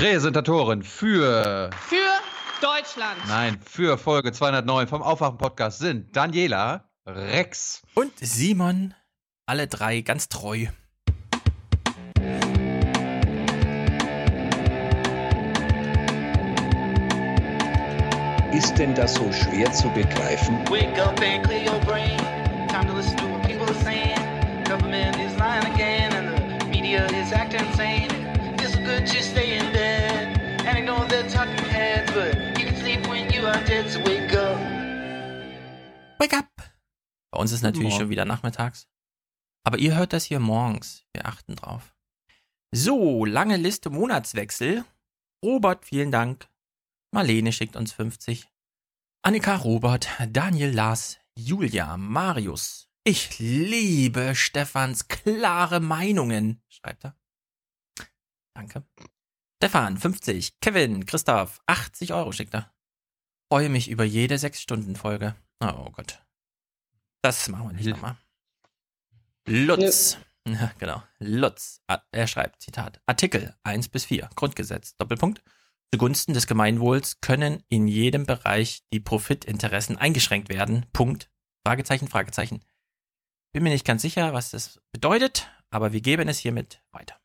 Präsentatoren für. Für Deutschland. Nein, für Folge 209 vom Aufwachen-Podcast sind Daniela, Rex und Simon. Alle drei ganz treu. Ist denn das so schwer zu begreifen? Wake up and clear your brain. Time to listen to Wake up! Bei uns ist natürlich schon wieder nachmittags. Aber ihr hört das hier morgens. Wir achten drauf. So, lange Liste Monatswechsel. Robert, vielen Dank. Marlene schickt uns 50. Annika, Robert, Daniel, Lars, Julia, Marius. Ich liebe Stefans klare Meinungen, schreibt er. Danke. Stefan, 50. Kevin, Christoph, 80 Euro schickt er. Freue mich über jede 6-Stunden-Folge. Oh Gott. Das machen wir nicht nochmal. Lutz. Ja, genau. Lutz. Ah, Er schreibt, Zitat, Artikel 1 bis 4, Grundgesetz, Doppelpunkt. Zugunsten des Gemeinwohls können in jedem Bereich die Profitinteressen eingeschränkt werden. Punkt. Fragezeichen, Fragezeichen. Bin mir nicht ganz sicher, was das bedeutet, aber wir geben es hiermit weiter.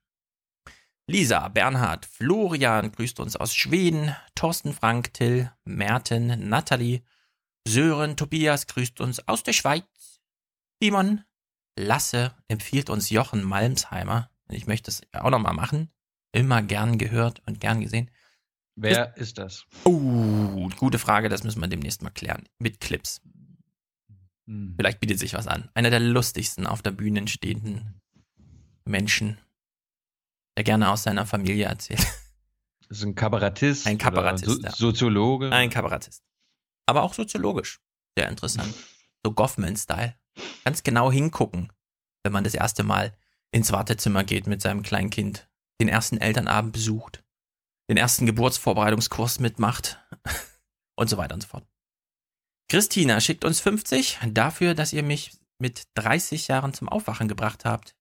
Lisa, Bernhard, Florian grüßt uns aus Schweden, Thorsten, Frank, Till, Merten, Nathalie, Sören, Tobias grüßt uns aus der Schweiz, Simon, Lasse empfiehlt uns Jochen Malmsheimer. Ich möchte es auch nochmal machen. Immer gern gehört und gern gesehen. Wer ist das? Uh, gute Frage, das müssen wir demnächst mal klären. Mit Clips. Hm. Vielleicht bietet sich was an. Einer der lustigsten auf der Bühne stehenden Menschen, der gerne aus seiner Familie erzählt. Das ist ein Kabarettist. Ein Kabarettist, so Soziologe. Ein Kabarettist. Aber auch soziologisch. Sehr interessant. So Goffman-Style. Ganz genau hingucken, wenn man das erste Mal ins Wartezimmer geht mit seinem kleinen Kind, den ersten Elternabend besucht, den ersten Geburtsvorbereitungskurs mitmacht und so weiter und so fort. Christina schickt uns 50 dafür, dass ihr mich mit 30 Jahren zum Aufwachen gebracht habt.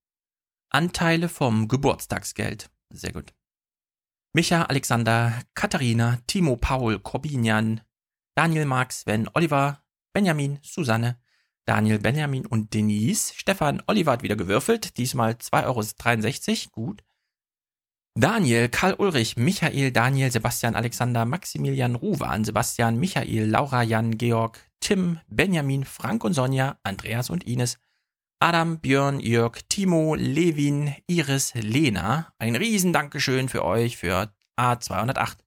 Anteile vom Geburtstagsgeld. Sehr gut. Micha, Alexander, Katharina, Timo, Paul, Corbinian, Daniel, Marc, Sven, Oliver, Benjamin, Susanne, Daniel, Benjamin und Denise. Stefan, Oliver hat wieder gewürfelt, diesmal 2,63 Euro, gut. Daniel, Karl Ulrich, Michael, Daniel, Sebastian, Alexander, Maximilian, Ruwan, Sebastian, Michael, Laura, Jan, Georg, Tim, Benjamin, Frank und Sonja, Andreas und Ines, Adam, Björn, Jörg, Timo, Levin, Iris, Lena. Ein riesen Dankeschön für euch für A208.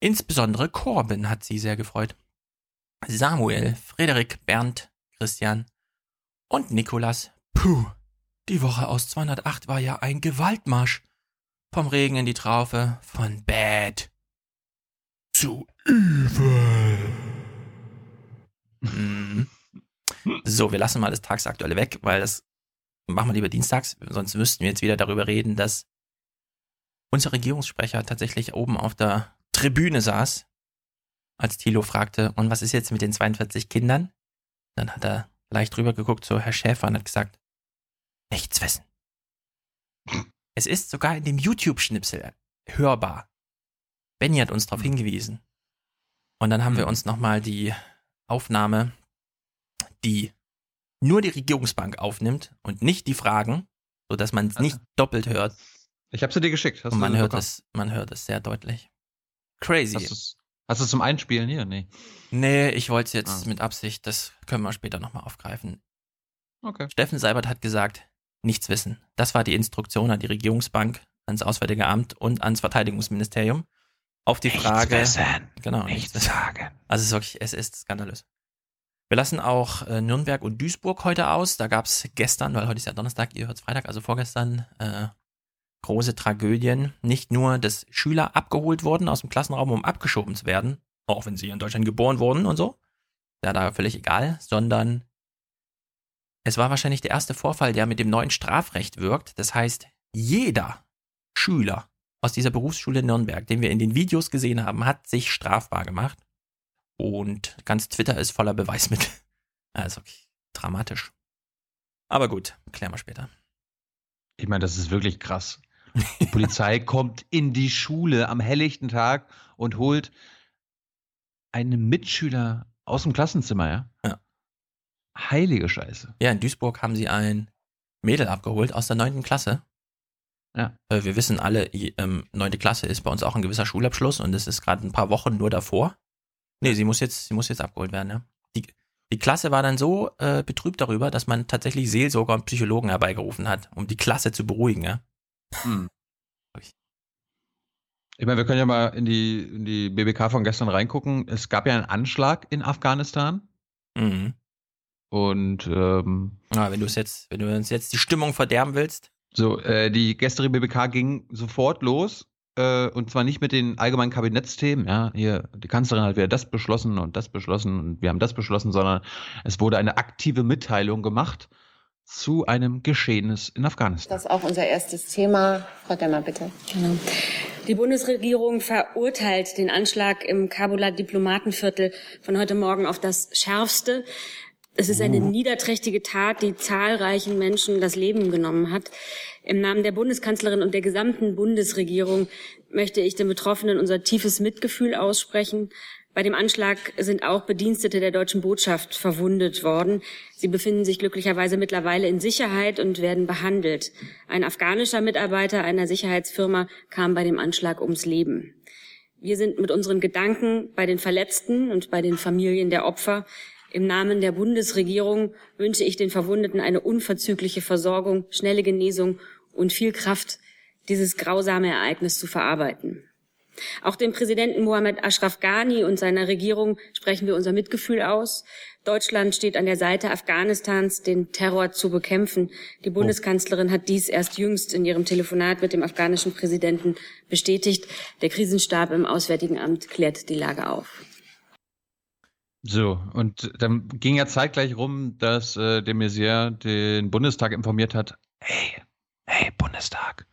Insbesondere Corbin hat sie sehr gefreut. Samuel, Frederik, Bernd, Christian und Nikolas. Puh, die Woche aus 208 war ja ein Gewaltmarsch. Vom Regen in die Traufe, von Bad zu Evil. Mhm. So, wir lassen mal das Tagsaktuelle weg, weil das machen wir lieber dienstags, sonst müssten wir jetzt wieder darüber reden, dass unser Regierungssprecher tatsächlich oben auf der Tribüne saß, als Thilo fragte, und was ist jetzt mit den 42 Kindern? Dann hat er leicht drüber geguckt zu Herr Schäfer und hat gesagt, nichts wissen. Es ist sogar in dem YouTube-Schnipsel hörbar. Benny hat uns darauf hingewiesen. Und dann haben wir uns nochmal die Aufnahme, die nur die Regierungsbank aufnimmt und nicht die Fragen, sodass man es nicht doppelt hört. Ich habe sie dir geschickt. Hast Und man du hört es, man hört es sehr deutlich. Crazy. Hast du es zum Einspielen hier? Nee. Nee, ich wollte es jetzt Ah. mit Absicht, das können wir später nochmal aufgreifen. Okay. Steffen Seibert hat gesagt, nichts wissen. Das war die Instruktion an die Regierungsbank, ans Auswärtige Amt und ans Verteidigungsministerium. Auf die Frage. Genau, nichts wissen. sagen. Also es ist wirklich, es ist skandalös. Wir lassen auch äh, Nürnberg und Duisburg heute aus. Da gab es gestern, weil heute ist ja Donnerstag, ihr hört Freitag, also vorgestern, äh, große Tragödien. Nicht nur, dass Schüler abgeholt wurden aus dem Klassenraum, um abgeschoben zu werden, auch wenn sie in Deutschland geboren wurden und so. Ja, da völlig egal, sondern es war wahrscheinlich der erste Vorfall, der mit dem neuen Strafrecht wirkt. Das heißt, jeder Schüler aus dieser Berufsschule Nürnberg, den wir in den Videos gesehen haben, hat sich strafbar gemacht. Und ganz Twitter ist voller Beweismittel. Also dramatisch. Aber gut, klären wir später. Ich meine, das ist wirklich krass. Die Polizei kommt in die Schule am helllichten Tag und holt einen Mitschüler aus dem Klassenzimmer, ja? Ja. Heilige Scheiße. Ja, in Duisburg haben sie ein Mädel abgeholt aus der neunten Klasse. Ja. Äh, wir wissen alle, ähm, neunte Klasse ist bei uns auch ein gewisser Schulabschluss und es ist gerade ein paar Wochen nur davor. Nee, sie muss jetzt, sie muss jetzt abgeholt werden, ja. Die, die Klasse war dann so äh, betrübt darüber, dass man tatsächlich Seelsorger und Psychologen herbeigerufen hat, um die Klasse zu beruhigen, ja. Hm. Ich meine, wir können ja mal in die, in die BBK von gestern reingucken. Es gab ja einen Anschlag in Afghanistan Mhm. und ähm, Ja, wenn du es jetzt, wenn du uns jetzt die Stimmung verderben willst, so, äh, die gestrige BBK ging sofort los. Äh, und zwar nicht mit den allgemeinen Kabinettsthemen, ja, hier, die Kanzlerin hat wieder das beschlossen und das beschlossen und wir haben das beschlossen, sondern es wurde eine aktive Mitteilung gemacht zu einem Geschehnis in Afghanistan. Das ist auch unser erstes Thema. Frau Demmer, bitte. Genau. Die Bundesregierung verurteilt den Anschlag im Kabuler Diplomatenviertel von heute Morgen auf das Schärfste. Es ist eine niederträchtige Tat, die zahlreichen Menschen das Leben genommen hat. Im Namen der Bundeskanzlerin und der gesamten Bundesregierung möchte ich den Betroffenen unser tiefes Mitgefühl aussprechen. Bei dem Anschlag sind auch Bedienstete der deutschen Botschaft verwundet worden. Sie befinden sich glücklicherweise mittlerweile in Sicherheit und werden behandelt. Ein afghanischer Mitarbeiter einer Sicherheitsfirma kam bei dem Anschlag ums Leben. Wir sind mit unseren Gedanken bei den Verletzten und bei den Familien der Opfer. Im Namen der Bundesregierung wünsche ich den Verwundeten eine unverzügliche Versorgung, schnelle Genesung und viel Kraft, dieses grausame Ereignis zu verarbeiten. Auch dem Präsidenten Mohammed Ashraf Ghani und seiner Regierung sprechen wir unser Mitgefühl aus. Deutschland steht an der Seite Afghanistans, den Terror zu bekämpfen. Die Bundeskanzlerin hat dies erst jüngst in ihrem Telefonat mit dem afghanischen Präsidenten bestätigt. Der Krisenstab im Auswärtigen Amt klärt die Lage auf. So, und dann ging ja zeitgleich rum, dass äh, de Maizière den Bundestag informiert hat, hey, hey, Bundestag,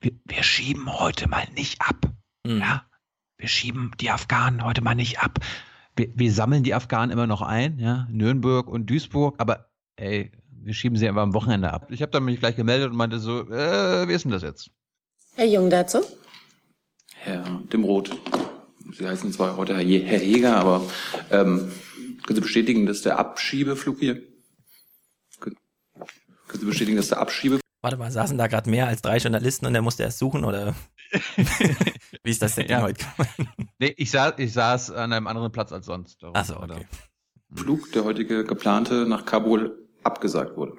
wir, wir schieben heute mal nicht ab. Mhm. Ja, wir schieben die Afghanen heute mal nicht ab. Wir, wir sammeln die Afghanen immer noch ein, ja, Nürnberg und Duisburg, aber ey, wir schieben sie einfach am Wochenende ab. Ich habe dann mich gleich gemeldet und meinte so, äh, wie ist denn das jetzt? Herr Jung dazu. Herr Dimroth. Sie heißen zwar heute Herr Heger, aber ähm, können Sie bestätigen, dass der Abschiebeflug hier? Können können Sie bestätigen, dass der Abschiebe Warte mal, saßen da gerade mehr als drei Journalisten und er musste erst suchen oder wie ist das denn Ja. heute? Nee, ich, saß, ich saß an einem anderen Platz als sonst. Darum- Achso, oder- okay. Flug, der heutige geplante nach Kabul, abgesagt wurde?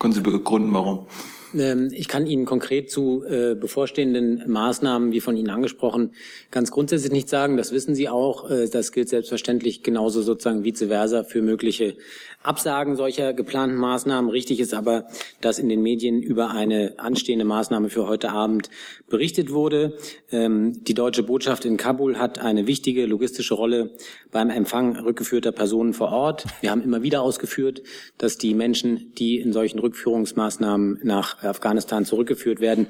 Können Sie begründen, warum? Ähm, Ich kann Ihnen konkret zu äh, bevorstehenden Maßnahmen, wie von Ihnen angesprochen, ganz grundsätzlich nicht sagen. Das wissen Sie auch. Äh, Das gilt selbstverständlich genauso sozusagen vice versa für mögliche Absagen solcher geplanten Maßnahmen. Richtig ist aber, dass in den Medien über eine anstehende Maßnahme für heute Abend berichtet wurde. Ähm, Die deutsche Botschaft in Kabul hat eine wichtige logistische Rolle beim Empfang rückgeführter Personen vor Ort. Wir haben immer wieder ausgeführt, dass die Menschen, die in solchen Rückführungsmaßnahmen nach Afghanistan zurückgeführt werden,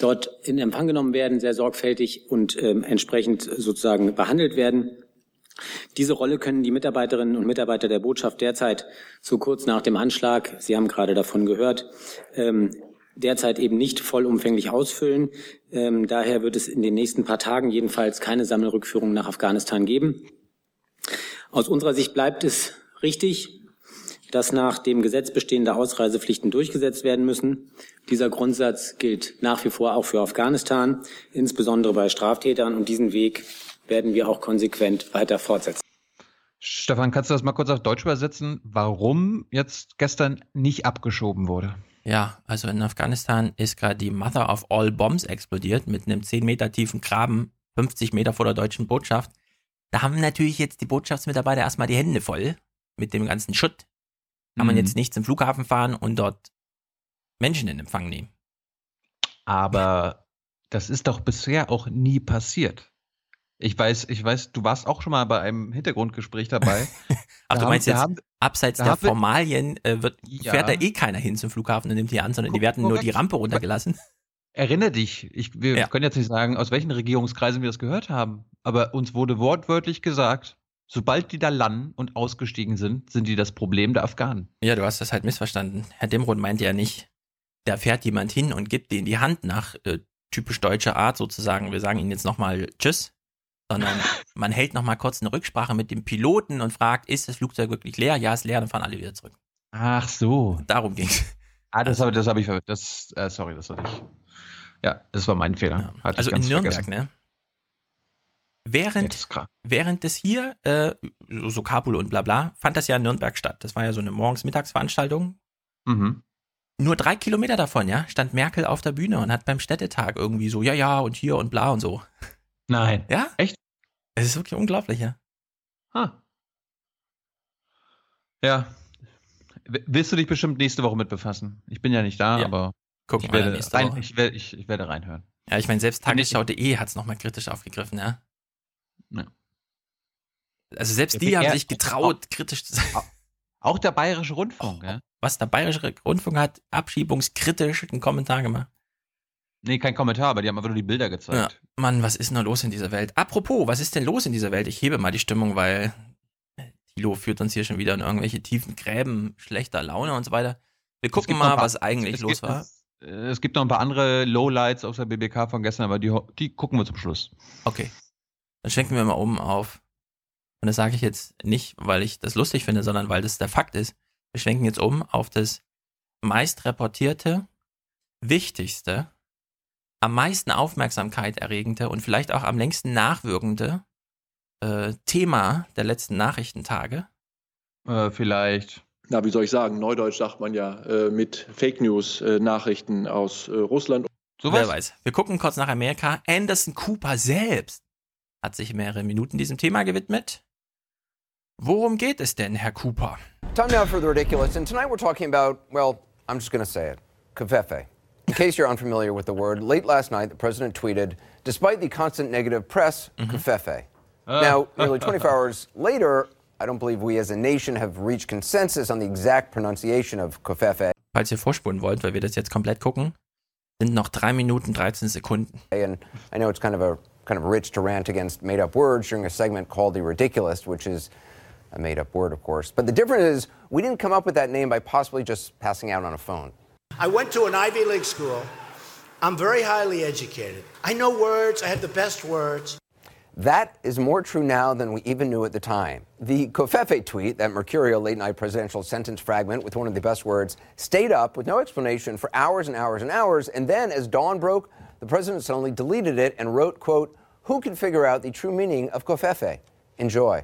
dort in Empfang genommen werden, sehr sorgfältig und ähm, entsprechend sozusagen behandelt werden. Diese Rolle können die Mitarbeiterinnen und Mitarbeiter der Botschaft derzeit so kurz nach dem Anschlag, Sie haben gerade davon gehört, ähm, derzeit eben nicht vollumfänglich ausfüllen. Ähm, daher wird es in den nächsten paar Tagen jedenfalls keine Sammelrückführung nach Afghanistan geben. Aus unserer Sicht bleibt es richtig, dass nach dem Gesetz bestehende Ausreisepflichten durchgesetzt werden müssen. Dieser Grundsatz gilt nach wie vor auch für Afghanistan, insbesondere bei Straftätern. Und diesen Weg werden wir auch konsequent weiter fortsetzen. Stefan, kannst du das mal kurz auf Deutsch übersetzen, warum jetzt gestern nicht abgeschoben wurde? Ja, also in Afghanistan ist gerade die Mother of All Bombs explodiert mit einem 10 Meter tiefen Graben, 50 Meter vor der deutschen Botschaft. Da haben natürlich jetzt die Botschaftsmitarbeiter erstmal die Hände voll mit dem ganzen Schutt. Kann man Mhm. jetzt nicht zum Flughafen fahren und dort Menschen in Empfang nehmen. Aber das ist doch bisher auch nie passiert. Ich weiß, ich weiß, du warst auch schon mal bei einem Hintergrundgespräch dabei. Ach, Da du haben- meinst da jetzt, haben- abseits der haben Formalien äh, wird, Ja. fährt da eh keiner hin zum Flughafen und nimmt die an, sondern die Ko- werden nur die Rampe runtergelassen. Erinnere dich, ich, wir Ja. können jetzt nicht sagen, aus welchen Regierungskreisen wir das gehört haben, aber uns wurde wortwörtlich gesagt, sobald die da landen und ausgestiegen sind, sind die das Problem der Afghanen. Ja, du hast das halt missverstanden. Herr Dimroth meinte ja nicht, da fährt jemand hin und gibt denen die Hand nach äh, typisch deutscher Art sozusagen. Wir sagen ihnen jetzt nochmal Tschüss, sondern man hält nochmal kurz eine Rücksprache mit dem Piloten und fragt, ist das Flugzeug wirklich leer? Ja, ist leer, dann fahren alle wieder zurück. Ach so. Darum ging's. Ah, das habe das hab ich ver- das äh, sorry, das war ich. Ja, das war mein Fehler. Ja. Hatte ich Also in Nürnberg, vergessen. ne? Ja, Während, krass. während das hier, äh, so, so Kabul und bla bla, fand das ja in Nürnberg statt. Das war ja so eine Morgens-Mittagsveranstaltung. Mhm. Nur drei Kilometer davon, ja, stand Merkel auf der Bühne und hat beim Städtetag irgendwie so, ja, ja, und hier und bla und so. Nein. Ja? Echt? Es ist wirklich unglaublich, ja. Ah. Ja. Willst du dich bestimmt nächste Woche mit befassen? Ich bin ja nicht da, Ja. aber Gucken ich werde, rein, ich, werde, ich, ich werde reinhören. Ja, ich meine, selbst Tagesschau.de hat es nochmal kritisch aufgegriffen, ja. Ja. Also selbst Ja, die haben sich getraut, kritisch zu sein. Auch der Bayerische Rundfunk, ja? Was der Bayerische Rundfunk hat, abschiebungskritisch einen Kommentar gemacht. Nee, kein Kommentar, aber die haben einfach nur die Bilder Ja. gezeigt. Mann, was ist denn los in dieser Welt? Apropos, was ist denn los in dieser Welt? Ich hebe mal die Stimmung, weil Thilo führt uns hier schon wieder in irgendwelche tiefen Gräben, schlechter Laune und so weiter. Wir gucken mal, paar- was eigentlich los gibt, war. Es, äh, es gibt noch ein paar andere Lowlights aus der BBK von gestern, aber die, die gucken wir zum Schluss. Okay. Dann schwenken wir mal um auf. Und das sage ich jetzt nicht, weil ich das lustig finde, sondern weil das der Fakt ist. Wir schwenken jetzt um auf das meist reportierte, wichtigste, am meisten Aufmerksamkeit erregende und vielleicht auch am längsten nachwirkende äh, Thema der letzten Nachrichtentage. Äh, vielleicht. na, wie soll ich sagen, Neudeutsch sagt man ja, äh, mit Fake News äh, Nachrichten aus äh, Russland. Sowas? Wer weiß. Wir gucken kurz nach Amerika. Anderson Cooper selbst hat sich mehrere Minuten diesem Thema gewidmet. Worum geht es denn, Herr Cooper? Time now for the ridiculous. And tonight we're talking about, well, I'm just going to say it Covfefe. In case you're unfamiliar with the word, late last night the president tweeted, despite the constant negative press, mm-hmm. Covfefe. Uh. Now, nearly 24 hours later, I don't believe we as a nation have reached consensus on the exact pronunciation of Covfefe. Falls ihr vorspulen wollt, weil wir das jetzt komplett gucken, sind noch drei Minuten 13 Sekunden. And I know it's kind of a kind of rich to rant against made-up words during a segment called the ridiculous, which is a made-up word, of course. But the difference is we didn't come up with that name by possibly just passing out on a phone. I went to an Ivy League school. I'm very highly educated. I know words, I have the best words. That is more true now than we even knew at the time. The Kofefe tweet, that mercurial late night presidential sentence fragment with one of the best words, stayed up with no explanation for hours and hours and hours. And then, as dawn broke, the president suddenly deleted it and wrote, quote, Who can figure out the true meaning of Kofefe? Enjoy.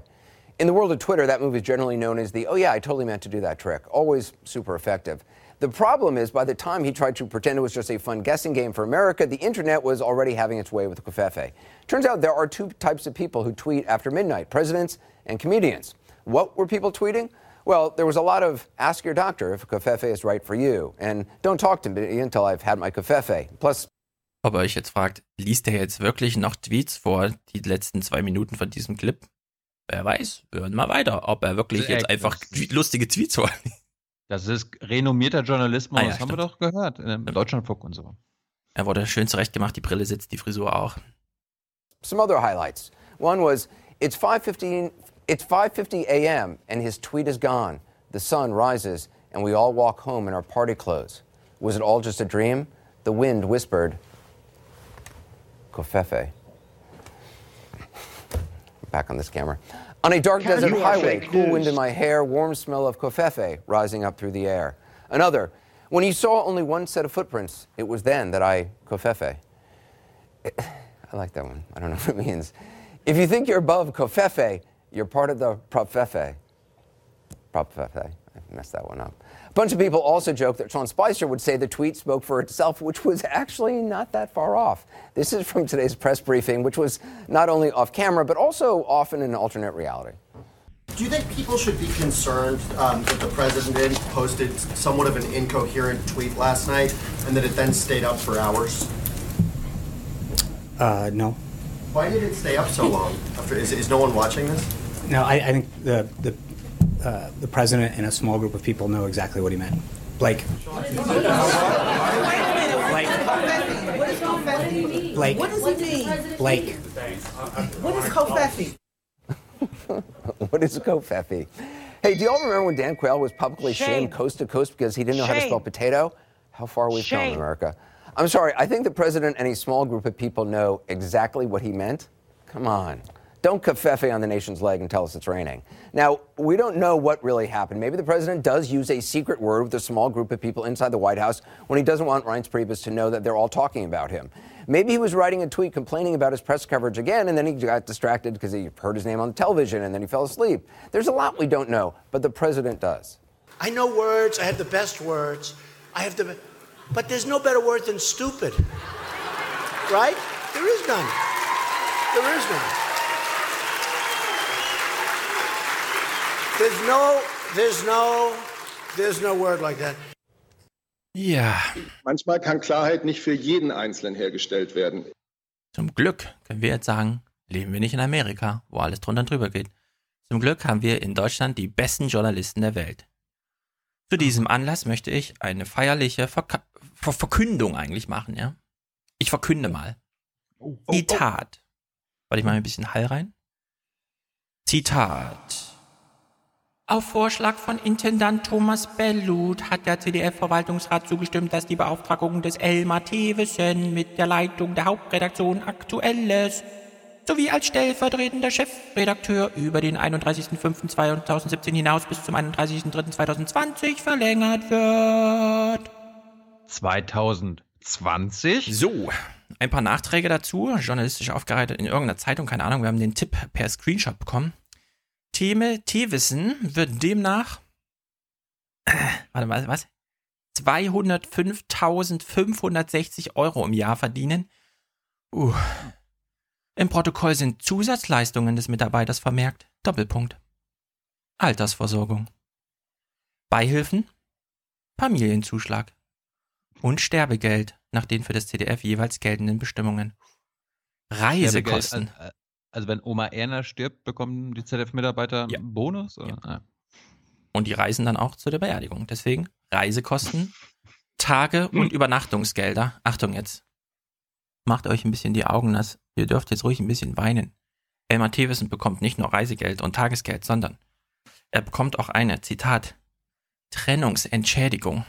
In the world of Twitter, that move is generally known as the, oh yeah, I totally meant to do that trick. Always super effective. The problem is, by the time he tried to pretend it was just a fun guessing game for America, the internet was already having its way with Kofefe. Turns out there are two types of people who tweet after midnight presidents and comedians. What were people tweeting? Well, there was a lot of ask your doctor if Kofefe is right for you, and don't talk to me until I've had my Kofefe. Plus, Ob ihr euch jetzt fragt, liest er jetzt wirklich noch Tweets vor, die letzten zwei Minuten von diesem Clip? Wer weiß, hören mal weiter, ob er wirklich jetzt einfach lustige Tweets vorliest. Das ist renommierter Journalismus, Ah ja, das haben wir doch gehört. Im Deutschlandfunk und so. Er wurde schön zurechtgemacht, die Brille sitzt, die Frisur auch. some other highlights. One was it's 5:15 it's 5:50 a.m. and his tweet is gone. The sun rises and we all walk home in our party clothes. Was it all just a dream? The wind whispered, Kofefe. Back on this camera. On a dark desert highway, cool news. wind in my hair, warm smell of kofefe rising up through the air. Another, when you saw only one set of footprints, it was then that I kofefe. I like that one. I don't know what it means. If you think you're above Kofefe, you're part of the Propfefe. Propfefe. I messed that one up. A bunch of people also joke that Sean Spicer would say the tweet spoke for itself, which was actually not that far off. This is from today's press briefing, which was not only off camera, but also often in an alternate reality. Do you think people should be concerned um, that the president posted somewhat of an incoherent tweet last night and that it then stayed up for hours? Uh, no. Why did it stay up so long? After, is, is no one watching this? No, I, I think the the uh, the president and a small group of people know exactly what he meant. Blake. Blake. Blake. What does he mean? Blake. What is Kofefi? what is Kofefe? Hey, do y'all remember when Dan Quayle was publicly Shame. shamed coast to coast because he didn't know how to spell potato? how far we've come in America. I'm sorry, I think the president and a small group of people know exactly what he meant. Come on. Don't kafefe on the nation's leg and tell us it's raining. Now, we don't know what really happened. Maybe the president does use a secret word with a small group of people inside the White House when he doesn't want Reince Priebus to know that they're all talking about him. Maybe he was writing a tweet complaining about his press coverage again, and then he got distracted because he heard his name on the television and then he fell asleep. There's a lot we don't know, but the president does. I know words. I have the best words. I have the, but there's no better word than stupid. Right? There is none. There is none. There's no, there's no, there's no word like that. Ja, Manchmal kann Klarheit nicht für jeden Einzelnen hergestellt werden. zum Glück können wir jetzt sagen, leben wir nicht in Amerika, wo alles drunter und drüber geht. Zum Glück haben wir in Deutschland die besten Journalisten der Welt. Zu diesem Anlass möchte ich eine feierliche Verka Ver Verkündung eigentlich machen, ja. Ich verkünde mal. Zitat. Warte ich mal ein bisschen Hall rein. Zitat. Auf Vorschlag von Intendant Thomas Bellut hat der CDF-Verwaltungsrat zugestimmt, dass die Beauftragung des Elmar Thewesen mit der Leitung der Hauptredaktion Aktuelles sowie als stellvertretender Chefredakteur über den 31.05.2017 hinaus bis zum 31.03.2020 verlängert wird. 2020? So, ein paar Nachträge dazu, journalistisch aufgereiht in irgendeiner Zeitung, keine Ahnung, wir haben den Tipp per Screenshot bekommen. Theme Thewissen wird demnach, äh, warte mal, was? 205.560 Euro im Jahr verdienen. Uh. Im Protokoll sind Zusatzleistungen des Mitarbeiters vermerkt. Doppelpunkt. Altersversorgung. Beihilfen. Familienzuschlag. Und Sterbegeld nach den für das CDF jeweils geltenden Bestimmungen. Reisekosten. Also, also wenn Oma Erna stirbt, bekommen die ZDF-Mitarbeiter einen Bonus? Ah. Und die reisen dann auch zu der Beerdigung. Deswegen Reisekosten, Tage- und Übernachtungsgelder. Achtung jetzt. Macht euch ein bisschen die Augen nass. Ihr dürft jetzt ruhig ein bisschen weinen. Elmar Thewissen bekommt nicht nur Reisegeld und Tagesgeld, sondern er bekommt auch eine, Zitat, Trennungsentschädigung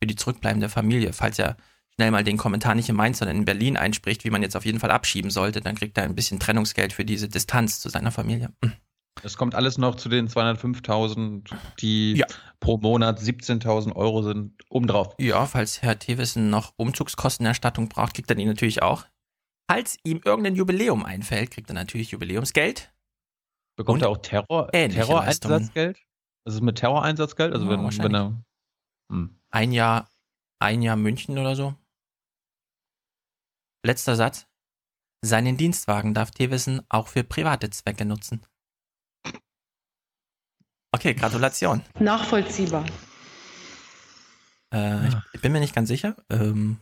für die zurückbleibende Familie. Falls er schnell mal den Kommentar nicht in Mainz, sondern in Berlin einspricht, wie man jetzt auf jeden Fall abschieben sollte, dann kriegt er ein bisschen Trennungsgeld für diese Distanz zu seiner Familie. Hm. Das kommt alles noch zu den 205.000, die pro Monat 17.000 Euro sind, obendrauf. Ja, falls Herr Thewissen noch Umzugskostenerstattung braucht, kriegt er die natürlich auch. Falls ihm irgendein Jubiläum einfällt, kriegt er natürlich Jubiläumsgeld. Bekommt er auch Terror, ähnliche Terroreinsatzgeld? Also mit Terroreinsatzgeld? Also Ja, wenn, wenn er. Hm. Ein Jahr, ein Jahr München oder so. Letzter Satz. Seinen Dienstwagen darf Thewissen auch für private Zwecke nutzen. Okay, Gratulation. Nachvollziehbar. Äh, ich, ich bin mir nicht ganz sicher. Ähm,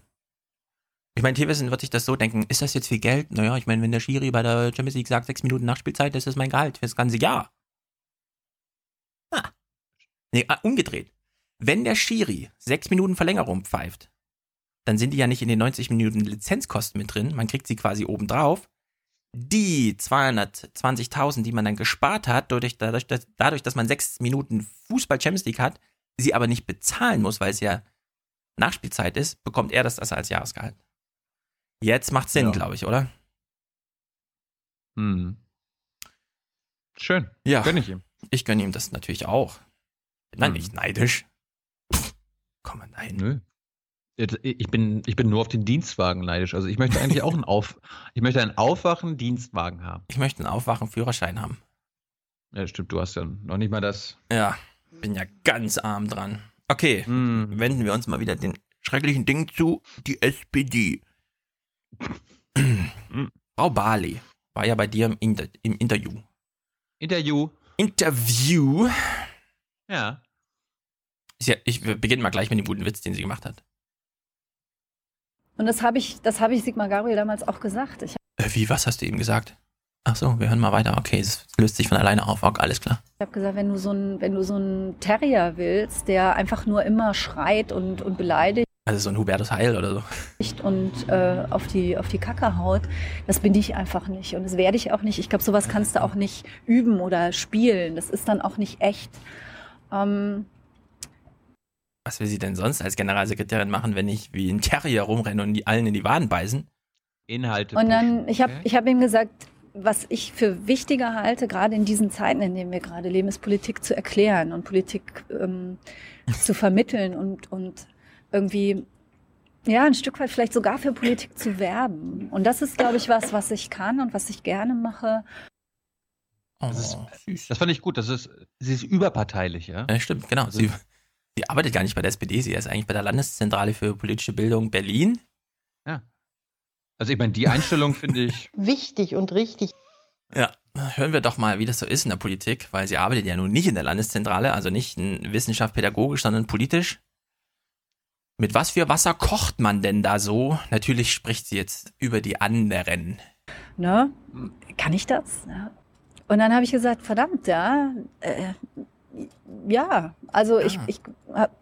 ich meine, Thewissen wird sich das so denken, ist das jetzt viel Geld? Naja, ich meine, wenn der Schiri bei der Champions League sagt, sechs Minuten Nachspielzeit, das ist mein Gehalt für das ganze Jahr. Ah. Nee, ah, umgedreht. Wenn der Schiri sechs Minuten Verlängerung pfeift, dann sind die ja nicht in den 90 Minuten Lizenzkosten mit drin, man kriegt sie quasi obendrauf. Die 220.000, die man dann gespart hat, dadurch, dadurch, dass, dadurch, dass man sechs Minuten Fußball Champions League hat, sie aber nicht bezahlen muss, weil es ja Nachspielzeit ist, bekommt er das, das als Jahresgehalt. Jetzt macht Sinn, Ja. glaube ich, oder? Hm. Schön. Ja. Gönn ich ihm. Ich gönne ihm das natürlich auch. Bin Hm. nicht neidisch. Pff, Komm mal, nein. Nö. Ich bin, ich bin nur auf den Dienstwagen neidisch. Also ich möchte eigentlich auch einen Auf, ich möchte einen Aufwachen-Dienstwagen haben. Ich möchte einen Aufwachen-Führerschein haben. Ja, stimmt, du hast ja noch nicht mal das. Ja, bin ja ganz arm dran. Okay, Hm. wenden wir uns mal wieder den schrecklichen Ding zu, die SPD. Frau Barley war ja bei dir im, Inter im Interview. Interview. Interview. Ja. Ja, ich beginne mal gleich mit dem guten Witz, den sie gemacht hat. Und das habe ich, das habe ich Sigmar Gabriel damals auch gesagt. Ich Äh, wie, was hast du eben gesagt? Ach so, wir hören mal weiter. Okay, es löst sich von alleine auf. Okay, alles klar. habe gesagt, wenn du so ein, wenn du so einen Terrier willst, der einfach nur immer schreit und, und beleidigt Also so ein Hubertus Heil oder so. und äh, auf die auf die Kacke haut, das bin ich einfach nicht und das werde ich auch nicht. Ich glaube, sowas kannst du auch nicht üben oder spielen. Das ist dann auch nicht echt. Ähm, was will sie denn sonst als Generalsekretärin machen, wenn ich wie ein Terrier rumrenne und die allen in die Waden beißen? Inhalte. Und dann, ich habe ich hab ihm gesagt, was ich für wichtiger halte, gerade in diesen Zeiten, in denen wir gerade leben, ist Politik zu erklären und Politik ähm, zu vermitteln und, und irgendwie, ja, ein Stück weit vielleicht sogar für Politik zu werben. Und das ist, glaube ich, was, was ich kann und was ich gerne mache. Das, ist, das fand ich gut. Das ist, sie ist überparteilich, ja. Ja, stimmt, genau. Sie, sie arbeitet gar nicht bei der SPD, sie ist eigentlich bei der Landeszentrale für politische Bildung Berlin. Ja. Also ich meine, die Einstellung finde ich. Wichtig und richtig. Ja, hören wir doch mal, wie das so ist in der Politik, weil sie arbeitet ja nun nicht in der Landeszentrale, also nicht in Wissenschaft pädagogisch, sondern politisch. Mit was für Wasser kocht man denn da so? Natürlich spricht sie jetzt über die anderen. Ne? Kann ich das? Und dann habe ich gesagt, verdammt, ja, äh, ja, also ich, ich habe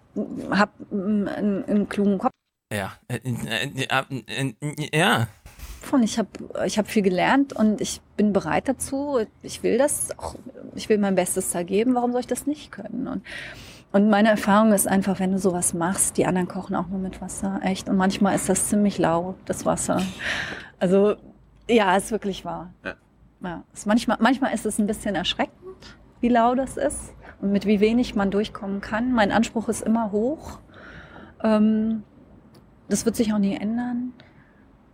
hab einen, einen klugen Kopf. Ja, äh, äh, äh, äh, ja. Und ich habe ich hab viel gelernt und ich bin bereit dazu. Ich will das auch, ich will mein Bestes da geben. Warum soll ich das nicht können? Und, und meine Erfahrung ist einfach, wenn du sowas machst, die anderen kochen auch nur mit Wasser, echt. Und manchmal ist das ziemlich lau, das Wasser. Also, ja, ist wirklich wahr. Ja. Ja, ist manchmal, manchmal ist es ein bisschen erschreckend, wie lau das ist und mit wie wenig man durchkommen kann. Mein Anspruch ist immer hoch. Ähm, das wird sich auch nie ändern.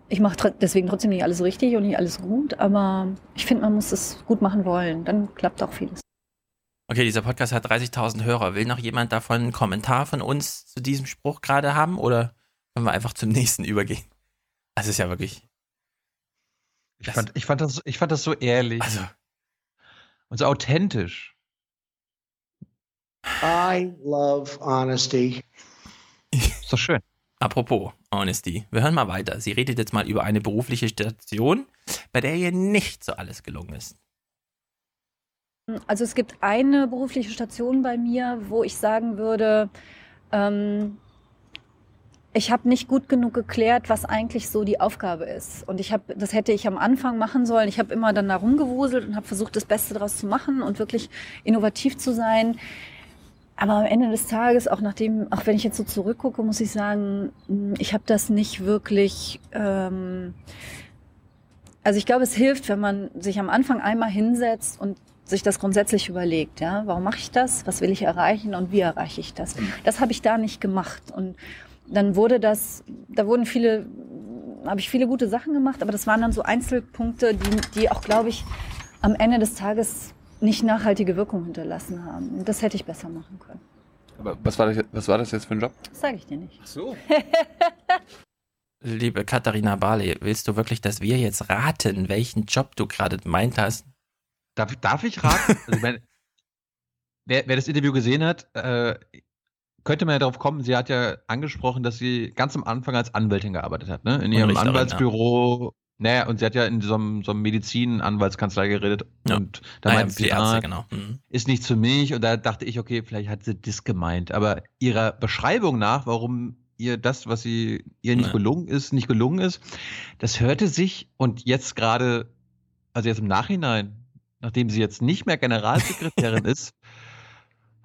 Ich mache tr deswegen trotzdem nicht alles richtig und nicht alles gut, aber ich finde, man muss es gut machen wollen. Dann klappt auch vieles. Okay, dieser Podcast hat 30.000 Hörer. Will noch jemand davon einen Kommentar von uns zu diesem Spruch gerade haben oder können wir einfach zum nächsten übergehen? Das ist ja wirklich. Ich fand, ich fand, das, ich fand das so ehrlich. Also. Und so authentisch. I love honesty. Ist doch schön. Apropos Honesty, wir hören mal weiter. Sie redet jetzt mal über eine berufliche Station, bei der ihr nicht so alles gelungen ist. Also es gibt eine berufliche Station bei mir, wo ich sagen würde, ähm, ich habe nicht gut genug geklärt, was eigentlich so die Aufgabe ist. Und ich habe, das hätte ich am Anfang machen sollen. Ich habe immer dann da rumgewuselt und habe versucht, das Beste daraus zu machen und wirklich innovativ zu sein. Aber am Ende des Tages, auch nachdem, auch wenn ich jetzt so zurückgucke, muss ich sagen, ich habe das nicht wirklich. Ähm, also ich glaube, es hilft, wenn man sich am Anfang einmal hinsetzt und sich das grundsätzlich überlegt, ja, warum mache ich das, was will ich erreichen und wie erreiche ich das? Das habe ich da nicht gemacht und dann wurde das, da wurden viele, habe ich viele gute Sachen gemacht, aber das waren dann so Einzelpunkte, die, die auch, glaube ich, am Ende des Tages nicht nachhaltige Wirkung hinterlassen haben. Und das hätte ich besser machen können. Aber was war das, was war das jetzt für ein Job? Das sage ich dir nicht. Ach so. Liebe Katharina Barley, willst du wirklich, dass wir jetzt raten, welchen Job du gerade meint hast? Darf, darf ich raten? Also meine, wer, wer das Interview gesehen hat, äh, könnte man ja darauf kommen, sie hat ja angesprochen, dass sie ganz am Anfang als Anwältin gearbeitet hat, ne? In ihrem Richterin, Anwaltsbüro. Naja, und sie hat ja in so einem, so einem Medizin-Anwaltskanzlei geredet. Ja. Und da Ah ja, meinte für sie, Ärzte, ah, genau. Mhm. ist nicht für mich. Und da dachte ich, okay, vielleicht hat sie das gemeint. Aber ihrer Beschreibung nach, warum ihr das, was sie ihr nicht Ja. gelungen ist, nicht gelungen ist, das hörte sich und jetzt gerade, also jetzt im Nachhinein, nachdem sie jetzt nicht mehr Generalsekretärin ist,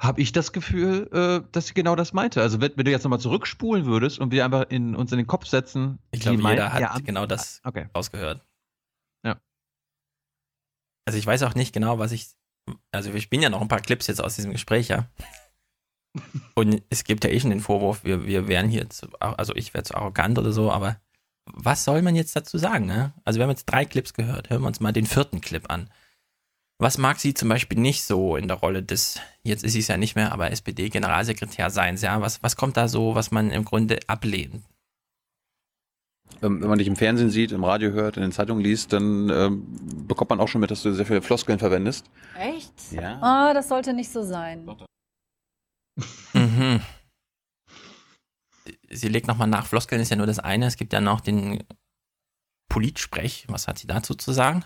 habe ich das Gefühl, äh, dass sie genau das meinte. Also wenn, wenn du jetzt nochmal zurückspulen würdest und wir einfach in, uns in den Kopf setzen, Ich glaube, jeder hat ja, genau das okay. rausgehört. Ja. Also ich weiß auch nicht genau, was ich. Also ich bin ja noch ein paar Clips jetzt aus diesem Gespräch, ja. Und es gibt ja eh schon den Vorwurf, wir, wir wären hier zu, also ich wäre zu arrogant oder so, aber was soll man jetzt dazu sagen? Ne? Also wir haben jetzt drei Clips gehört, hören wir uns mal den vierten Clip an. Was mag sie zum Beispiel nicht so in der Rolle des, jetzt ist sie es ja nicht mehr, aber SPD-Generalsekretär seins, ja? Was, was kommt da so, was man im Grunde ablehnt? Ähm, wenn man dich im Fernsehen sieht, im Radio hört, in den Zeitungen liest, dann ähm, bekommt man auch schon mit, dass du sehr viele Floskeln verwendest. Echt? Ja. Ah, das sollte nicht so sein. Mhm. Sie legt nochmal nach, Floskeln ist ja nur das eine, es gibt ja noch den Politsprech. Was hat sie dazu zu sagen?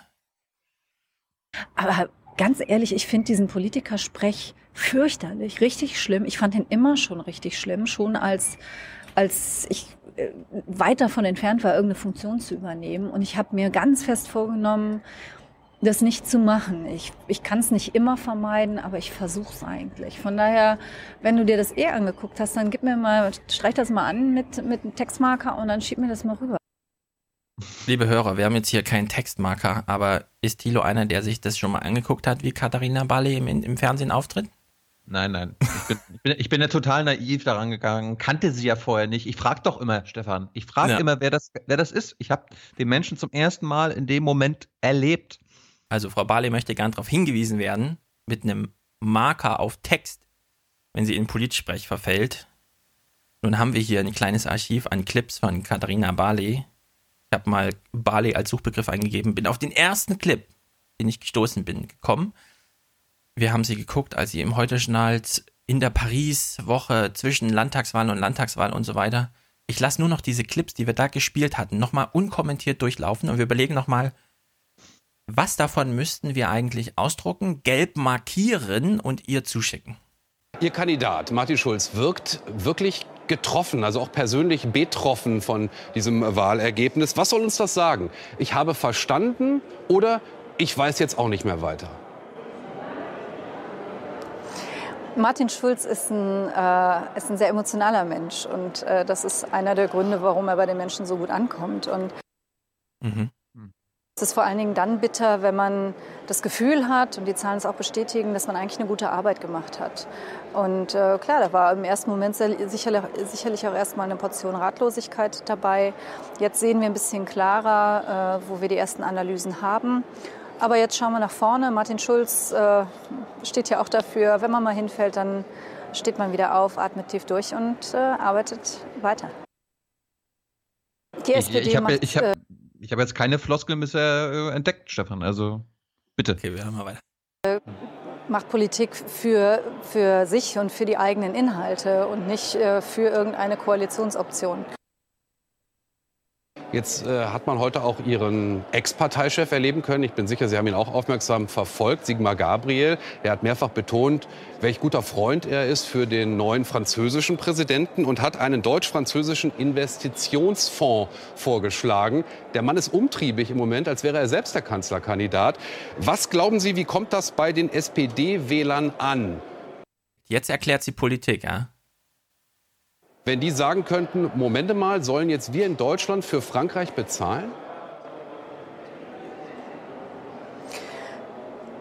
Aber ganz ehrlich, ich finde diesen Politikersprech fürchterlich, richtig schlimm. Ich fand ihn immer schon richtig schlimm, schon als, als ich äh, weit davon entfernt war, irgendeine Funktion zu übernehmen. Und ich habe mir ganz fest vorgenommen, das nicht zu machen. Ich, ich kann es nicht immer vermeiden, aber ich versuche es eigentlich. Von daher, wenn du dir das eh angeguckt hast, dann gib mir mal, streich das mal an mit, mit einem Textmarker und dann schieb mir das mal rüber. Liebe Hörer, wir haben jetzt hier keinen Textmarker, aber ist Thilo einer, der sich das schon mal angeguckt hat, wie Katharina Barley im, im Fernsehen auftritt? Nein, nein. Ich bin, ich, bin, ich bin ja total naiv daran gegangen, kannte sie ja vorher nicht. Ich frage doch immer, Stefan. Ich frage Ja. immer, wer das, wer das ist. Ich habe den Menschen zum ersten Mal in dem Moment erlebt. Also Frau Barley möchte gern darauf hingewiesen werden, mit einem Marker auf Text, wenn sie in Politsprech verfällt. Nun haben wir hier ein kleines Archiv an Clips von Katharina Barley. Habe mal Barley als Suchbegriff eingegeben, bin auf den ersten Clip, den ich gestoßen bin, gekommen. Wir haben sie geguckt, als sie im Heute-Journal in der Paris-Woche zwischen Landtagswahl und Landtagswahl und so weiter. Ich lasse nur noch diese Clips, die wir da gespielt hatten, nochmal unkommentiert durchlaufen und wir überlegen nochmal, was davon müssten wir eigentlich ausdrucken, gelb markieren und ihr zuschicken? Ihr Kandidat Martin Schulz wirkt wirklich getroffen, also auch persönlich betroffen von diesem Wahlergebnis. Was soll uns das sagen? Ich habe verstanden oder ich weiß jetzt auch nicht mehr weiter. Martin Schulz ist ein, äh, ist ein sehr emotionaler Mensch und äh, das ist einer der Gründe, warum er bei den Menschen so gut ankommt. Und Mhm. Es ist vor allen Dingen dann bitter, wenn man das Gefühl hat, und die Zahlen es auch bestätigen, dass man eigentlich eine gute Arbeit gemacht hat. Und äh, klar, da war im ersten Moment sehr, sicherlich, sicherlich auch erstmal eine Portion Ratlosigkeit dabei. Jetzt sehen wir ein bisschen klarer, äh, wo wir die ersten Analysen haben. Aber jetzt schauen wir nach vorne. Martin Schulz äh, steht ja auch dafür, wenn man mal hinfällt, dann steht man wieder auf, atmet tief durch und äh, arbeitet weiter. Die Ich, SPD ich habe macht, ich hab, äh, ich hab jetzt keine Floskeln bisher äh, entdeckt, Stefan. Also bitte. Okay, wir hören mal weiter. macht Politik für, für sich und für die eigenen Inhalte und nicht äh, für irgendeine Koalitionsoption. Jetzt äh, hat man heute auch Ihren Ex-Parteichef erleben können. Ich bin sicher, Sie haben ihn auch aufmerksam verfolgt, Sigmar Gabriel. Er hat mehrfach betont, welch guter Freund er ist für den neuen französischen Präsidenten und hat einen deutsch-französischen Investitionsfonds vorgeschlagen. Der Mann ist umtriebig im Moment, als wäre er selbst der Kanzlerkandidat. Was glauben Sie, wie kommt das bei den SPD-Wählern an? Jetzt erklärt sie Politik, ja? Wenn die sagen könnten, Momente mal, sollen jetzt wir in Deutschland für Frankreich bezahlen?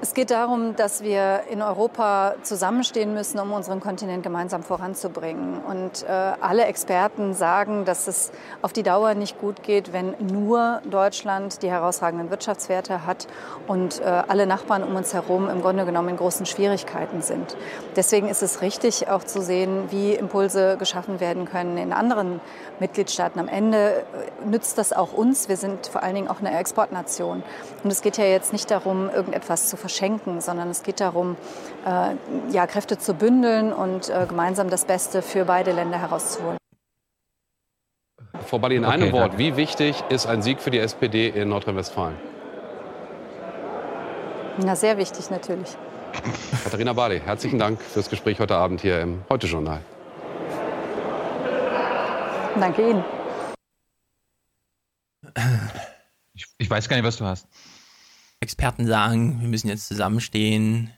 Es geht darum, dass wir in Europa zusammenstehen müssen, um unseren Kontinent gemeinsam voranzubringen. Und äh, alle Experten sagen, dass es auf die Dauer nicht gut geht, wenn nur Deutschland die herausragenden Wirtschaftswerte hat und äh, alle Nachbarn um uns herum im Grunde genommen in großen Schwierigkeiten sind. Deswegen ist es richtig, auch zu sehen, wie Impulse geschaffen werden können in anderen Mitgliedstaaten. Am Ende äh, nützt das auch uns. Wir sind vor allen Dingen auch eine Exportnation. Und es geht ja jetzt nicht darum, irgendetwas zu verschenken, sondern es geht darum, äh, ja, Kräfte zu bündeln und äh, gemeinsam das Beste für beide Länder herauszuholen. Frau Balli, in Okay, einem Wort, danke. wie wichtig ist ein Sieg für die SPD in Nordrhein-Westfalen? Na, sehr wichtig natürlich. Katharina Barley, herzlichen Dank fürs Gespräch heute Abend hier im Heute-Journal. Danke Ihnen. Ich, ich weiß gar nicht, was du hast. Experten sagen, wir müssen jetzt zusammenstehen,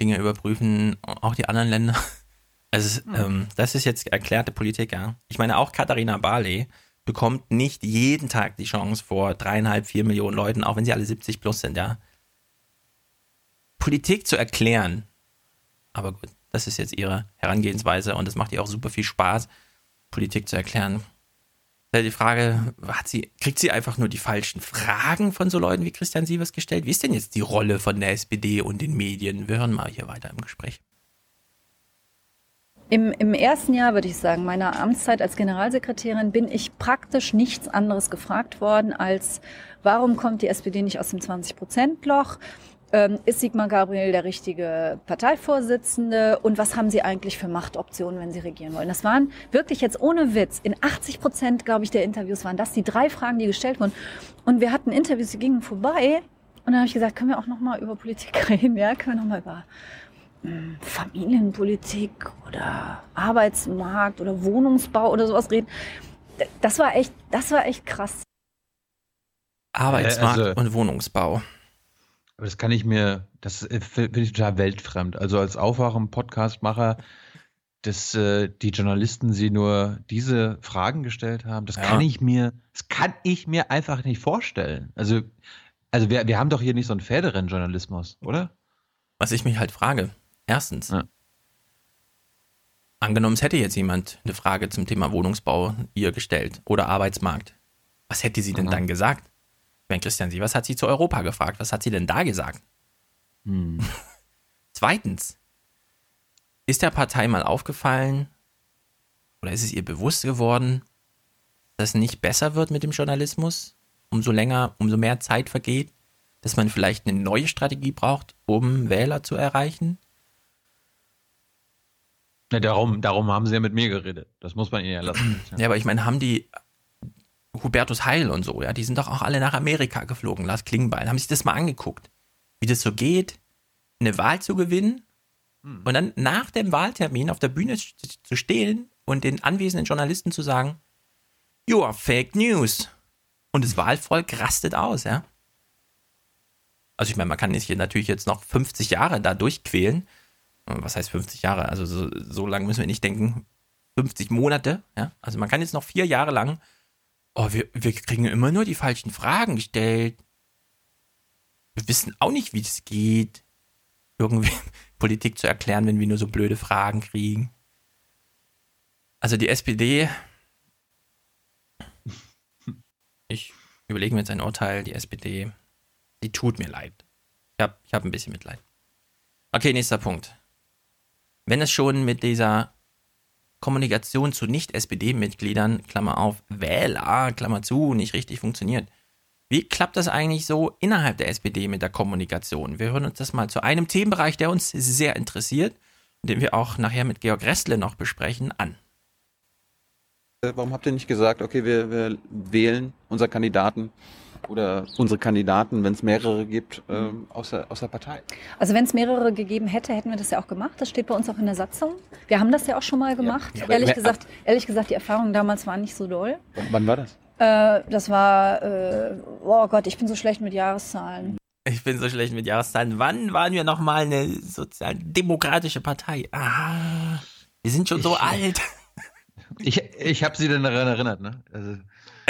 Dinge überprüfen, auch die anderen Länder. Also, ähm, das ist jetzt erklärte Politik, ja. Ich meine, auch Katharina Barley bekommt nicht jeden Tag die Chance vor dreieinhalb, vier Millionen Leuten, auch wenn sie alle 70 plus sind, ja. Politik zu erklären. Aber gut, das ist jetzt ihre Herangehensweise und es macht ihr auch super viel Spaß, Politik zu erklären. Da Die Frage, sie, kriegt sie einfach nur die falschen Fragen von so Leuten wie Christian Sievers gestellt? Wie ist denn jetzt die Rolle von der SPD und den Medien? Wir hören mal hier weiter im Gespräch. Im, Im ersten Jahr, würde ich sagen, meiner Amtszeit als Generalsekretärin bin ich praktisch nichts anderes gefragt worden als, warum kommt die SPD nicht aus dem 20-Prozent-Loch? Ähm, ist Sigmar Gabriel der richtige Parteivorsitzende? Und was haben Sie eigentlich für Machtoptionen, wenn Sie regieren wollen? Das waren wirklich jetzt ohne Witz, in 80 Prozent, glaube ich, der Interviews waren das die drei Fragen, die gestellt wurden. Und wir hatten Interviews, die gingen vorbei. Und dann habe ich gesagt, können wir auch noch mal über Politik reden? Ja, können wir noch mal über mh, Familienpolitik oder Arbeitsmarkt oder Wohnungsbau oder sowas reden. Das war echt, das war echt krass. Arbeitsmarkt Äh, also- und Wohnungsbau. Aber das kann ich mir, das äh, finde ich total weltfremd. Also als Aufwachen-Podcastmacher, dass äh, die Journalisten sie nur diese Fragen gestellt haben, das Ja. kann ich mir, das kann ich mir einfach nicht vorstellen. Also, also wir, wir haben doch hier nicht so einen Pferderennen-Journalismus, oder? Was ich mich halt frage, erstens, angenommen, es hätte jetzt jemand eine Frage zum Thema Wohnungsbau ihr gestellt oder Arbeitsmarkt, was hätte sie denn Mhm. dann gesagt? Wenn Christian Sievers hat sie zu Europa gefragt, was hat sie denn da gesagt? Hm. Zweitens, ist der Partei mal aufgefallen oder ist es ihr bewusst geworden, dass es nicht besser wird mit dem Journalismus, umso länger, umso mehr Zeit vergeht, dass man vielleicht eine neue Strategie braucht, um Wähler zu erreichen? Ja, darum, darum haben sie ja mit mir geredet. Das muss man ihnen ja lassen. Ja, aber ich meine, haben die Hubertus Heil und so, ja, die sind doch auch alle nach Amerika geflogen, Lars Klingbeil, haben sich das mal angeguckt, wie das so geht, eine Wahl zu gewinnen und dann nach dem Wahltermin auf der Bühne zu stehen und den anwesenden Journalisten zu sagen, you are fake news. Und das Wahlvolk rastet aus, ja. Also ich meine, man kann hier natürlich jetzt noch 50 Jahre da durchquälen. Was heißt 50 Jahre? Also so, so lange müssen wir nicht denken. 50 Monate, ja. Also man kann jetzt noch vier Jahre lang, oh, wir, wir kriegen immer nur die falschen Fragen gestellt. Wir wissen auch nicht, wie das geht, irgendwie Politik zu erklären, wenn wir nur so blöde Fragen kriegen. Also die SPD, ich überlege mir jetzt ein Urteil, die SPD, die tut mir leid. Ich habe ich hab ein bisschen Mitleid. Okay, nächster Punkt. Wenn es schon mit dieser Kommunikation zu Nicht-SPD-Mitgliedern, Klammer auf, Wähler, Klammer zu, nicht richtig funktioniert. Wie klappt das eigentlich so innerhalb der SPD mit der Kommunikation? Wir hören uns das mal zu einem Themenbereich, der uns sehr interessiert, den wir auch nachher mit Georg Restle noch besprechen, an. Äh, Warum habt ihr nicht gesagt, okay, wir, wir wählen unseren Kandidaten oder unsere Kandidaten, wenn es mehrere gibt, ähm, aus, der, aus der Partei? Also wenn es mehrere gegeben hätte, hätten wir das ja auch gemacht. Das steht bei uns auch in der Satzung. Wir haben das ja auch schon mal gemacht. Ja, aber- ehrlich, gesagt, ehrlich gesagt, die Erfahrungen damals waren nicht so doll. W- Wann war das? Äh, das war, äh, oh Gott, ich bin so schlecht mit Jahreszahlen. Ich bin so schlecht mit Jahreszahlen. Wann waren wir nochmal eine sozialdemokratische Partei? Ah, wir sind schon so Ich- alt. Ich, ich habe sie dann daran erinnert, ne? Also,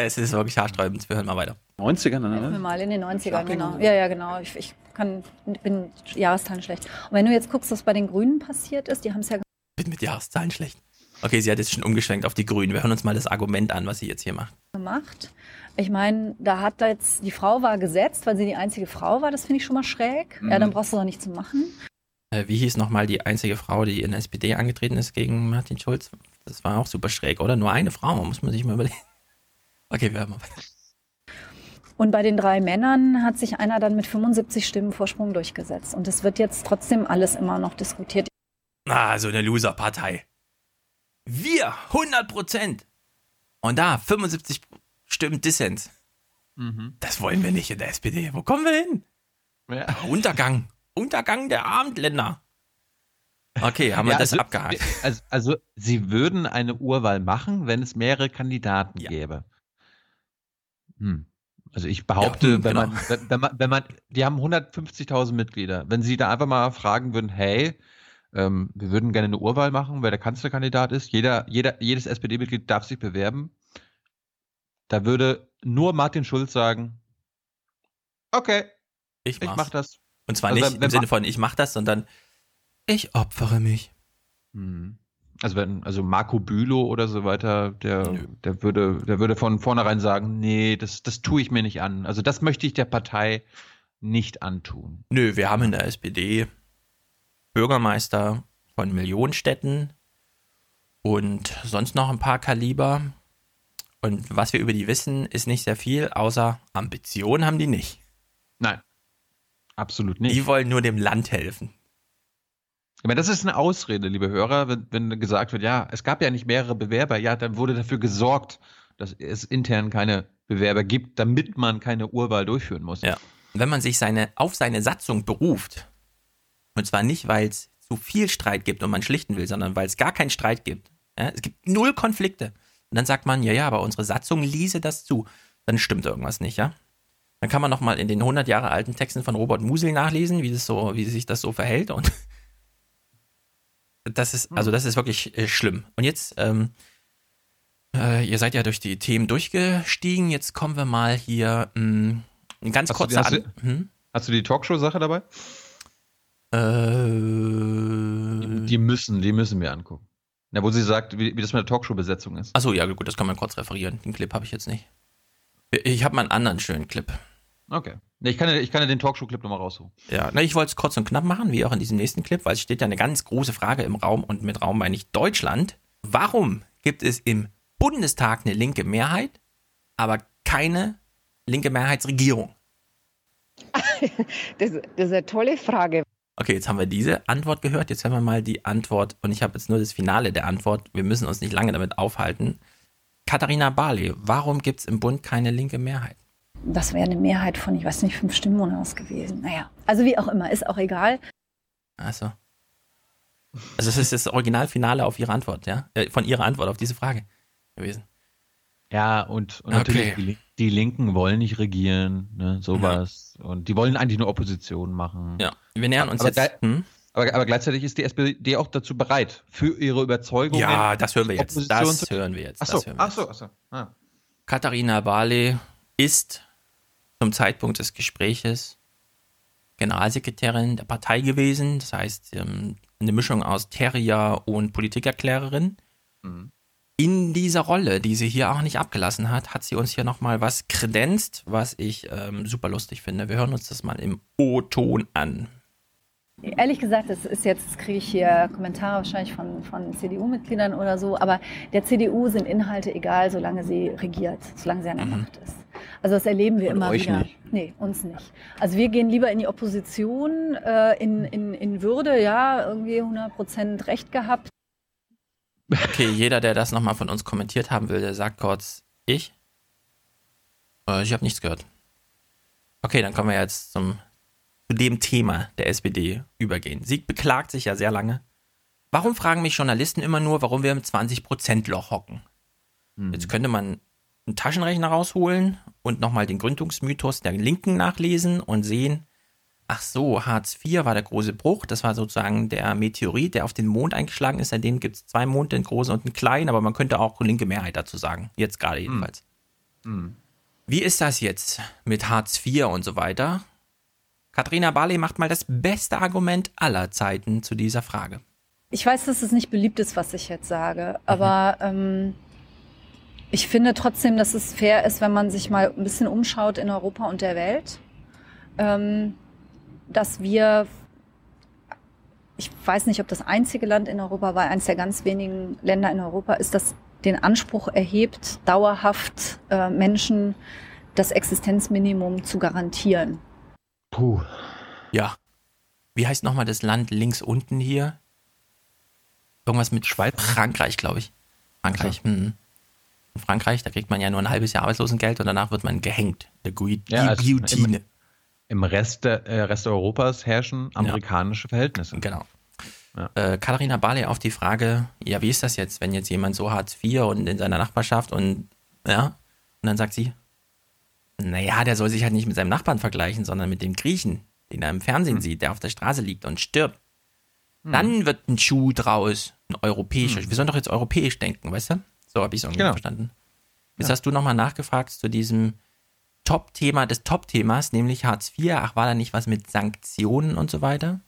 Es ist wirklich haarsträubend. Wir hören mal weiter. 90ern, Helfen wir mal in den 90ern, Schlag genau. Ja, ja, genau. Ich, ich kann, bin Jahreszahlen schlecht. Und wenn du jetzt guckst, was bei den Grünen passiert ist, die haben es ja Bin mit Jahreszahlen schlecht. Okay, sie hat jetzt schon umgeschwenkt auf die Grünen. Wir hören uns mal das Argument an, was sie jetzt hier macht. gemacht. Ich meine, da hat da jetzt, die Frau war gesetzt, weil sie die einzige Frau war. Das finde ich schon mal schräg. Ja, Mhm. dann brauchst du doch nicht zu machen. Äh, wie hieß nochmal die einzige Frau, die in der SPD angetreten ist gegen Martin Schulz? Das war auch super schräg, oder? Nur eine Frau, muss man sich mal überlegen. Okay, wir weiter. Und bei den drei Männern hat sich einer dann mit 75 Stimmen Vorsprung durchgesetzt. Und es wird jetzt trotzdem alles immer noch diskutiert. Ah, so eine Loser-Partei. Wir, 100 Prozent. Und da, 75 Stimmen Dissens. mhm. Das wollen wir nicht in der SPD. Wo kommen wir hin? Ja. Untergang. Untergang der Abendländer. Okay, haben wir Ja, das also, abgehakt. Also, also, sie würden eine Urwahl machen, wenn es mehrere Kandidaten gäbe. Hm. Also ich behaupte, Ja, wenn, genau. man, wenn, wenn man, wenn man, die haben 150.000 Mitglieder. Wenn sie da einfach mal fragen würden, hey, ähm, wir würden gerne eine Urwahl machen, wer der Kanzlerkandidat ist. Jeder, jeder, jedes SPD-Mitglied darf sich bewerben. Da würde nur Martin Schulz sagen, okay, Ich ich mach das. Und zwar Also nicht im Sinne von, ich mach das, sondern ich opfere mich. Hm. Also wenn, also Marco Bülow oder so weiter, der, der würde, der würde von vornherein sagen, nee, das, das tue ich mir nicht an. Also das möchte ich der Partei nicht antun. Nö, wir haben in der SPD Bürgermeister von Millionenstädten und sonst noch ein paar Kaliber. Und was wir über die wissen, ist nicht sehr viel, außer Ambition haben die nicht. Nein, absolut nicht. Die wollen nur dem Land helfen. Aber das ist eine Ausrede, liebe Hörer, wenn, wenn gesagt wird, ja, es gab ja nicht mehrere Bewerber, ja, dann wurde dafür gesorgt, dass es intern keine Bewerber gibt, damit man keine Urwahl durchführen muss. Ja. Wenn man sich seine, auf seine Satzung beruft, und zwar nicht, weil es zu viel Streit gibt und man schlichten will, sondern weil es gar keinen Streit gibt. Ja, es gibt null Konflikte. Und dann sagt man, ja, ja, aber unsere Satzung ließe das zu. Dann stimmt irgendwas nicht, ja? Dann kann man nochmal in den 100 Jahre alten Texten von Robert Musil nachlesen, wie, das so, wie sich das so verhält. Und das ist, also das ist wirklich äh, schlimm. Und jetzt, ähm, äh, ihr seid ja durch die Themen durchgestiegen. Jetzt kommen wir mal hier mh, ein ganz Hast hast, An du, hm? hast du die Talkshow-Sache dabei? Äh, Die müssen, die müssen wir angucken. Na, wo sie sagt, wie, wie das mit der Talkshow-Besetzung ist. Achso, ja gut, das kann man kurz referieren. Den Clip habe ich jetzt nicht. Ich habe mal einen anderen schönen Clip. Okay. Nee, ich kann, ja- ich kann ja den Talkshow-Clip nochmal rausholen. Ja, na, ich wollte es kurz und knapp machen, wie auch in diesem nächsten Clip, weil es steht ja eine ganz große Frage im Raum und mit Raum meine ich Deutschland. Warum gibt es im Bundestag eine linke Mehrheit, aber keine linke Mehrheitsregierung? Das, das ist eine tolle Frage. Okay, jetzt haben wir diese Antwort gehört. Jetzt hören wir mal die Antwort und ich habe jetzt nur das Finale der Antwort. Wir müssen uns nicht lange damit aufhalten. Katharina Barley, warum gibt es im Bund keine linke Mehrheit? Das wäre eine Mehrheit von, ich weiß nicht, fünf Stimmen oder was gewesen. Naja, also wie auch immer, ist auch egal. Also. Also, das ist das Originalfinale auf Ihre Antwort, ja? Äh, Von Ihrer Antwort auf diese Frage gewesen. Ja, und, und Okay. natürlich, die, die Linken wollen nicht regieren, ne, sowas. Und die wollen eigentlich nur Opposition machen. Ja, wir nähern uns aber, jetzt- hm? aber, aber gleichzeitig ist die SPD auch dazu bereit, für ihre Überzeugung. Ja, das hören wir jetzt. Das hören wir jetzt. Achso, achso, achso. Ah. Katharina Barley ist zum Zeitpunkt des Gespräches Generalsekretärin der Partei gewesen. Das heißt, ähm, eine Mischung aus Terrier und Politikerklärerin. Mhm. In dieser Rolle, die sie hier auch nicht abgelassen hat, hat sie uns hier nochmal was kredenzt, was ich ähm, super lustig finde. Wir hören uns das mal im O-Ton an. Ehrlich gesagt, das ist jetzt, das kriege ich hier Kommentare wahrscheinlich von, von CDU-Mitgliedern oder so, aber der CDU sind Inhalte egal, solange sie regiert, solange sie an der Macht ist. Also das erleben wir Und immer euch wieder. nicht. Nee, uns nicht. Also wir gehen lieber in die Opposition, äh, in, in, in Würde, ja, irgendwie 100 Prozent Recht gehabt. Okay, jeder, der das nochmal von uns kommentiert haben will, der sagt kurz, ich? Äh, ich habe nichts gehört. Okay, dann können wir jetzt zum, zu dem Thema der SPD übergehen. Sie beklagt sich ja sehr lange. Warum fragen mich Journalisten immer nur, warum wir im 20%-Loch hocken? Jetzt könnte man einen Taschenrechner rausholen und nochmal den Gründungsmythos der Linken nachlesen und sehen, ach so, Hartz IV war der große Bruch. Das war sozusagen der Meteorit, der auf den Mond eingeschlagen ist. Seitdem gibt es zwei Monde, einen großen und einen kleinen, aber man könnte auch linke Mehrheit dazu sagen. Jetzt gerade jedenfalls. Wie ist das jetzt mit Hartz IV und so weiter? Katharina Barley macht mal das beste Argument aller Zeiten zu dieser Frage. Ich weiß, dass es nicht beliebt ist, was ich jetzt sage, aber ähm, ich finde trotzdem, dass es fair ist, wenn man sich mal ein bisschen umschaut in Europa und der Welt, ähm, dass wir, ich weiß nicht, ob das einzige Land in Europa war, eines der ganz wenigen Länder in Europa ist, das den Anspruch erhebt, dauerhaft äh, Menschen das Existenzminimum zu garantieren. Puh. Ja. Wie heißt nochmal das Land links unten hier? Irgendwas mit Schweiz? Frankreich, glaube ich. Frankreich. Mhm. In Frankreich, da kriegt man ja nur ein halbes Jahr Arbeitslosengeld und danach wird man gehängt. Der Gui Ja, also Guillotine. im, Im Rest, der, äh, Rest Europas herrschen amerikanische Verhältnisse. Genau. Äh, Katharina Barley auf die Frage, ja, wie ist das jetzt, wenn jetzt jemand so Hartz IV und in seiner Nachbarschaft und ja, und dann sagt sie, naja, der soll sich halt nicht mit seinem Nachbarn vergleichen, sondern mit dem Griechen, den er im Fernsehen sieht, der auf der Straße liegt und stirbt. Dann wird ein Schuh draus, ein europäischer. Wir sollen doch jetzt europäisch denken, weißt du? So habe ich es irgendwie Genau. verstanden. Jetzt Ja. hast du nochmal nachgefragt zu diesem Top-Thema des Top-Themas, nämlich Hartz IV. Ach, war da nicht was mit Sanktionen und so weiter?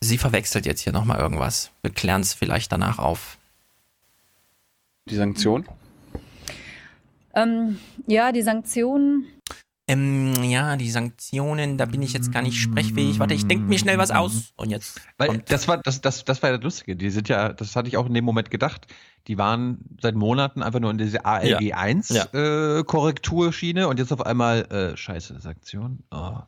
Sie verwechselt jetzt hier nochmal irgendwas. Wir klären es vielleicht danach auf. Die Sanktion? Ähm, ja, die Sanktionen, Ähm, ja, die Sanktionen, da bin ich jetzt gar nicht sprechfähig. Warte, ich denke mir schnell was aus. Und jetzt. Weil das war das, das, das war ja das Lustige. Die sind ja, das hatte ich auch in dem Moment gedacht. Die waren seit Monaten einfach nur in diese ALG 1 Ja. äh, Korrekturschiene und jetzt auf einmal äh, Scheiße Sanktion. Oh.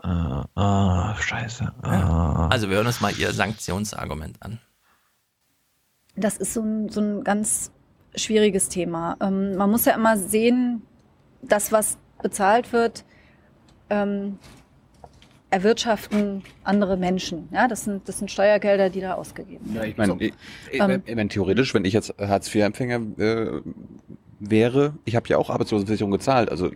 Ah, ah, scheiße. Ah. Also wir hören uns mal ihr Sanktionsargument an. das ist so ein, so ein ganz schwieriges Thema. Ähm, man muss ja immer sehen, das, was bezahlt wird, ähm, erwirtschaften andere Menschen. Ja, das sind, das sind Steuergelder, die da ausgegeben werden. Ja, ich meine, So. ich, ich, Ähm, ich meine, theoretisch, wenn ich jetzt Hartz-IV-Empfänger äh, wäre, ich habe ja auch Arbeitslosenversicherung gezahlt, also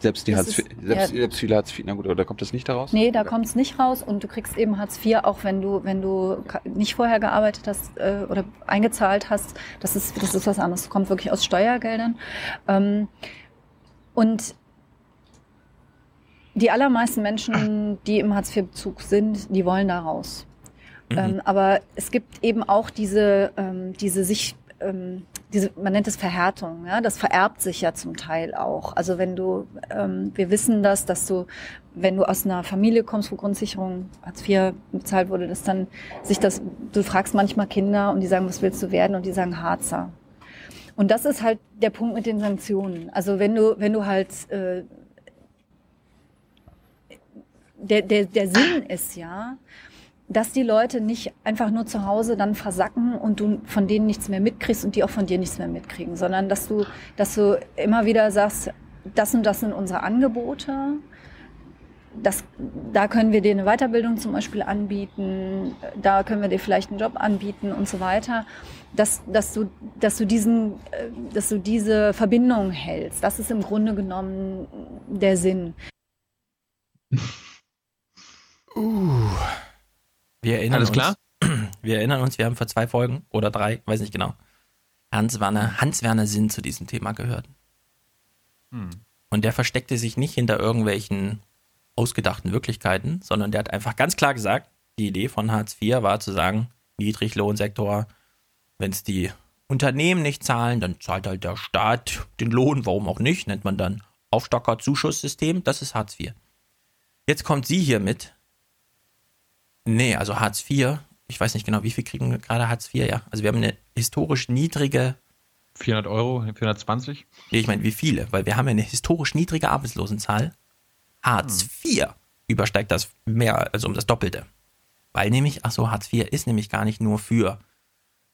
Selbst, die Das Hartz ist- IV, selbst, ja. selbst viele Hartz IV, na gut, oder kommt das nicht daraus? Nee, da kommt es nicht raus und du kriegst eben Hartz IV, auch wenn du, wenn du nicht vorher gearbeitet hast äh, oder eingezahlt hast. Das ist, das ist was anderes. Das kommt wirklich aus Steuergeldern. Ähm, und die allermeisten Menschen, die im Hartz-IV-Bezug sind, die wollen da raus. Ähm, aber es gibt eben auch diese, ähm, diese sich, ähm, diese, man nennt es Verhärtung, ja, das vererbt sich ja zum Teil auch. Also wenn du, ähm, wir wissen das, dass du, wenn du aus einer Familie kommst, wo Grundsicherung Hartz IV bezahlt wurde, dass dann sich das, du fragst manchmal Kinder und die sagen, was willst du werden? Und die sagen Harzer. Und das ist halt der Punkt mit den Sanktionen. Also wenn du, wenn du halt äh, der, der, der Sinn ist ja, dass die Leute nicht einfach nur zu Hause dann versacken und du von denen nichts mehr mitkriegst und die auch von dir nichts mehr mitkriegen, sondern dass du, dass du immer wieder sagst, das und das sind unsere Angebote. Das, da können wir dir eine Weiterbildung zum Beispiel anbieten, da können wir dir vielleicht einen Job anbieten und so weiter, dass, dass, du, dass, du diesen, äh, dass du diese Verbindung hältst. Das ist im Grunde genommen der Sinn. Uh. Wir erinnern Alles uns, klar? Wir erinnern uns, wir haben vor zwei Folgen oder drei, weiß nicht genau, Hans-Werner Hans -Werner Sinn zu diesem Thema gehört. Hm. Und der versteckte sich nicht hinter irgendwelchen ausgedachten Wirklichkeiten, sondern der hat einfach ganz klar gesagt, die Idee von Hartz IV war zu sagen, Niedriglohnsektor, wenn es die Unternehmen nicht zahlen, dann zahlt halt der Staat den Lohn, warum auch nicht, nennt man dann Aufstocker-Zuschusssystem, das ist Hartz IV. Jetzt kommt sie hier mit, nee, also Hartz IV, ich weiß nicht genau, wie viel kriegen wir gerade Hartz IV, ja. Also wir haben eine historisch niedrige 400 Euro, 420? Nee, ich meine, wie viele? Weil wir haben ja eine historisch niedrige Arbeitslosenzahl. Hartz IV übersteigt das mehr, also um das Doppelte. Weil nämlich, ach so, Hartz IV ist nämlich gar nicht nur für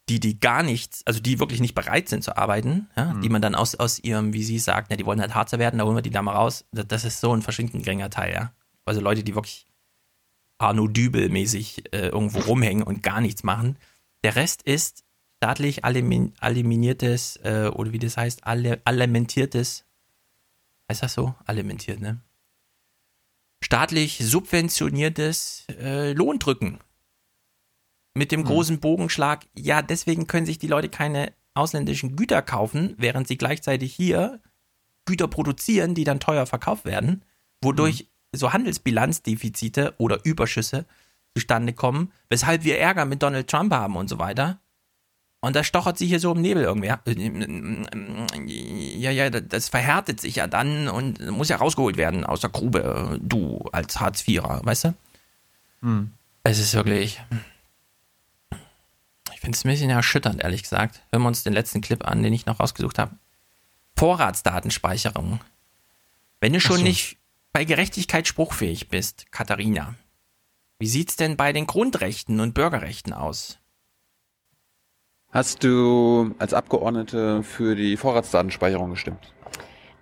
die, die gar nichts, also die wirklich nicht bereit sind zu arbeiten, ja, die man dann aus, aus ihrem, wie sie sagt, ja, die wollen halt Harzer werden, da holen wir die da mal raus. Das, das ist so ein verschwindend geringer Teil, ja. Also Leute, die wirklich Arno Dübel-mäßig äh, irgendwo rumhängen und gar nichts machen. Der Rest ist staatlich alimin, aliminiertes, äh, oder wie das heißt, alle, alimentiertes, heißt das so? Alimentiert, ne? Staatlich subventioniertes äh, Lohndrücken. Mit dem großen Bogenschlag, ja, deswegen können sich die Leute keine ausländischen Güter kaufen, während sie gleichzeitig hier Güter produzieren, die dann teuer verkauft werden, wodurch so Handelsbilanzdefizite oder Überschüsse zustande kommen, weshalb wir Ärger mit Donald Trump haben und so weiter. Und da stochert sie hier so im Nebel irgendwer. Ja, ja, das verhärtet sich ja dann und muss ja rausgeholt werden aus der Grube, du als Hartz-Vierer, weißt du? Hm. Es ist wirklich. Ich finde es ein bisschen erschütternd, ehrlich gesagt. Hören wir uns den letzten Clip an, den ich noch rausgesucht habe. Vorratsdatenspeicherung. Wenn du schon so. nicht bei Gerechtigkeit spruchfähig bist, Katharina, wie sieht's denn bei den Grundrechten und Bürgerrechten aus? Hast du als Abgeordnete für die Vorratsdatenspeicherung gestimmt?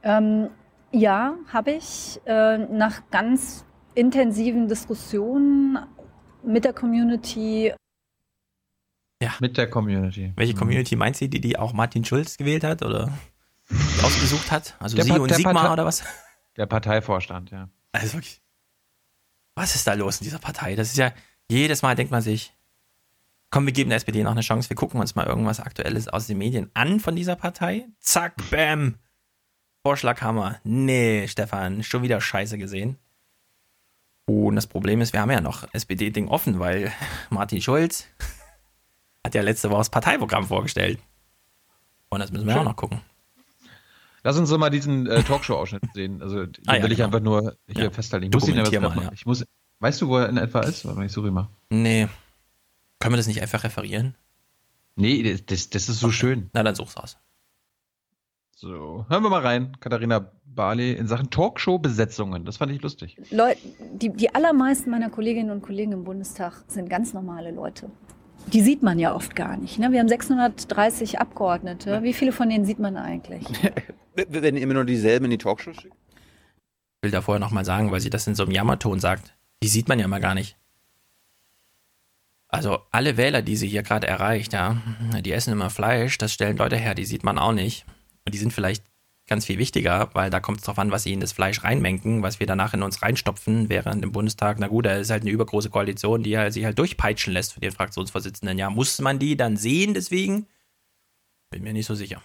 Ähm, ja, habe ich äh, nach ganz intensiven Diskussionen mit der Community. Ja. Mit der Community. Welche Community meint sie, die die auch Martin Schulz gewählt hat oder ausgesucht hat? Also Der sie Part- und Sigmar Partei- oder was? Der Parteivorstand, ja. Also wirklich. Was ist da los in dieser Partei? Das ist ja, jedes Mal denkt man sich, komm, wir geben der SPD noch eine Chance, wir gucken uns mal irgendwas Aktuelles aus den Medien an von dieser Partei. Zack, bam. Vorschlaghammer. Nee, Stefan, schon wieder Scheiße gesehen. Und das Problem ist, wir haben ja noch SPD-Ding offen, weil Martin Schulz hat ja letzte Woche das Parteiprogramm vorgestellt. Und das müssen wir Schön. auch noch gucken. Lass uns doch mal diesen äh, Talkshow-Ausschnitt sehen. Also den Ah, ja, will ich genau. einfach nur hier Ja. festhalten. Ich muss ihn jetzt mal, ja. ich muss, Weißt du, wo er in etwa ist? Warte mal, ich suche ihn mal. Nee. Können wir das nicht einfach referieren? Nee, das, das, das ist so schön. Na, dann such's aus. So, hören wir mal rein, Katharina Barley, in Sachen Talkshow-Besetzungen. Das fand ich lustig. Leute, die, die allermeisten meiner Kolleginnen und Kollegen im Bundestag sind ganz normale Leute. Die sieht man ja oft gar nicht. Ne? Wir haben 630 Abgeordnete. Wie viele von denen sieht man eigentlich? Wenn immer nur dieselben in die Talkshow schickt? Ich will da vorher nochmal sagen, weil sie das in so einem Jammerton sagt. Die sieht man ja mal gar nicht. Also alle Wähler, die sie hier gerade erreicht, ja, die essen immer Fleisch, das stellen Leute her, die sieht man auch nicht. Und die sind vielleicht ganz viel wichtiger, weil da kommt es drauf an, was sie in das Fleisch reinmengen, was wir danach in uns reinstopfen, während im Bundestag, na gut, da ist halt eine übergroße Koalition, die halt sich halt durchpeitschen lässt für den Fraktionsvorsitzenden. Ja, muss man die dann sehen deswegen? Bin mir nicht so sicher.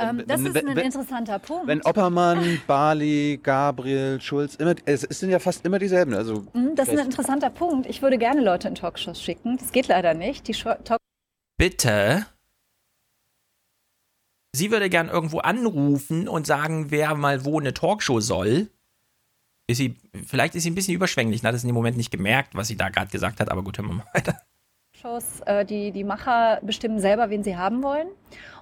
Ähm, das wenn- ist wenn- ein wenn- interessanter Punkt. Wenn Oppermann, Barley, Gabriel, Schulz, immer, es sind ja fast immer dieselben. Also Mhm, Das ist ein interessanter Punkt. Ich würde gerne Leute in Talkshows schicken. Das geht leider nicht. Die Talk Bitte. Sie würde gern irgendwo anrufen und sagen, wer mal wo eine Talkshow soll. Ist sie, vielleicht ist sie ein bisschen überschwänglich, hat es in dem Moment nicht gemerkt, was sie da gerade gesagt hat, aber gut, hören wir mal weiter. Shows, äh, die, die Macher bestimmen selber, wen sie haben wollen.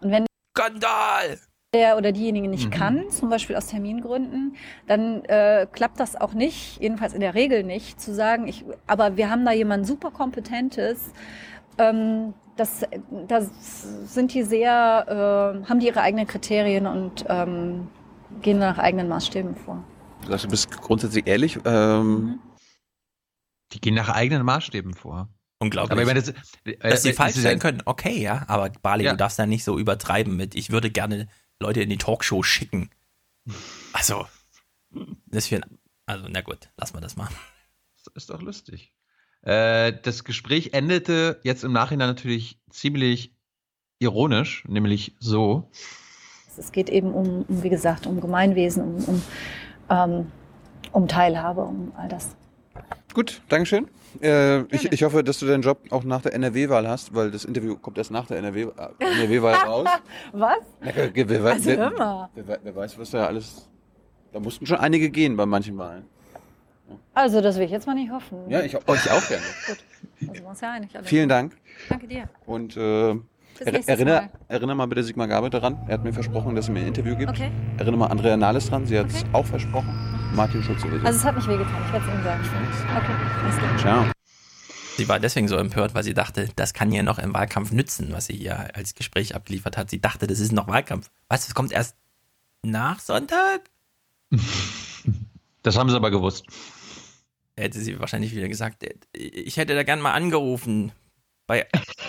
Und wenn Skandal! der oder diejenige nicht Mhm. kann, zum Beispiel aus Termingründen, dann äh, klappt das auch nicht, jedenfalls in der Regel nicht, zu sagen, ich, aber wir haben da jemanden super kompetentes, ähm, das, das sind die sehr, äh, haben die ihre eigenen Kriterien und ähm, gehen nach eigenen Maßstäben vor. du bist grundsätzlich ehrlich. Ähm, Die gehen nach eigenen Maßstäben vor. Unglaublich. Aber ich meine, das, äh, Dass sie das falsch sein können, okay, ja, aber Bali, Ja. du darfst da nicht so übertreiben mit, ich würde gerne Leute in die Talkshow schicken. Also, das für ein, also, na gut, lassen wir das mal. Das ist doch lustig. Äh, das Gespräch endete jetzt im Nachhinein natürlich ziemlich ironisch, nämlich so. Es geht eben um, um wie gesagt, um Gemeinwesen, um, um, ähm, um Teilhabe, um all das. gut, Dankeschön. Äh, ich, ich hoffe, dass du deinen Job auch nach der NRW-Wahl hast, weil das Interview kommt erst nach der NRW äh, NRW-Wahl raus. Was? Na, wer, wer, Also wer, wer weiß, was da alles. Da mussten schon einige gehen bei manchen Wahlen. Also, das will ich jetzt mal nicht hoffen. Ja, ich, euch auch gerne. Gut, also wir uns ja einig. alle. Vielen Dank. Danke dir. Und äh, er, erinnere, Mal. erinnere mal bitte Sigmar Gabe daran. Er hat mir versprochen, dass er mir ein Interview gibt. Okay. Erinnere mal Andrea Nahles dran. Sie hat es auch versprochen. Martin Schulz sowieso. Also, es hat mich wehgetan, ich werde es Ihnen sagen. Okay, alles klar. Ciao. Sie war deswegen so empört, weil sie dachte, das kann ihr noch im Wahlkampf nützen, was sie hier als Gespräch abgeliefert hat. Sie dachte, das ist noch Wahlkampf. Was, das kommt erst nach Sonntag? Das haben sie aber gewusst. Hätte sie wahrscheinlich wieder gesagt, ich hätte da gern mal angerufen bei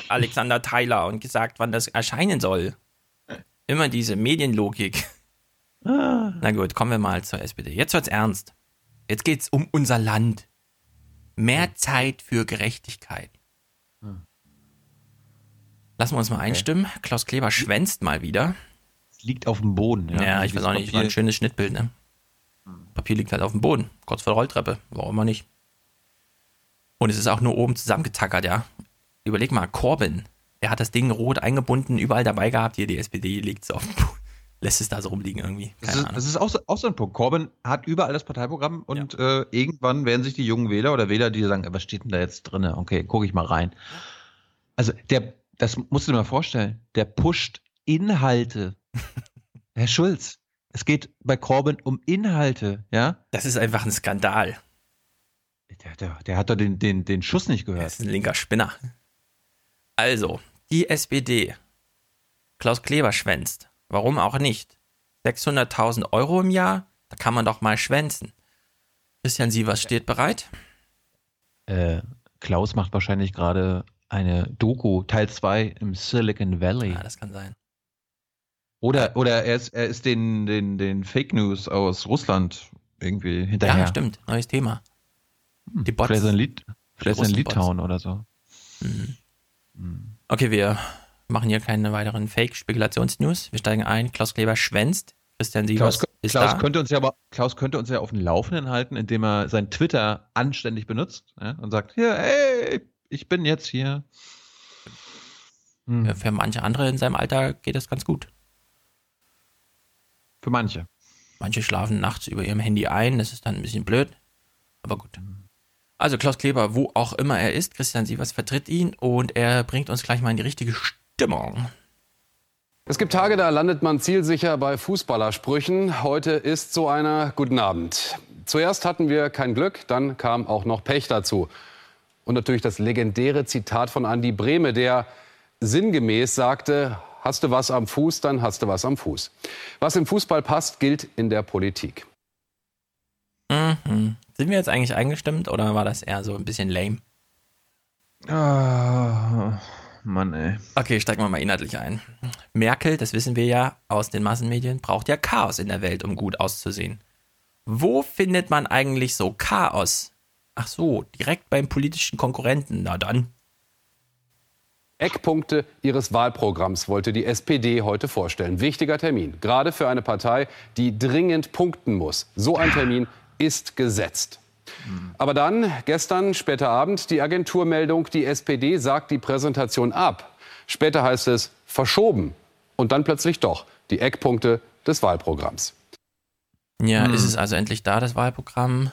Alexander Tyler und gesagt, wann das erscheinen soll. Immer diese Medienlogik. Na gut, kommen wir mal zur SPD. Jetzt wird's ernst. Jetzt geht's um unser Land. Mehr Zeit für Gerechtigkeit. Lassen wir uns mal einstimmen. Klaus Kleber schwänzt mal wieder. Es liegt auf dem Boden. Ja, Ja, ich weiß auch nicht, war ein schönes Schnittbild, ne? Papier liegt halt auf dem Boden, kurz vor der Rolltreppe, warum immer nicht. Und es ist auch nur oben zusammengetackert, ja. Überleg mal, Corbyn, der hat das Ding rot eingebunden, überall dabei gehabt, hier die SPD liegt so auf dem Boden, lässt es da so rumliegen irgendwie. Das Keine ist, Ahnung. das ist auch, so, auch so ein Punkt. Corbyn hat überall das Parteiprogramm und äh, irgendwann werden sich die jungen Wähler oder Wähler, die sagen, was steht denn da jetzt drin? Okay, gucke ich mal rein. Also der, das musst du dir mal vorstellen, der pusht Inhalte. Herr Schulz, es geht bei Corbyn um Inhalte, ja? Das ist einfach ein Skandal. Der, der, der hat doch den, den, den Schuss nicht gehört. Das ist ein linker Spinner. Also, die SPD. Klaus Kleber schwänzt. Warum auch nicht? 600.000 Euro im Jahr? Da kann man doch mal schwänzen. Christian Sievers steht bereit. Äh, Klaus macht wahrscheinlich gerade eine Doku, Teil 2 im Silicon Valley. Ja, das kann sein. Oder, oder er ist, er ist den, den, den Fake News aus Russland irgendwie hinterher. Ja, stimmt. Neues Thema. Die Bots. Vielleicht in, Lit vielleicht in. Litauen oder so. Okay, wir machen hier keine weiteren Fake-Spekulations-News. Wir steigen ein. Klaus Kleber schwänzt. Christian Sievers Klaus, ist Klaus da. könnte uns ja aber Klaus könnte uns ja auf dem Laufenden halten, indem er sein Twitter anständig benutzt ja, und sagt, hier, hey, ich bin jetzt hier. Hm, Für manche andere in seinem Alter geht das ganz gut. Für manche. Manche schlafen nachts über ihrem Handy ein, das ist dann ein bisschen blöd. Aber gut. Also Klaus Kleber, wo auch immer er ist, Christian Sievers vertritt ihn und er bringt uns gleich mal in die richtige Stimmung. Es gibt Tage, da landet man zielsicher bei Fußballersprüchen. Heute ist so einer. Guten Abend. Zuerst hatten wir kein Glück, dann kam auch noch Pech dazu. Und natürlich das legendäre Zitat von Andy Brehme, der sinngemäß sagte, hast du was am Fuß, dann hast du was am Fuß. Was im Fußball passt, gilt in der Politik. Mhm. Sind wir jetzt eigentlich eingestimmt oder war das eher so ein bisschen lame? Ah, Mann, ey. Okay, steigen wir mal inhaltlich ein. Merkel, das wissen wir ja aus den Massenmedien, braucht ja Chaos in der Welt, um gut auszusehen. Wo findet man eigentlich so Chaos? Ach so, direkt beim politischen Konkurrenten. Na dann. Eckpunkte ihres Wahlprogramms wollte die SPD heute vorstellen. Wichtiger Termin, gerade für eine Partei, die dringend punkten muss. So ein Termin ist gesetzt. Aber dann, gestern, später Abend, die Agenturmeldung, die SPD sagt die Präsentation ab. Später heißt es verschoben. Und dann plötzlich doch die Eckpunkte des Wahlprogramms. Ja, Hm. ist es also endlich da, das Wahlprogramm?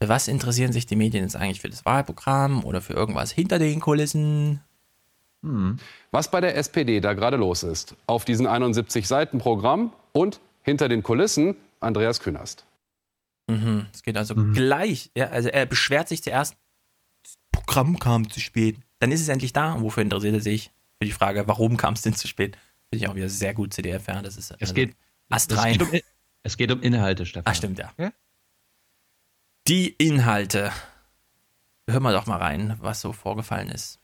Für was interessieren sich die Medien jetzt eigentlich für das Wahlprogramm oder für irgendwas hinter den Kulissen? Was bei der SPD da gerade los ist, auf diesen 71 Seiten Programm und hinter den Kulissen Andreas Künast. Mhm. Es geht also gleich. Ja, also er beschwert sich zuerst, das Programm kam zu spät. Dann ist es endlich da. Und wofür interessiert er sich? Für die Frage, warum kam es denn zu spät? Finde ich auch wieder sehr gut, CDF. Ja. Das ist Es also geht, Ast es rein. geht, um, es geht um Inhalte, Stefan. Ach, stimmt, ja. Die Inhalte. Hören wir doch mal rein, was so vorgefallen ist.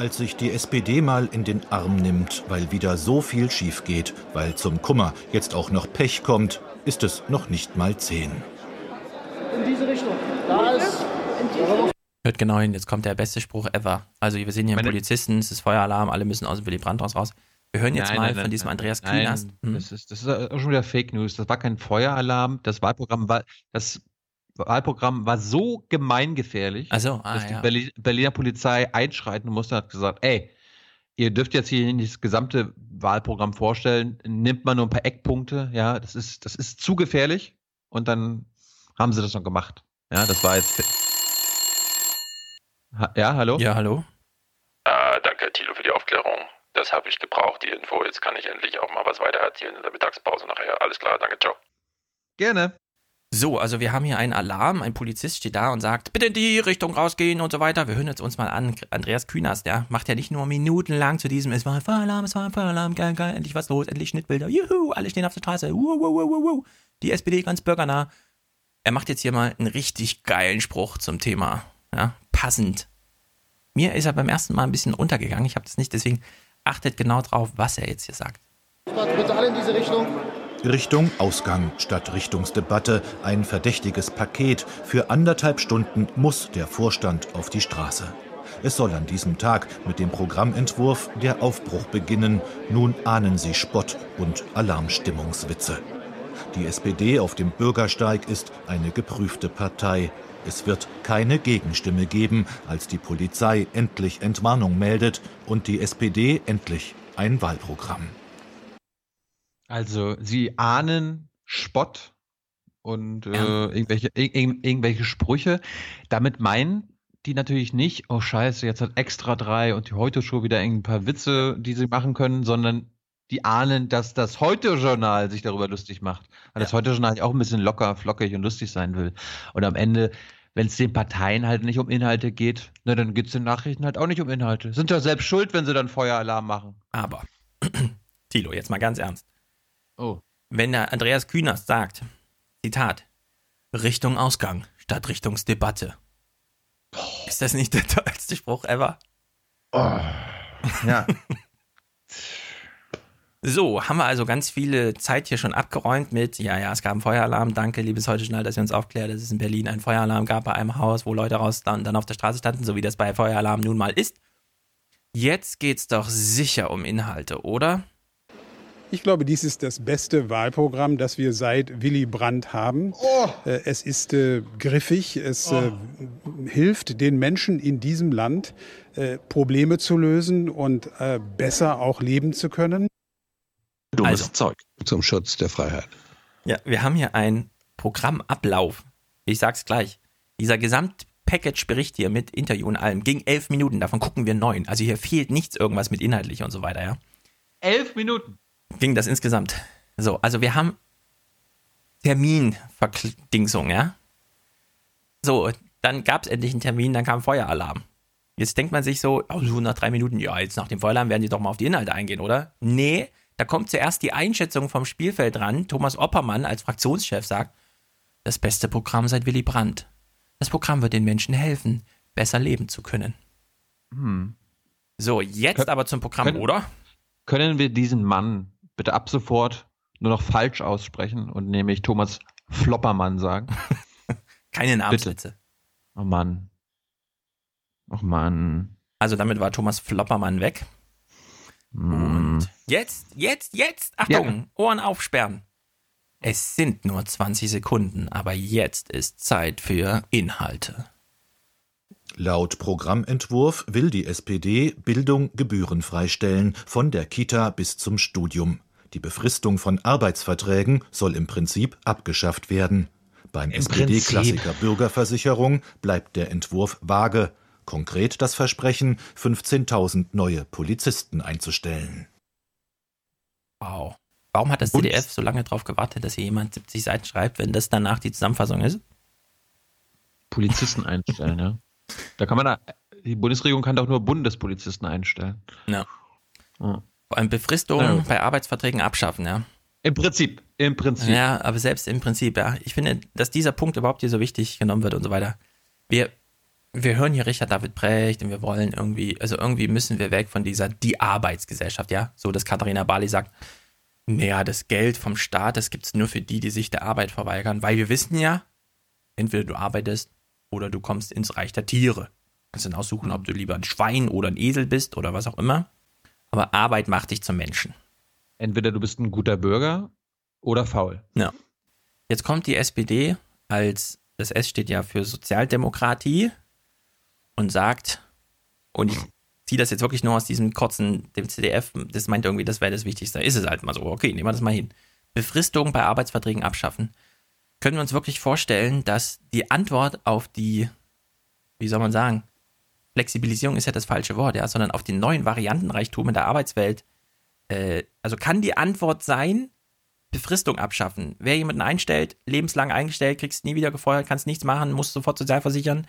Als sich die SPD mal in den Arm nimmt, weil wieder so viel schief geht, weil zum Kummer jetzt auch noch Pech kommt, ist es noch nicht mal zehn. In diese Richtung. Da ist. Hört genau hin, jetzt kommt der beste Spruch ever. Also wir sehen hier einen Polizisten, es ist Feueralarm, alle müssen aus dem Willy Brandt-Haus raus. Wir hören jetzt Nein, mal nein, von nein, diesem nein. Andreas Künast. Hm? Das ist, das ist auch schon wieder Fake News. Das war kein Feueralarm. Das Wahlprogramm war, das Wahlprogramm war so gemeingefährlich, Also, ah, dass die ja. Berlin, Berliner Polizei einschreiten musste und hat gesagt, ey, ihr dürft jetzt hier nicht das gesamte Wahlprogramm vorstellen, nimmt mal nur ein paar Eckpunkte, ja, das ist, das ist zu gefährlich. Und dann haben sie das noch gemacht. Ja, das war jetzt. Ha ja, hallo? Ja, hallo? Ah, danke, Thilo, für die Aufklärung. Das habe ich gebraucht, die Info. Jetzt kann ich endlich auch mal was weiter erzählen in der Mittagspause nachher. Alles klar, danke, ciao. Gerne. So, also wir haben hier einen Alarm, ein Polizist steht da und sagt, bitte in die Richtung rausgehen und so weiter. Wir hören jetzt uns mal an. Andreas Künast, der macht ja nicht nur minutenlang zu diesem, es war ein Feueralarm, es war ein Feueralarm, geil, geil, endlich was los, endlich Schnittbilder, juhu, alle stehen auf der Straße, wuh, wuh, wuh, wuh. Die SPD ganz bürgernah. Er macht jetzt hier mal einen richtig geilen Spruch zum Thema, ja, passend. Mir ist er beim ersten Mal ein bisschen untergegangen, ich habe das nicht, deswegen achtet genau drauf, was er jetzt hier sagt. Bitte alle in diese Richtung. Richtung Ausgang statt Richtungsdebatte ein verdächtiges Paket. Für anderthalb Stunden muss der Vorstand auf die Straße. Es soll an diesem Tag mit dem Programmentwurf der Aufbruch beginnen. Nun ahnen sie Spott und Alarmstimmungswitze. Die SPD auf dem Bürgersteig ist eine geprüfte Partei. Es wird keine Gegenstimme geben, als die Polizei endlich Entwarnung meldet und die SPD endlich ein Wahlprogramm. Also, sie ahnen Spott und äh, Ja. irgendwelche, ir ir irgendwelche Sprüche. Damit meinen die natürlich nicht, oh Scheiße, jetzt hat Extra drei und die Heute-Show wieder ein paar Witze, die sie machen können, sondern die ahnen, dass das Heute-Journal sich darüber lustig macht. Weil das Heute-Journal auch ein bisschen locker, flockig und lustig sein will. Und am Ende, wenn es den Parteien halt nicht um Inhalte geht, na, dann geht es den Nachrichten halt auch nicht um Inhalte. Sind doch selbst schuld, wenn sie dann Feueralarm machen. Aber, Tilo, jetzt mal ganz ernst. Oh. Wenn der Andreas Künast sagt, Zitat, Richtung Ausgang statt Richtungsdebatte. Ist das nicht der tollste Spruch ever? Ja. So, haben wir also ganz viele Zeit hier schon abgeräumt mit, ja, ja, es gab einen Feueralarm, danke, liebes heute Journal, dass ihr uns aufklärt, dass es in Berlin einen Feueralarm gab bei einem Haus, wo Leute raus dann, dann auf der Straße standen, so wie das bei Feueralarm nun mal ist. Jetzt geht's doch sicher um Inhalte, oder? Ich glaube, dies ist das beste Wahlprogramm, das wir seit Willy Brandt haben. Äh, Es ist äh, griffig, es äh, hilft den Menschen in diesem Land, äh, Probleme zu lösen und äh, besser auch leben zu können. Dummes Also. Zeug zum Schutz der Freiheit. Ja, wir haben hier einen Programmablauf. Ich sag's gleich. Dieser Gesamtpackage-Bericht hier mit Interview und allem ging elf Minuten, davon gucken wir neun. Also hier fehlt nichts irgendwas mit inhaltlich und so weiter, ja. Elf Minuten. Ging das insgesamt. So, also wir haben Terminverdingsung, ja. So, dann gab es endlich einen Termin, dann kam Feueralarm. Jetzt denkt man sich so, oh, so nach drei Minuten, ja, jetzt nach dem Feueralarm werden die doch mal auf die Inhalte eingehen, oder? Nee, da kommt zuerst die Einschätzung vom Spielfeld ran. Thomas Oppermann als Fraktionschef sagt, das beste Programm seit Willy Brandt. Das Programm wird den Menschen helfen, besser leben zu können. Hm. So, jetzt Kön- aber zum Programm, können- oder? Können wir diesen Mann bitte ab sofort nur noch falsch aussprechen und nämlich Thomas Floppermann sagen? Keine Namenswitze. Oh Mann. Oh Mann. Also damit war Thomas Floppermann weg. Und Jetzt, jetzt, jetzt, Achtung, Ohren aufsperren. Es sind nur 20 Sekunden, aber jetzt ist Zeit für Inhalte. Laut Programmentwurf will die SPD Bildung gebührenfrei stellen, von der Kita bis zum Studium. Die Befristung von Arbeitsverträgen soll im Prinzip abgeschafft werden. Beim Im SPD-Klassiker Bürgerversicherung bleibt der Entwurf vage. Konkret das Versprechen, 15.000 neue Polizisten einzustellen. Wow. Warum hat das Und- CDF so lange darauf gewartet, dass hier jemand 70 Seiten schreibt, wenn das danach die Zusammenfassung ist? Polizisten einstellen, ja. Da kann man da, die Bundesregierung kann doch nur Bundespolizisten einstellen. Ja. Ja. Allem Befristung Ja. bei Arbeitsverträgen abschaffen, ja. Im Prinzip, im Prinzip. Ja, aber selbst im Prinzip, ja. Ich finde, dass dieser Punkt überhaupt hier so wichtig genommen wird und so weiter. Wir, wir hören hier Richard David Brecht und wir wollen irgendwie, also irgendwie müssen wir weg von dieser Die Arbeitsgesellschaft, ja. So, dass Katharina Barley sagt, naja, das Geld vom Staat, das gibt es nur für die, die sich der Arbeit verweigern, weil wir wissen ja, entweder du arbeitest oder du kommst ins Reich der Tiere. Du kannst dann aussuchen, ob du lieber ein Schwein oder ein Esel bist oder was auch immer. Aber Arbeit macht dich zum Menschen. Entweder du bist ein guter Bürger oder faul. Ja. Jetzt kommt die SPD als, das S steht ja für Sozialdemokratie und sagt, und ich ziehe das jetzt wirklich nur aus diesem kurzen, dem CDF, das meint irgendwie, das wäre das Wichtigste. Ist es halt mal so. Okay, nehmen wir das mal hin. Befristung bei Arbeitsverträgen abschaffen. Können wir uns wirklich vorstellen, dass die Antwort auf die, wie soll man sagen, Flexibilisierung ist ja das falsche Wort, ja, sondern auf den neuen Variantenreichtum in der Arbeitswelt, äh, also kann die Antwort sein, Befristung abschaffen. Wer jemanden einstellt, lebenslang eingestellt, kriegst nie wieder gefeuert, kannst nichts machen, musst sofort sozialversichern.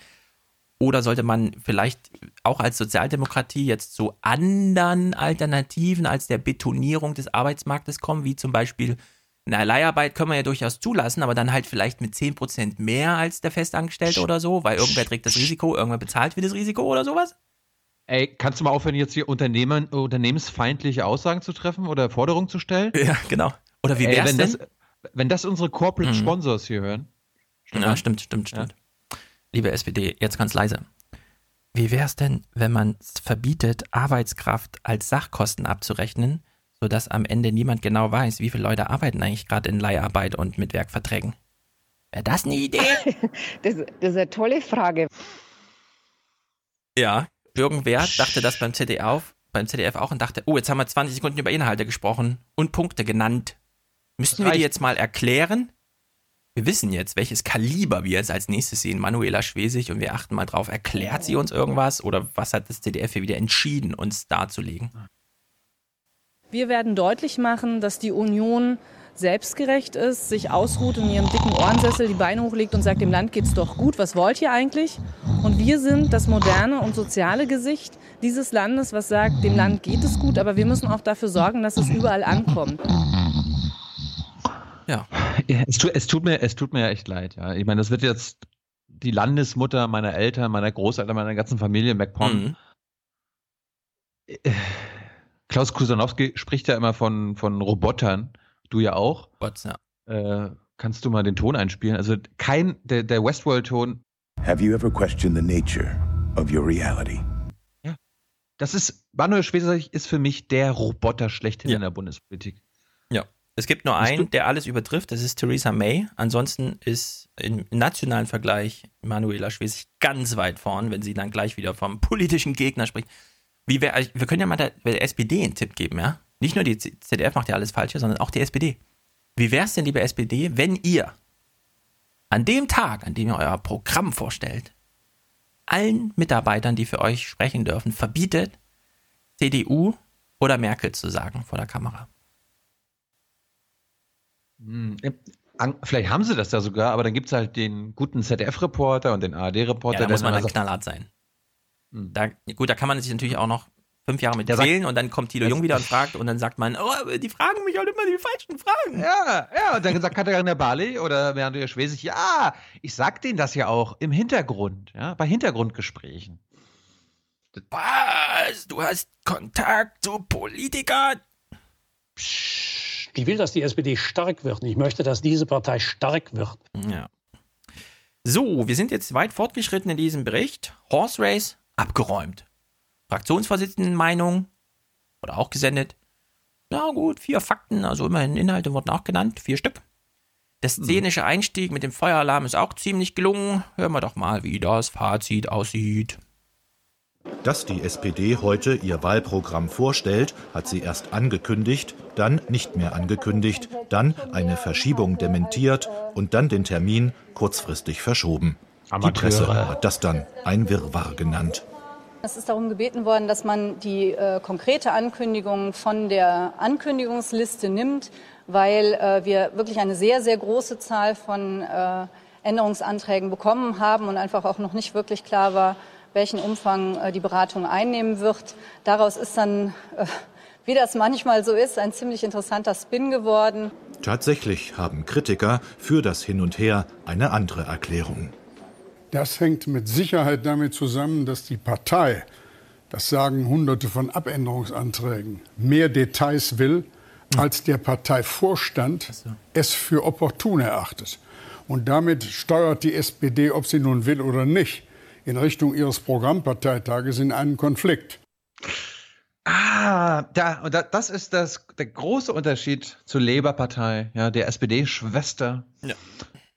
Oder sollte man vielleicht auch als Sozialdemokratie jetzt zu anderen Alternativen als der Betonierung des Arbeitsmarktes kommen, wie zum Beispiel eine Leiharbeit können wir ja durchaus zulassen, aber dann halt vielleicht mit 10% mehr als der Festangestellte oder so, weil irgendwer trägt das Risiko, irgendwer bezahlt für das Risiko oder sowas? Ey, kannst du mal aufhören, jetzt hier Unternehmer, unternehmensfeindliche Aussagen zu treffen oder Forderungen zu stellen? Ja, genau. Oder wie Ey, wär's wenn denn? Das, wenn das unsere Corporate Mhm. Sponsors hier hören. Ja, stimmt, stimmt, stimmt. Liebe SPD, jetzt ganz leise. Wie wäre es denn, wenn man es verbietet, Arbeitskraft als Sachkosten abzurechnen, sodass am Ende niemand genau weiß, wie viele Leute arbeiten eigentlich gerade in Leiharbeit und mit Werkverträgen? Wäre das eine Idee? Das, das ist eine tolle Frage. Ja, irgendwer dachte das beim ZDF, beim ZDF auch und dachte, oh, jetzt haben wir 20 Sekunden über Inhalte gesprochen und Punkte genannt. Müssten wir die jetzt mal erklären? Wir wissen jetzt, welches Kaliber wir jetzt als nächstes sehen. Manuela Schwesig und wir achten mal drauf. Erklärt sie uns irgendwas oder was hat das ZDF hier wieder entschieden, uns darzulegen? Wir werden deutlich machen, dass die Union selbstgerecht ist, sich ausruht in ihrem dicken Ohrensessel, die Beine hochlegt und sagt, dem Land geht's doch gut, was wollt ihr eigentlich? Und wir sind das moderne und soziale Gesicht dieses Landes, was sagt, dem Land geht es gut, aber wir müssen auch dafür sorgen, dass es überall ankommt. Ja. Es, tut, es, tut mir, es tut mir ja echt leid. Ja. Ich meine, das wird jetzt die Landesmutter meiner Eltern, meiner Großeltern, meiner ganzen Familie in MacPom. Mhm. Klaus Kusanowski spricht ja immer von, von Robotern. Du ja auch. Bots, ja. Äh, kannst du mal den Ton einspielen? Also kein, der, der Westworld-Ton, Have you ever questioned the nature of your reality? das ist, Manuel Schwesig ist für mich der Roboter schlechthin Ja. in der Bundespolitik. Ja. Es gibt nur einen, der alles übertrifft, das ist Theresa May. Ansonsten ist im nationalen Vergleich Manuela Schwesig ganz weit vorn, wenn sie dann gleich wieder vom politischen Gegner spricht. Wie wär, wir können ja mal der, der SPD einen Tipp geben, ja? Nicht nur die ZDF macht ja alles Falsche, sondern auch die SPD. Wie wäre es denn, liebe SPD, wenn ihr an dem Tag, an dem ihr euer Programm vorstellt, allen Mitarbeitern, die für euch sprechen dürfen, verbietet, CDU oder Merkel zu sagen vor der Kamera? Hm, an- Vielleicht haben sie das ja sogar, aber dann gibt es halt den guten ZDF-Reporter und den ARD-Reporter. Ja, da muss man dann sagt, knallhart sein. Hm. Da, gut, da kann man sich natürlich auch noch Fünf Jahre mit Der sagt- Quälen und dann kommt Thilo Jung wieder und fragt und dann sagt man, oh, die fragen mich halt immer die falschen Fragen. Ja, ja, und dann sagt Katharina Barley oder Bernhard Schwesig, ja, ich sag denen das ja auch im Hintergrund, ja, bei Hintergrundgesprächen. Was? Du hast Kontakt zu Politikern? Ich will, dass die SPD stark wird. und Ich möchte, dass diese Partei stark wird. Ja. So, wir sind jetzt weit fortgeschritten in diesem Bericht. Horse Race abgeräumt. Fraktionsvorsitzendenmeinung wurde auch gesendet. Na gut, vier Fakten, also immerhin Inhalte wurden auch genannt, vier Stück. Der szenische Einstieg mit dem Feueralarm ist auch ziemlich gelungen. Hören wir doch mal, wie das Fazit aussieht. Dass die SPD heute ihr Wahlprogramm vorstellt, hat sie erst angekündigt, dann nicht mehr angekündigt, dann eine Verschiebung dementiert und dann den Termin kurzfristig verschoben. Die Amateure. Presse hat das dann ein Wirrwarr genannt. Es ist darum gebeten worden, dass man die äh, konkrete Ankündigung von der Ankündigungsliste nimmt, weil äh, wir wirklich eine sehr, sehr große Zahl von äh, Änderungsanträgen bekommen haben und einfach auch noch nicht wirklich klar war, welchen Umfang äh, die Beratung einnehmen wird. Daraus ist dann, äh, wie das manchmal so ist, ein ziemlich interessanter Spin geworden. Tatsächlich haben Kritiker für das Hin und Her eine andere Erklärung. Das hängt mit Sicherheit damit zusammen, dass die Partei, das sagen Hunderte von Abänderungsanträgen, mehr Details will, als der Parteivorstand es für opportun erachtet. Und damit steuert die SPD, ob sie nun will oder nicht, in Richtung ihres Programmparteitages in einen Konflikt. Ah, da, und da, das ist das, der große Unterschied zur Labour-Partei, ja, der SPD-Schwester Ja.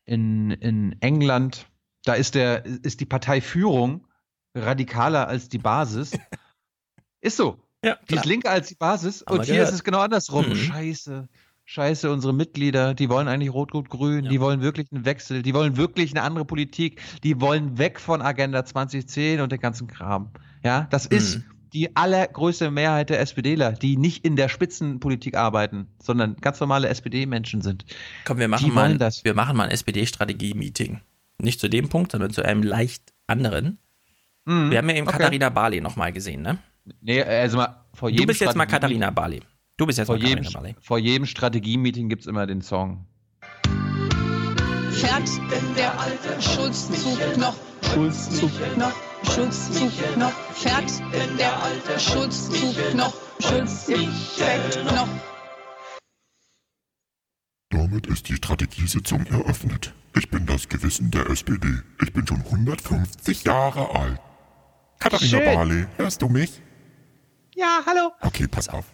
in, in England. Da ist, der, ist die Parteiführung radikaler als die Basis. ist so. Ja, die ist linker als die Basis. Haben und hier gehört. ist es genau andersrum. Mhm. Scheiße. Scheiße, unsere Mitglieder, die wollen eigentlich Rot-Rot-Grün, die wollen wirklich einen Wechsel, die wollen wirklich eine andere Politik, die wollen weg von Agenda 2010 und den ganzen Kram. Ja, das Mhm. ist die allergrößte Mehrheit der SPDler, die nicht in der Spitzenpolitik arbeiten, sondern ganz normale SPD-Menschen sind. Komm, wir machen mal, das. wir machen mal ein SPD-Strategie-Meeting. Nicht zu dem Punkt, sondern zu einem leicht anderen. Mhm, Wir haben ja eben okay. Katharina Barley nochmal gesehen, ne? Nee, also mal vor jedem Du bist jetzt mal Katharina Barley. Du bist jetzt vor mal jedem, Katharina Barley. vor jedem Strategie-Meeting gibt es immer den Song. Fährt denn der alte Schulzzug noch? Schulzzug noch? Schulzzug noch? Fährt denn der alte Schulzzug noch? Schulzzug noch? Damit ist die Strategiesitzung eröffnet. Ich bin das Gewissen der SPD. Ich bin schon 150 Jahre alt. Katharina Schön. Barley, hörst du mich? Ja, hallo. Okay, pass auf.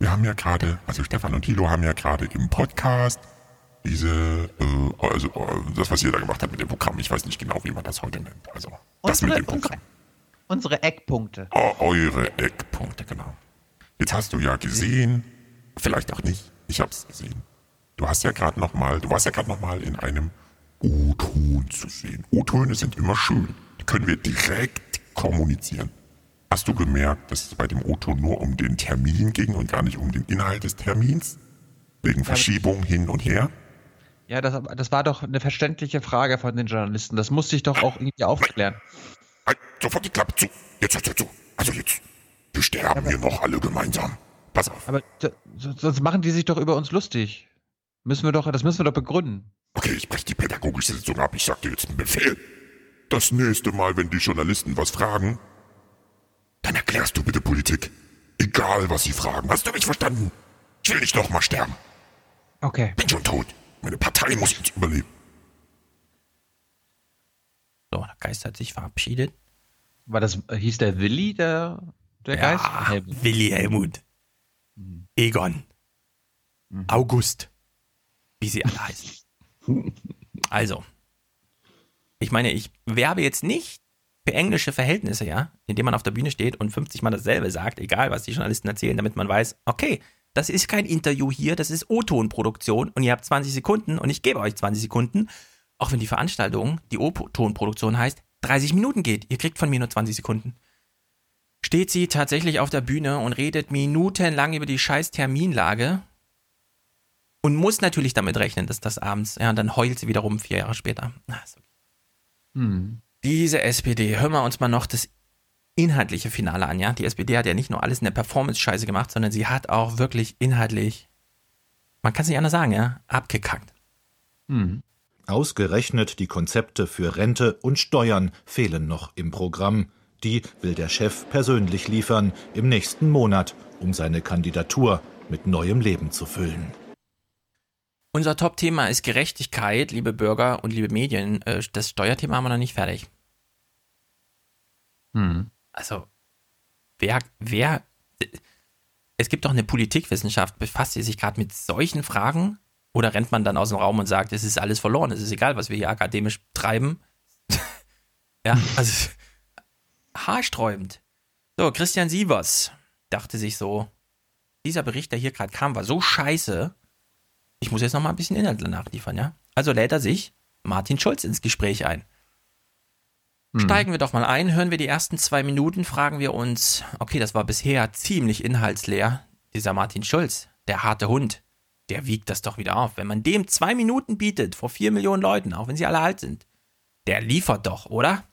Wir haben ja gerade, also Stefan und Thilo haben ja gerade im Podcast diese, äh, also äh, das, was ihr da gemacht habt mit dem Programm. Ich weiß nicht genau, wie man das heute nennt. Also das mit dem Programm. Unsere Eckpunkte. Oh, eure Eckpunkte, genau. Jetzt hast du ja gesehen, vielleicht auch nicht, ich hab's gesehen. Du hast ja gerade noch mal, du warst ja gerade noch mal in einem O-Ton zu sehen. O-Töne sind immer schön. Die können wir direkt kommunizieren. Hast du gemerkt, dass es bei dem O-Ton nur um den Termin ging und gar nicht um den Inhalt des Termins? Wegen Verschiebung hin und her? Ja, das, das war doch eine verständliche Frage von den Journalisten. Das musste ich doch auch irgendwie aufklären. Halt, sofort die Klappe zu. Jetzt hört zu. Also jetzt. Wir sterben hier noch alle gemeinsam. Pass auf. Aber sonst machen die sich doch über uns lustig. Müssen wir doch, das müssen wir doch begründen. Okay, ich breche die pädagogische Sitzung ab. Ich sag dir jetzt einen Befehl. Das nächste Mal, wenn die Journalisten was fragen, dann erklärst du bitte Politik. Egal, was sie fragen. Hast du mich verstanden? Ich will nicht nochmal sterben. Okay. Bin schon tot. Meine Partei muss jetzt überleben. So, der Geist hat sich verabschiedet. War das, äh, hieß der Willi, der, der Ja, Geist? Helmut. Willi Helmut. Mhm. Egon. August. Wie sie alle heißen. Also, ich meine, ich werbe jetzt nicht für englische Verhältnisse, ja, indem man auf der Bühne steht und 50 Mal dasselbe sagt, egal was die Journalisten erzählen, damit man weiß, okay, das ist kein Interview hier, das ist O-Ton-Produktion und ihr habt 20 Sekunden und ich gebe euch 20 Sekunden, auch wenn die Veranstaltung, die O-Ton-Produktion heißt, 30 Minuten geht. Ihr kriegt von mir nur 20 Sekunden. Steht sie tatsächlich auf der Bühne und redet minutenlang über die scheiß Terminlage und muss natürlich damit rechnen, dass das abends, ja, und dann heult sie wiederum vier Jahre später. Ah, so. Hm. Diese SPD, hören wir uns mal noch das inhaltliche Finale an, ja. Die SPD hat ja nicht nur alles in der Performance-Scheiße gemacht, sondern sie hat auch wirklich inhaltlich, man kann es nicht anders sagen, ja, abgekackt. Hm. Ausgerechnet die Konzepte für Rente und Steuern fehlen noch im Programm. Die will der Chef persönlich liefern im nächsten Monat, um seine Kandidatur mit neuem Leben zu füllen. Unser Top-Thema ist Gerechtigkeit, liebe Bürger und liebe Medien. Äh, Das Steuerthema haben wir noch nicht fertig. Hm. Also, wer, wer, es gibt doch eine Politikwissenschaft, befasst sie sich gerade mit solchen Fragen? Oder rennt man dann aus dem Raum und sagt, es ist alles verloren, es ist egal, was wir hier akademisch treiben? ja, also, haarsträubend. So, Christian Sievers dachte sich so, dieser Bericht, der hier gerade kam, war so scheiße, ich muss jetzt noch mal ein bisschen Inhalt nachliefern, ja? Also lädt er sich Martin Schulz ins Gespräch ein. Steigen wir doch mal ein, hören wir die ersten zwei Minuten, fragen wir uns, okay, das war bisher ziemlich inhaltsleer. Dieser Martin Schulz, der harte Hund, der wiegt das doch wieder auf. Wenn man dem zwei Minuten bietet vor vier Millionen Leuten, auch wenn sie alle alt sind, der liefert doch, oder?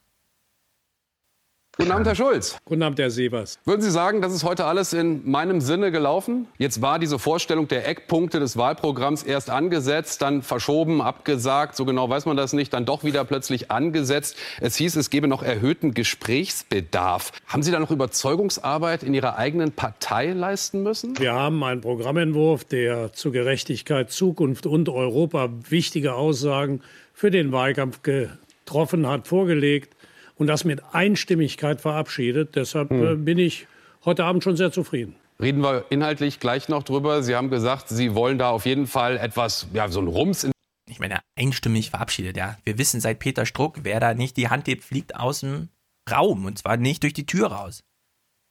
Guten Abend, Herr Schulz. Guten Abend, Herr Sievers. Würden Sie sagen, das ist heute alles in meinem Sinne gelaufen? Jetzt war diese Vorstellung der Eckpunkte des Wahlprogramms erst angesetzt, dann verschoben, abgesagt, so genau weiß man das nicht, dann doch wieder plötzlich angesetzt. Es hieß, es gebe noch erhöhten Gesprächsbedarf. Haben Sie da noch Überzeugungsarbeit in Ihrer eigenen Partei leisten müssen? Wir haben einen Programmentwurf, der zu Gerechtigkeit, Zukunft und Europa wichtige Aussagen für den Wahlkampf getroffen hat, vorgelegt und das mit Einstimmigkeit verabschiedet. Deshalb Hm. äh, bin ich heute Abend schon sehr zufrieden. Reden wir inhaltlich gleich noch drüber. Sie haben gesagt, Sie wollen da auf jeden Fall etwas, ja, so ein Rums in Ich meine, einstimmig verabschiedet, ja. Wir wissen seit Peter Struck, wer da nicht die Hand hebt, fliegt aus dem Raum. Und zwar nicht durch die Tür raus.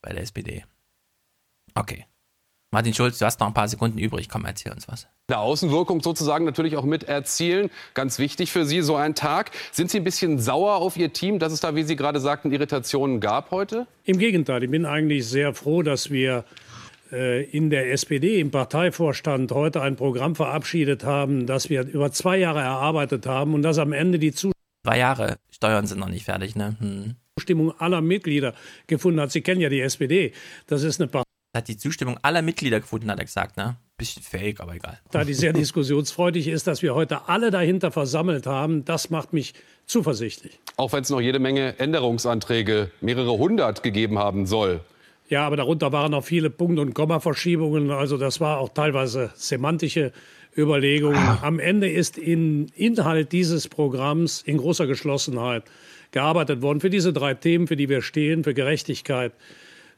Bei der SPD. Okay. Martin Schulz, du hast noch ein paar Sekunden übrig. Komm, erzähl uns was. der Außenwirkung sozusagen natürlich auch mit erzielen. Ganz wichtig für Sie so ein Tag. Sind Sie ein bisschen sauer auf Ihr Team, dass es da, wie Sie gerade sagten, Irritationen gab heute? Im Gegenteil, ich bin eigentlich sehr froh, dass wir äh, in der SPD, im Parteivorstand heute ein Programm verabschiedet haben, das wir über zwei Jahre erarbeitet haben und das am Ende die Zwei Jahre Steuern sind noch nicht fertig, ne? Hm. Zustimmung aller Mitglieder gefunden hat. Sie kennen ja die SPD. Das ist eine Partei, Hat die Zustimmung aller Mitglieder gefunden, hat er gesagt, ne? Bisschen fake, aber egal. die sehr diskussionsfreudig ist, dass wir heute alle dahinter versammelt haben. Das macht mich zuversichtlich. Auch wenn es noch jede Menge Änderungsanträge, mehrere hundert gegeben haben soll. Ja, aber darunter waren auch viele Punkt- und Kommaverschiebungen. Also das war auch teilweise semantische Überlegungen. Am Ende ist in Inhalt dieses Programms in großer Geschlossenheit gearbeitet worden für diese drei Themen, für die wir stehen, für Gerechtigkeit,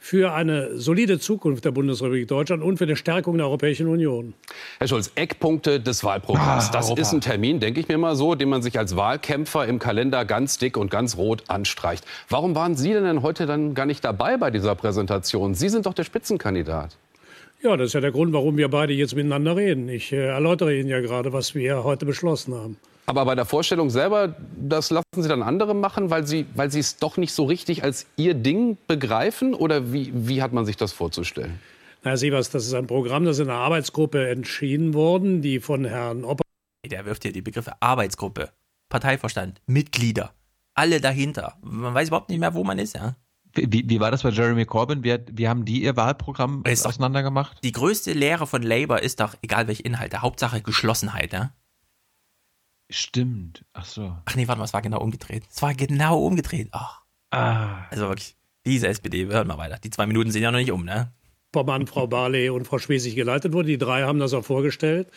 für eine solide Zukunft der Bundesrepublik Deutschland und für die Stärkung der Europäischen Union. Herr Schulz, Eckpunkte des Wahlprogramms. Ah, das Europa. ist ein Termin, denke ich mir mal so, den man sich als Wahlkämpfer im Kalender ganz dick und ganz rot anstreicht. Warum waren Sie denn heute dann gar nicht dabei bei dieser Präsentation? Sie sind doch der Spitzenkandidat. Ja, das ist ja der Grund, warum wir beide jetzt miteinander reden. Ich äh, erläutere Ihnen ja gerade, was wir heute beschlossen haben. Aber bei der Vorstellung selber, das lassen Sie dann andere machen, weil Sie, weil Sie es doch nicht so richtig als Ihr Ding begreifen? Oder wie, wie hat man sich das vorzustellen? Na, Herr Sievers, das ist ein Programm, das in einer Arbeitsgruppe entschieden worden, die von Herrn Opper Der wirft hier die Begriffe Arbeitsgruppe, Parteivorstand, Mitglieder, alle dahinter. Man weiß überhaupt nicht mehr, wo man ist, ja. Wie, wie war das bei Jeremy Corbyn? Wie, wie haben die ihr Wahlprogramm auseinandergemacht? Die größte Lehre von Labour ist doch, egal welche Inhalte, Hauptsache Geschlossenheit, ja. Stimmt. Ach so. Ach nee, warte mal, es war genau umgedreht. Es war genau umgedreht. Ach. Ah. Also wirklich, diese SPD, wir hören mal weiter. Die zwei Minuten sind ja noch nicht um, ne? Mann, Frau Barley und Frau Schwesig geleitet wurde. Die drei haben das auch vorgestellt.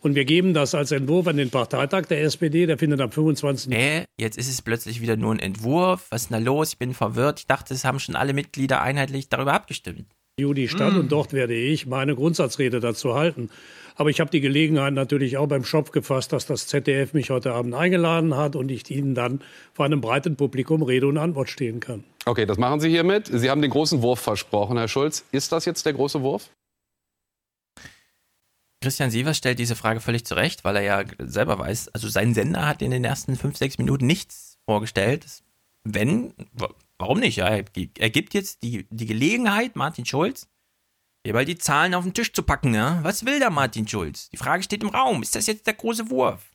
Und wir geben das als Entwurf an den Parteitag der SPD. Der findet am 25. Äh, jetzt ist es plötzlich wieder nur ein Entwurf. Was ist denn da los? Ich bin verwirrt. Ich dachte, es haben schon alle Mitglieder einheitlich darüber abgestimmt. Juli statt Mm. und dort werde ich meine Grundsatzrede dazu halten. Aber ich habe die Gelegenheit natürlich auch beim Schopf gefasst, dass das ZDF mich heute Abend eingeladen hat und ich Ihnen dann vor einem breiten Publikum Rede und Antwort stehen kann. Okay, das machen Sie hiermit. Sie haben den großen Wurf versprochen, Herr Schulz. Ist das jetzt der große Wurf? Christian Sievers stellt diese Frage völlig zurecht, weil er ja selber weiß, also sein Sender hat in den ersten fünf, sechs Minuten nichts vorgestellt. Wenn, warum nicht? Ja, er er gibt jetzt die, die Gelegenheit, Martin Schulz, hier mal die Zahlen auf den Tisch zu packen. Ja? Was will der Martin Schulz? Die Frage steht im Raum. Ist das jetzt der große Wurf?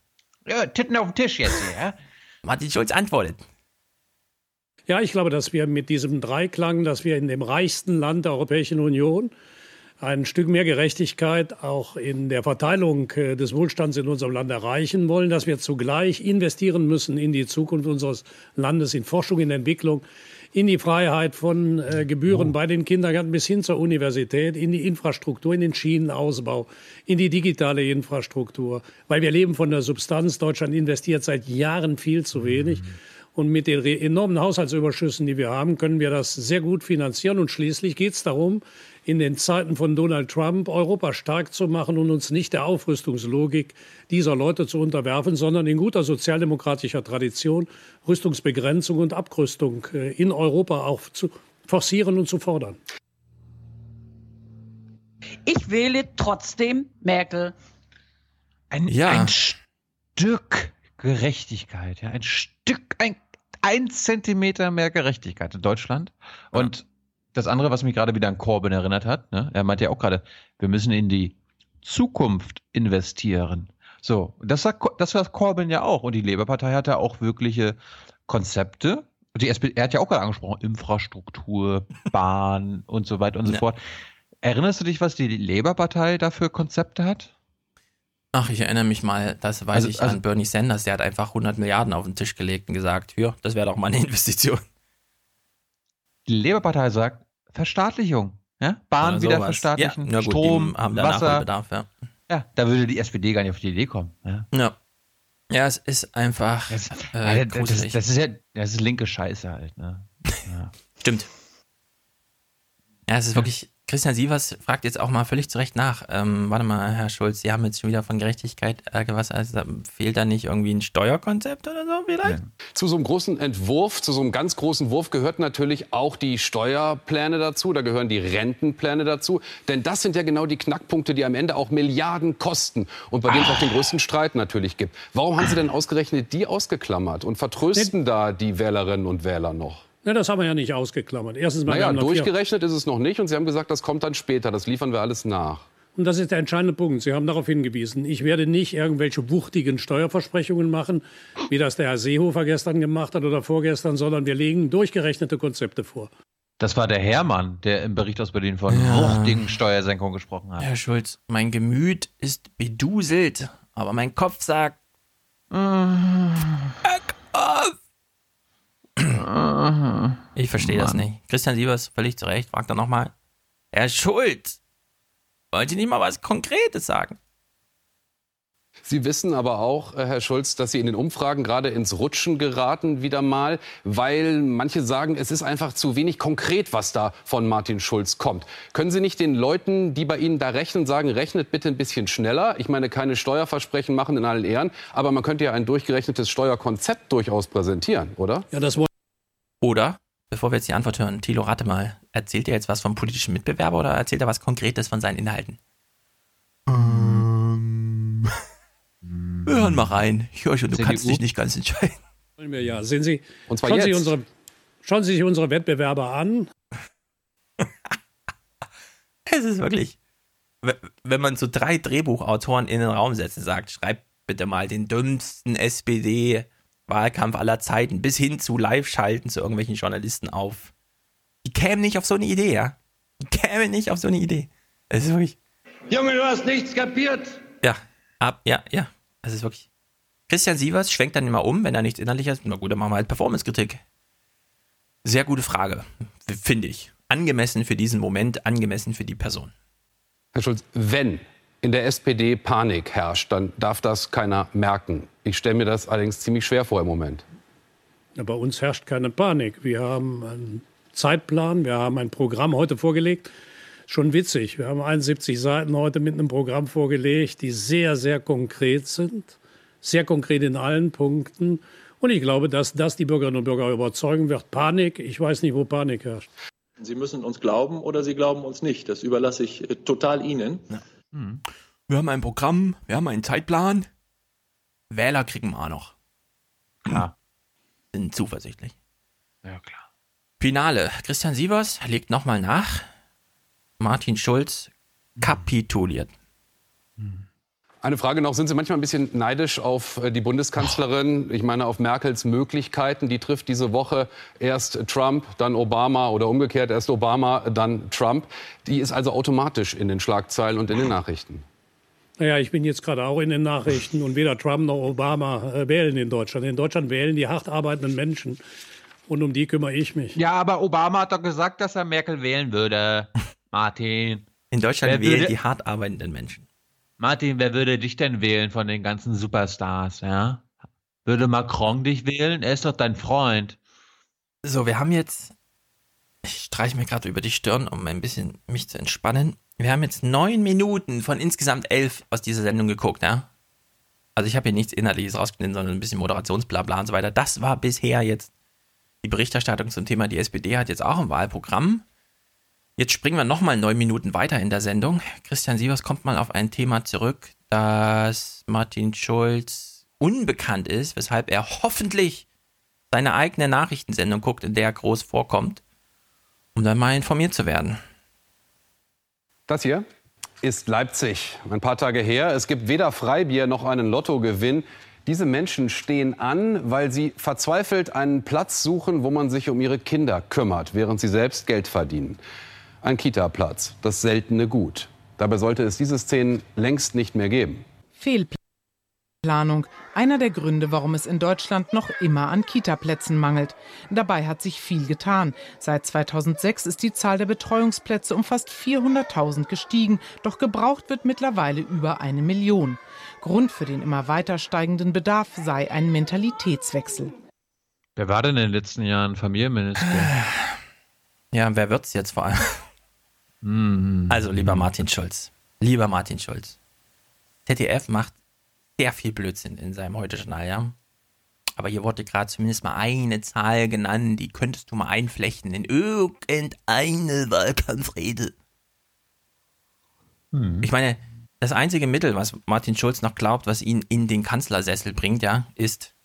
Ja, Titten auf den Tisch jetzt hier, ja? Martin Schulz antwortet. Ja, ich glaube, dass wir mit diesem Dreiklang, dass wir in dem reichsten Land der Europäischen Union ein Stück mehr Gerechtigkeit auch in der Verteilung äh, des Wohlstands in unserem Land erreichen wollen, dass wir zugleich investieren müssen in die Zukunft unseres Landes, in Forschung, in Entwicklung, in die Freiheit von äh, Gebühren oh. bei den Kindergärten bis hin zur Universität, in die Infrastruktur, in den Schienenausbau, in die digitale Infrastruktur. Weil wir leben von der Substanz. Deutschland investiert seit Jahren viel zu wenig. Mhm. Und mit den enormen Haushaltsüberschüssen, die wir haben, können wir das sehr gut finanzieren. Und schließlich geht es darum, in den Zeiten von Donald Trump Europa stark zu machen und uns nicht der Aufrüstungslogik dieser Leute zu unterwerfen, sondern in guter sozialdemokratischer Tradition Rüstungsbegrenzung und Abrüstung äh, in Europa auch zu forcieren und zu fordern. Ich wähle trotzdem Merkel. Ein, ja. ein Stück Gerechtigkeit, ja, ein Stück, ein ein Zentimeter mehr Gerechtigkeit in Deutschland. Und ja. Das andere, was mich gerade wieder an Corbyn erinnert hat, ne, er meinte ja auch gerade, wir müssen in die Zukunft investieren. So, das sagt, das sagt Corbyn ja auch. Und die Labour-Partei hat ja auch wirkliche Konzepte. Die SPD, er hat ja auch gerade angesprochen, Infrastruktur, Bahn und so weiter und so ja. fort. Erinnerst du dich, was die Labour-Partei dafür Konzepte hat? Ach, ich erinnere mich mal, das weiß also, ich also, an Bernie Sanders, der hat einfach 100 Milliarden auf den Tisch gelegt und gesagt, ja, das wäre doch mal eine Investition. Die Labour-Partei sagt, Verstaatlichung. Ja? Bahn ja, wieder verstaatlichen, ja, gut, Strom, Wasser. Bedarf, ja. ja, da würde die SPD gar nicht auf die Idee kommen. Ja. Ja, es ist einfach. Das, äh, das, das, das, ist ja das ist linke Scheiße halt. Ne? Stimmt. Ja, es ist wirklich Christian Sievers fragt jetzt auch mal völlig zu Recht nach. Ähm, warte mal, Herr Schulz, Sie haben jetzt schon wieder von Gerechtigkeit äh, was. Also fehlt da nicht irgendwie ein Steuerkonzept oder so vielleicht? Ja. Zu so einem großen Entwurf, zu so einem ganz großen Wurf gehört natürlich auch die Steuerpläne dazu. Da gehören die Rentenpläne dazu. Denn das sind ja genau die Knackpunkte, die am Ende auch Milliarden kosten und bei denen es auch den größten Streit natürlich gibt. Warum haben Sie denn ausgerechnet die ausgeklammert und vertrösten da die Wählerinnen und Wähler noch? Ja, das haben wir ja nicht ausgeklammert. Erstens mal, naja, durchgerechnet ist es noch nicht und Sie haben gesagt, das kommt dann später, das liefern wir alles nach. Und das ist der entscheidende Punkt. Sie haben darauf hingewiesen. Ich werde nicht irgendwelche wuchtigen Steuerversprechungen machen, wie das der Herr Seehofer gestern gemacht hat oder vorgestern, sondern wir legen durchgerechnete Konzepte vor. Das war der Hermann, der im Bericht aus Berlin von ja. wuchtigen Steuersenkungen gesprochen hat. Herr Schulz, mein Gemüt ist beduselt, aber mein Kopf sagt. Mm. Ich verstehe das nicht. Christian Sievers, völlig zu Recht, fragt er nochmal. Herr Schulz, wollen Sie nicht mal was Konkretes sagen? Sie wissen aber auch, äh, Herr Schulz, dass Sie in den Umfragen gerade ins Rutschen geraten wieder mal, weil manche sagen, es ist einfach zu wenig konkret, was da von Martin Schulz kommt. Können Sie nicht den Leuten, die bei Ihnen da rechnen, sagen, rechnet bitte ein bisschen schneller? Ich meine, keine Steuerversprechen machen in allen Ehren, aber man könnte ja ein durchgerechnetes Steuerkonzept durchaus präsentieren, oder? Ja, das oder, bevor wir jetzt die Antwort hören, Thilo, rate mal, erzählt er jetzt was vom politischen Mitbewerber oder erzählt er was Konkretes von seinen Inhalten? Ähm. Wir hören mal rein. Ich höre schon, du CDU? kannst dich nicht ganz entscheiden. Wir ja. Sehen Sie, Und zwar schauen, jetzt. Sie unsere, schauen Sie sich unsere Wettbewerber an. es ist wirklich, wenn man so drei Drehbuchautoren in den Raum setzt und sagt, schreibt bitte mal den dümmsten SPD- Wahlkampf aller Zeiten bis hin zu Live-Schalten zu irgendwelchen Journalisten auf. Die kämen nicht auf so eine Idee, ja? Die kämen nicht auf so eine Idee. Es ist wirklich. Junge, du hast nichts kapiert! Ja, ab, ja, ja. Es ist wirklich. Christian Sievers schwenkt dann immer um, wenn er nichts innerlich ist. Na gut, dann machen wir halt Performance-Kritik. Sehr gute Frage, finde ich. Angemessen für diesen Moment, angemessen für die Person. Herr Schulz, wenn in der SPD Panik herrscht, dann darf das keiner merken. Ich stelle mir das allerdings ziemlich schwer vor im Moment. Ja, bei uns herrscht keine Panik. Wir haben einen Zeitplan, wir haben ein Programm heute vorgelegt. Schon witzig. Wir haben 71 Seiten heute mit einem Programm vorgelegt, die sehr, sehr konkret sind. Sehr konkret in allen Punkten. Und ich glaube, dass das die Bürgerinnen und Bürger überzeugen wird. Panik, ich weiß nicht, wo Panik herrscht. Sie müssen uns glauben oder Sie glauben uns nicht. Das überlasse ich äh, total Ihnen. Ja. Hm. Wir haben ein Programm, wir haben einen Zeitplan. Wähler kriegen wir auch noch. Klar. Sind zuversichtlich. Ja, klar. Finale. Christian Sievers legt nochmal nach. Martin Schulz kapituliert. Hm. Eine Frage noch, sind Sie manchmal ein bisschen neidisch auf äh, die Bundeskanzlerin? Ich meine, auf Merkels Möglichkeiten. Die trifft diese Woche erst Trump, dann Obama oder umgekehrt erst Obama, dann Trump. Die ist also automatisch in den Schlagzeilen und in den Nachrichten. Naja, ich bin jetzt gerade auch in den Nachrichten und weder Trump noch Obama äh, wählen in Deutschland. In Deutschland wählen die hart arbeitenden Menschen und um die kümmere ich mich. Ja, aber Obama hat doch gesagt, dass er Merkel wählen würde. Martin. In Deutschland Wer wählen würde- die hart arbeitenden Menschen. Martin, wer würde dich denn wählen von den ganzen Superstars, ja? Würde Macron dich wählen? Er ist doch dein Freund. So, wir haben jetzt. Ich streiche mir gerade über die Stirn, um ein bisschen mich zu entspannen. Wir haben jetzt neun Minuten von insgesamt elf aus dieser Sendung geguckt, ja? Also ich habe hier nichts Inhaltliches rausgeschnitten, sondern ein bisschen Moderationsblabla und so weiter. Das war bisher jetzt die Berichterstattung zum Thema. Die SPD hat jetzt auch ein Wahlprogramm. Jetzt springen wir nochmal neun Minuten weiter in der Sendung. Christian Sievers kommt mal auf ein Thema zurück, das Martin Schulz unbekannt ist, weshalb er hoffentlich seine eigene Nachrichtensendung guckt, in der er groß vorkommt, um dann mal informiert zu werden. Das hier ist Leipzig. Ein paar Tage her. Es gibt weder Freibier noch einen Lottogewinn. Diese Menschen stehen an, weil sie verzweifelt einen Platz suchen, wo man sich um ihre Kinder kümmert, während sie selbst Geld verdienen. Ein Kita-Platz, das seltene Gut. Dabei sollte es diese Szenen längst nicht mehr geben. Fehlplanung. Einer der Gründe, warum es in Deutschland noch immer an Kitaplätzen mangelt. Dabei hat sich viel getan. Seit 2006 ist die Zahl der Betreuungsplätze um fast 400.000 gestiegen, doch gebraucht wird mittlerweile über eine Million. Grund für den immer weiter steigenden Bedarf sei ein Mentalitätswechsel. Wer war denn in den letzten Jahren Familienminister? Ja, wer wird's jetzt vor allem? Hm. Also, lieber Martin Schulz, lieber Martin Schulz, ZDF macht sehr viel Blödsinn in seinem Heute-Journal, ja? Aber hier wurde gerade zumindest mal eine Zahl genannt, die könntest du mal einflechten in irgendeine Wahlkampfrede. Ich meine, das einzige Mittel, was Martin Schulz noch glaubt, was ihn in den Kanzlersessel bringt, ja, ist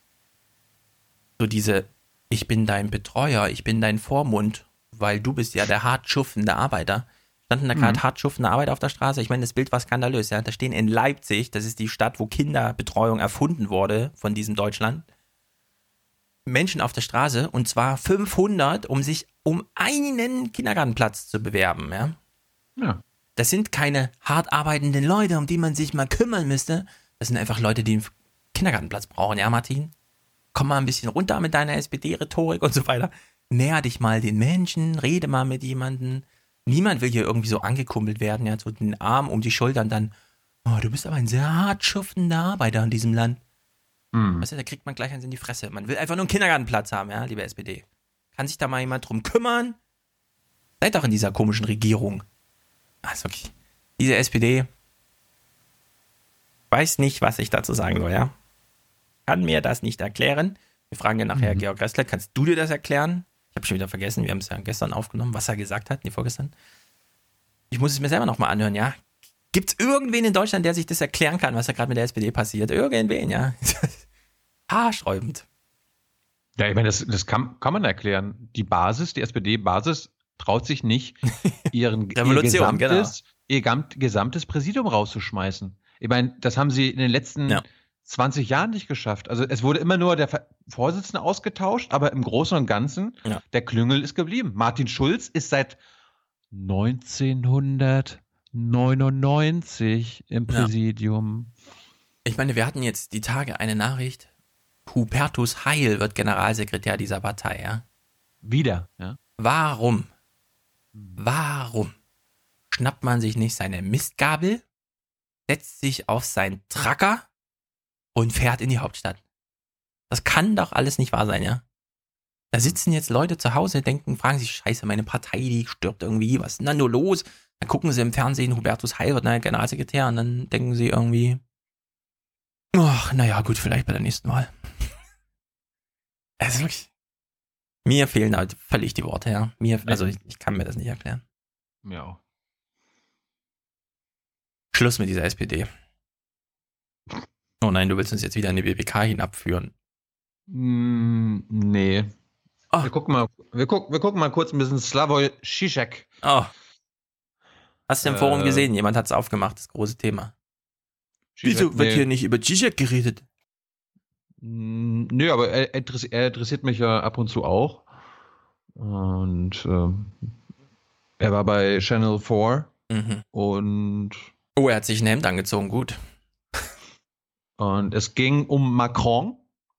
so diese Ich bin dein Betreuer, ich bin dein Vormund, weil du bist ja der hart schuffende Arbeiter. Standen da gerade Mhm. hart schuffende Arbeiter auf der Straße? Ich meine, das Bild war skandalös, ja. Da stehen in Leipzig, das ist die Stadt, wo Kinderbetreuung erfunden wurde von diesem Deutschland, Menschen auf der Straße und zwar 500, um sich um einen Kindergartenplatz zu bewerben, ja. Ja. Das sind keine hart arbeitenden Leute, um die man sich mal kümmern müsste. Das sind einfach Leute, die einen Kindergartenplatz brauchen, ja, Martin? Komm mal ein bisschen runter mit deiner SPD-Rhetorik und so weiter. Näher dich mal den Menschen, rede mal mit jemandem. Niemand will hier irgendwie so angekumpelt werden, ja, so den Arm um die Schultern dann. Oh, du bist aber ein sehr hart schuftender Arbeiter in diesem Land. Hm. Weißt du, da kriegt man gleich eins in die Fresse. Man will einfach nur einen Kindergartenplatz haben, ja, liebe SPD. Kann sich da mal jemand drum kümmern? Seid doch in dieser komischen Regierung. Also wirklich, diese SPD weiß nicht, was ich dazu sagen soll, ja. Kann mir das nicht erklären. Wir fragen ja nachher Mhm. Georg Ressler, kannst du dir das erklären? Ich habe schon wieder vergessen, wir haben es ja gestern aufgenommen, was er gesagt hat, nee, vorgestern. Ich muss es mir selber nochmal anhören, ja. Gibt es irgendwen in Deutschland, der sich das erklären kann, was da gerade mit der SPD passiert? Irgendwen, ja. Haarsträubend. Ja, ich meine, das, das kann, kann man erklären. Die Basis, die SPD-Basis, traut sich nicht, ihren, ihr, gesamtes, ihr gam- gesamtes Präsidium rauszuschmeißen. Ich meine, das haben sie in den letzten 20 Jahren nicht geschafft. Also es wurde immer nur der Vorsitzende ausgetauscht, aber im Großen und Ganzen, der Klüngel ist geblieben. Martin Schulz ist seit 1999 im Ja. Präsidium. Ich meine, wir hatten jetzt die Tage eine Nachricht. Hubertus Heil wird Generalsekretär dieser Partei, ja. Wieder, ja. Warum? Warum schnappt man sich nicht seine Mistgabel, setzt sich auf seinen Tracker und fährt in die Hauptstadt? Das kann doch alles nicht wahr sein, ja? Da sitzen jetzt Leute zu Hause, denken, fragen sich, scheiße, meine Partei, die stirbt irgendwie, was ist denn da nur los? Dann gucken sie im Fernsehen, Hubertus Heil wird neuer Generalsekretär und dann denken sie irgendwie, ach, naja, gut, vielleicht bei der nächsten Wahl. Also wirklich, mir fehlen halt völlig die Worte, ja. Mir, also ich, ich kann mir das nicht erklären. Ja. Schluss mit dieser SPD. Oh nein, du willst uns jetzt wieder in die BBK hinabführen. Mm, nee. Wir, gucken mal, wir, gucken, wir gucken mal kurz ein bisschen Slavoj Žižek. Oh. Hast du im Forum Äh. gesehen? Jemand hat es aufgemacht, das große Thema. Wieso wird hier nicht über Zizek geredet? Nö, aber er, er, interessiert mich ja ab und zu auch. Und ähm, er war bei Channel 4 mhm. und. Oh, er hat sich ein Hemd angezogen, gut. Und es ging um Macron.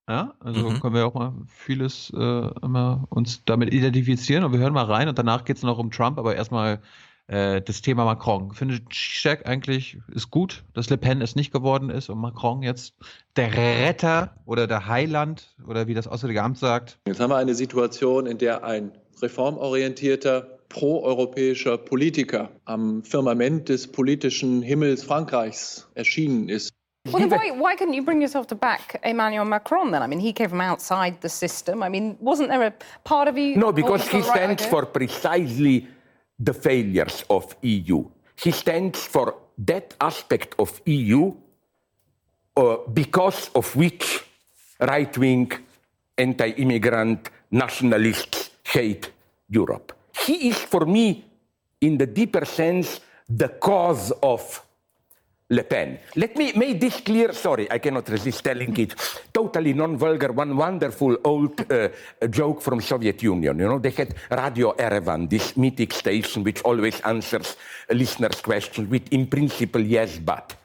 Ja, also mhm. können wir auch mal vieles äh, immer uns damit identifizieren. Und wir hören mal rein und danach geht es noch um Trump, aber erstmal äh, das Thema Macron. Findet Zizek eigentlich ist gut, dass Le Pen es nicht geworden ist und Macron jetzt der Retter oder der Heiland oder wie das Auswärtige Amt sagt? Jetzt haben wir eine Situation, in der ein reformorientierter, proeuropäischer Politiker am Firmament des politischen Himmels Frankreichs erschienen ist. Well, then why, why couldn't you bring yourself to back Emmanuel Macron then? I mean, he came from outside the system. I mean, wasn't there a part of you? No, because he stands for precisely the failures of EU. He stands for that aspect of EU uh, because of which right-wing, anti-immigrant nationalists hate Europe. He is, for me, in the deeper sense, the cause of Le Pen. Let me make this clear. Sorry, I cannot resist telling it. Totally non-vulgar. One wonderful old uh, joke from Soviet Union. You know, they had Radio Erevan, this mythic station which always answers listeners' questions with, in principle, yes, but.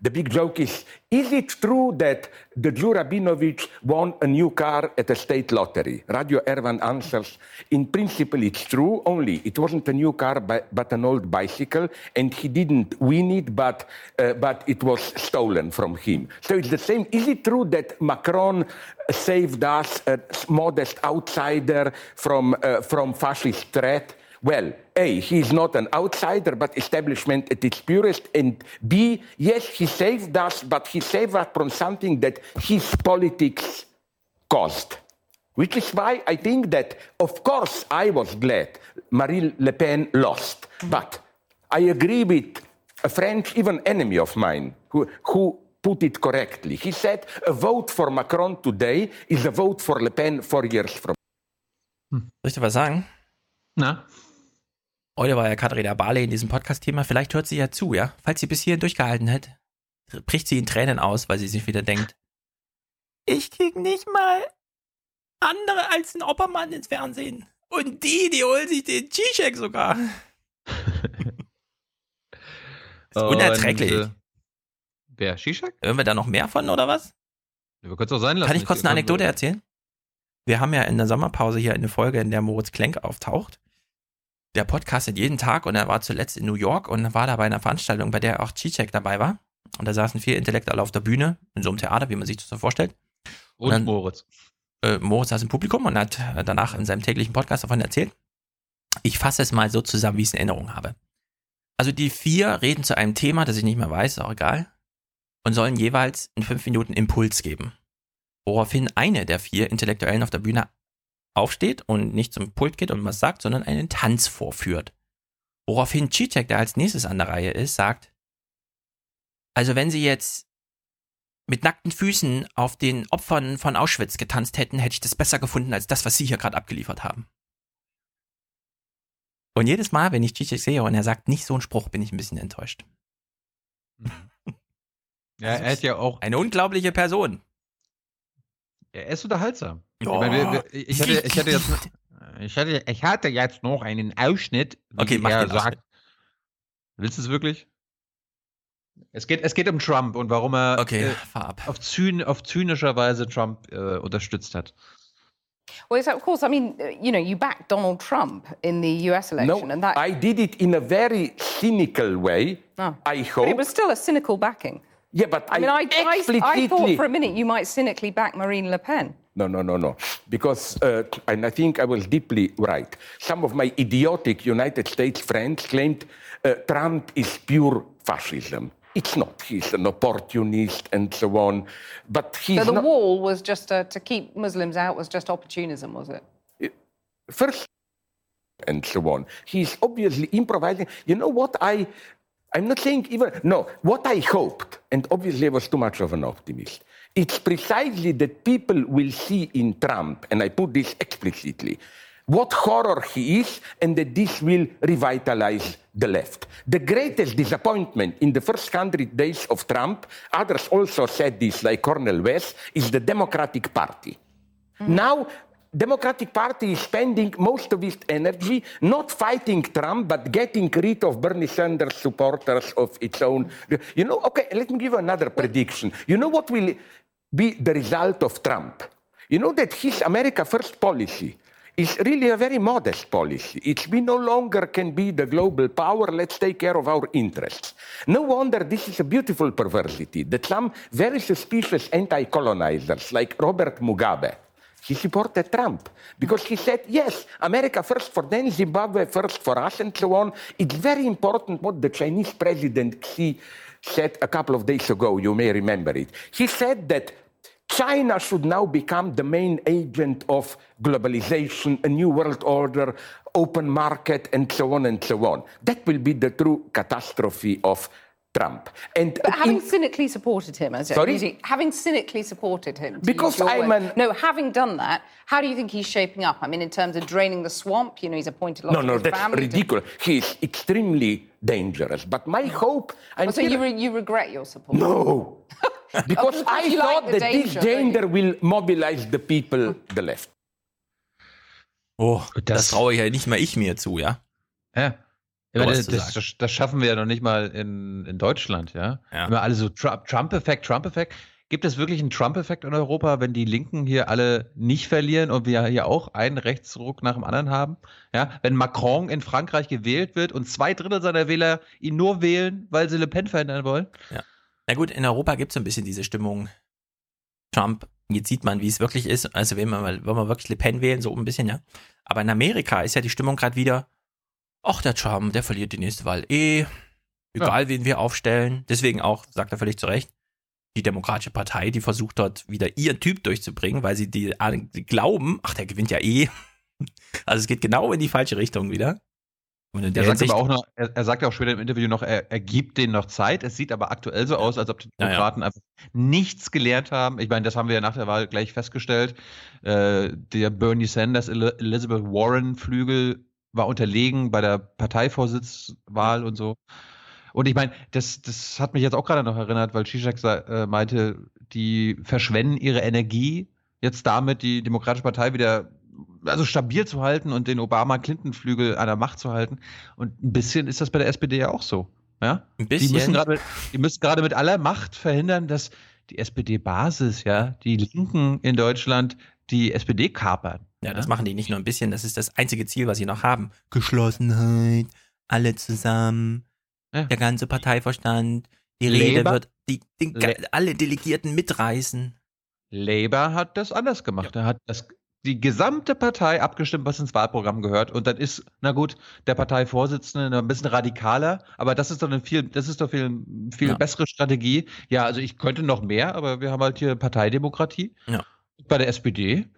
The big joke is is it true that the Rabinovich won a new car at a state lottery? Radio Ervan answers In principle, it's true, only it wasn't a new car but an old bicycle, and he didn't win it, but, uh, but it was stolen from him. So it's the same. Is it true that Macron saved us, a modest outsider, from, uh, from fascist threat? Well, A, he is not an outsider, but establishment at its purest. And B, yes, he saved us, but he saved us from something that his politics caused. Which is why I think that, of course, I was glad Marine Le Pen lost. But I agree with a French, even enemy of mine, who, who put it correctly. He said a vote for Macron today is a vote for Le Pen four years from. Hm. Soll ich dir was sagen? Na? Heute war ja Katharina Barley in diesem Podcast-Thema. Vielleicht hört sie ja zu, ja? Falls sie bis hierhin durchgehalten hätte, bricht sie in Tränen aus, weil sie sich wieder denkt, ich krieg nicht mal andere als einen Oppermann ins Fernsehen. Und die, die holen sich den G-Check sogar. ist unerträglich. Und, äh, wer? Shishak? Hören wir da noch mehr von, oder was? Wir können es auch sein lassen. Kann ich kurz eine Anekdote erzählen? Wir haben ja in der Sommerpause hier eine Folge, in der Moritz Klenk auftaucht der podcastet jeden Tag und er war zuletzt in New York und war da bei einer Veranstaltung, bei der auch Zizek dabei war. Und da saßen vier Intellektuelle auf der Bühne, in so einem Theater, wie man sich das so vorstellt. Und, und dann, Moritz. Äh, Moritz saß im Publikum und hat danach in seinem täglichen Podcast davon erzählt. Ich fasse es mal so zusammen, wie ich es in Erinnerung habe. Also die vier reden zu einem Thema, das ich nicht mehr weiß, ist auch egal, und sollen jeweils in fünf Minuten Impuls geben. Woraufhin eine der vier Intellektuellen auf der Bühne aufsteht und nicht zum Pult geht und was sagt, sondern einen Tanz vorführt. Woraufhin Cicek, der als nächstes an der Reihe ist, sagt, also wenn sie jetzt mit nackten Füßen auf den Opfern von Auschwitz getanzt hätten, hätte ich das besser gefunden als das, was sie hier gerade abgeliefert haben. Und jedes Mal, wenn ich Cicek sehe und er sagt nicht so einen Spruch, bin ich ein bisschen enttäuscht. Ja, er ist ja auch eine unglaubliche Person. Er ist unterhaltsam. Oh. Ich, meine, ich, hatte, ich, hatte jetzt, ich, hatte, ich hatte jetzt noch einen Ausschnitt, okay, mach er sagt. Willst du es wirklich? Es geht, es geht um Trump und warum er okay, äh, auf, zyn, auf zynischer Weise Trump äh, unterstützt hat. Well, so of course, I mean, you know, you backed Donald Trump in the US election, no, and that. I did it in a very cynical way. Oh. I hope. But it was still a cynical backing. Yeah, but I, I mean, I, explicitly... I, I, thought for a minute you might cynically back Marine Le Pen. No, no, no, no. Because, uh, and I think I was deeply right. Some of my idiotic United States friends claimed uh, Trump is pure fascism. It's not. He's an opportunist and so on. But he's So the not... wall was just uh, to keep Muslims out was just opportunism, was it? First, and so on. He's obviously improvising. You know what I I'm not saying even, no, what I hoped, and obviously I was too much of an optimist, it's precisely that people will see in Trump, and I put this explicitly, what horror he is and that this will revitalize the left. The greatest disappointment in the first hundred days of Trump, others also said this, like Cornel West, is the Democratic Party. Mm. Now, Democratic Party is spending most of its energy not fighting Trump, but getting rid of Bernie Sanders supporters of its own. You know, okay, let me give you another prediction. You know what will be the result of Trump? You know that his America First policy is really a very modest policy. It's we no longer can be the global power, let's take care of our interests. No wonder this is a beautiful perversity that some very suspicious anti colonizers like Robert Mugabe he supported Trump because he said, yes, America first for them, Zimbabwe first for us, and so on. It's very important what the Chinese president Xi said a couple of days ago. You may remember it. He said that China should now become the main agent of globalization, a new world order, open market, and so on and so on. That will be the true catastrophe of Trump. And but having in, cynically supported him, as sorry? having cynically supported him, because I'm an, no, having done that, how do you think he's shaping up? I mean, in terms of draining the swamp, you know, he's appointed lots no, of no, his that's family ridiculous. To... He's extremely dangerous. But my mm. hope, I'm oh, so you, re- you regret your support? No, because I thought like that danger, this danger will mobilize the people, the left. Oh, das, das traue ja nicht mal ich mir zu, ja? Ja. Das, das, das, schaffen wir ja noch nicht mal in, in Deutschland, ja. ja. Immer alle so Trump-Effekt, Trump-Effekt. Gibt es wirklich einen Trump-Effekt in Europa, wenn die Linken hier alle nicht verlieren und wir hier auch einen Rechtsruck nach dem anderen haben? Ja, wenn Macron in Frankreich gewählt wird und zwei Drittel seiner Wähler ihn nur wählen, weil sie Le Pen verändern wollen? Ja. Na gut, in Europa gibt es ein bisschen diese Stimmung. Trump, jetzt sieht man, wie es wirklich ist. Also, wenn man, wenn man wirklich Le Pen wählen, so ein bisschen, ja. Aber in Amerika ist ja die Stimmung gerade wieder, ach, der Trump, der verliert die nächste Wahl eh. Egal, ja. wen wir aufstellen. Deswegen auch, sagt er völlig zu Recht, die Demokratische Partei, die versucht dort wieder ihren Typ durchzubringen, weil sie die, die glauben, ach, der gewinnt ja eh. Also es geht genau in die falsche Richtung wieder. Er, sagt aber auch noch, er, er sagt ja auch später im Interview noch, er, er, gibt denen noch Zeit. Es sieht aber aktuell so aus, als ob die Demokraten ja, ja. einfach nichts gelernt haben. Ich meine, das haben wir ja nach der Wahl gleich festgestellt. Äh, der Bernie Sanders, Elizabeth Warren Flügel war unterlegen bei der Parteivorsitzwahl und so. Und ich meine, das, das hat mich jetzt auch gerade noch erinnert, weil Zizek äh, meinte, die verschwenden ihre Energie jetzt damit, die Demokratische Partei wieder also stabil zu halten und den Obama-Clinton-Flügel an der Macht zu halten. Und ein bisschen ist das bei der SPD ja auch so. Ja? Ein bisschen. Die müssen gerade, gerade mit aller Macht verhindern, dass die SPD-Basis, ja, die Linken in Deutschland die SPD kapern. Ja, das machen die nicht nur ein bisschen, das ist das einzige Ziel, was sie noch haben. Geschlossenheit, alle zusammen, ja. der ganze Parteiverstand, die Labour, Rede wird, die, die, alle Delegierten mitreißen. Labour hat das anders gemacht. Ja. Er hat das, die gesamte Partei abgestimmt, was ins Wahlprogramm gehört. Und dann ist, na gut, der Parteivorsitzende ein bisschen radikaler, aber das ist doch eine viel, das ist doch viel, viel ja. bessere Strategie. Ja, also ich könnte noch mehr, aber wir haben halt hier Parteidemokratie. Ja. Bei der SPD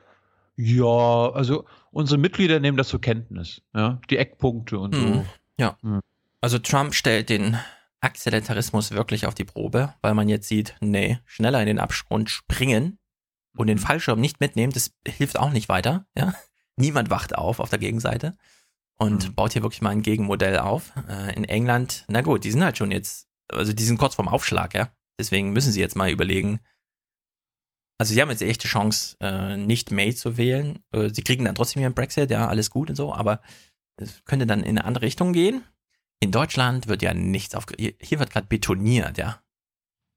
ja, also unsere Mitglieder nehmen das zur Kenntnis, ja, die Eckpunkte und so. Mhm. Ja. Mhm. Also Trump stellt den Akzelentarismus wirklich auf die Probe, weil man jetzt sieht, nee, schneller in den Abgrund springen und den mhm. Fallschirm nicht mitnehmen, das hilft auch nicht weiter, ja. Niemand wacht auf auf der Gegenseite und mhm. baut hier wirklich mal ein Gegenmodell auf. Äh, in England, na gut, die sind halt schon jetzt, also die sind kurz vorm Aufschlag, ja. Deswegen müssen sie jetzt mal überlegen, also sie haben jetzt die Chance, äh, nicht May zu wählen. Äh, sie kriegen dann trotzdem ihren Brexit, ja, alles gut und so, aber es könnte dann in eine andere Richtung gehen. In Deutschland wird ja nichts auf. Hier wird gerade betoniert, ja.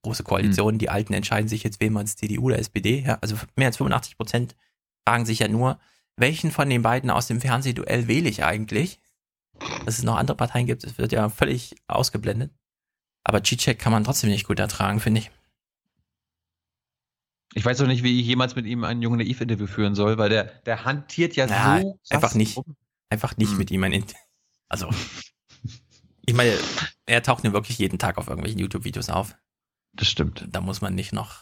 Große Koalition, mhm. die Alten entscheiden sich jetzt, wählen wir uns CDU oder SPD, ja. Also mehr als 85 Prozent fragen sich ja nur, welchen von den beiden aus dem Fernsehduell wähle ich eigentlich? Dass es noch andere Parteien gibt, das wird ja völlig ausgeblendet. Aber G-Check kann man trotzdem nicht gut ertragen, finde ich. Ich weiß auch nicht, wie ich jemals mit ihm ein Junge Naiv-Interview führen soll, weil der, der hantiert ja, ja so. Einfach nicht. Einfach nicht hm. mit ihm ein Interview. Also, ich meine, er taucht nur wirklich jeden Tag auf irgendwelchen YouTube-Videos auf. Das stimmt. Da muss man nicht noch.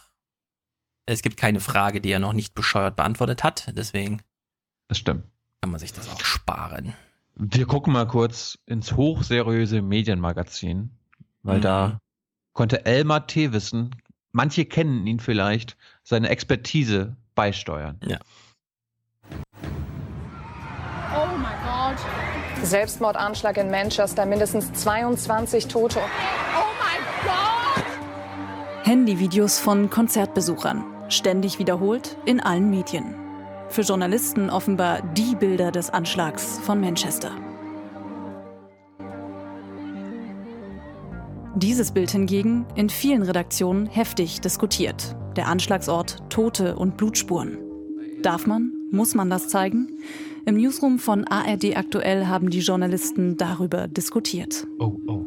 Es gibt keine Frage, die er noch nicht bescheuert beantwortet hat, deswegen. Das stimmt. Kann man sich das auch sparen. Wir gucken mal kurz ins hochseriöse Medienmagazin, weil mhm. da konnte Elmar T. wissen, manche kennen ihn vielleicht, seine Expertise beisteuern. Ja. my God. Selbstmordanschlag in Manchester, mindestens 22 Tote. Oh my God! Handyvideos von Konzertbesuchern, ständig wiederholt in allen Medien. Für Journalisten offenbar die Bilder des Anschlags von Manchester. Dieses Bild hingegen in vielen Redaktionen heftig diskutiert. Der Anschlagsort Tote und Blutspuren. Darf man? Muss man das zeigen? Im Newsroom von ARD aktuell haben die Journalisten darüber diskutiert. Oh, oh.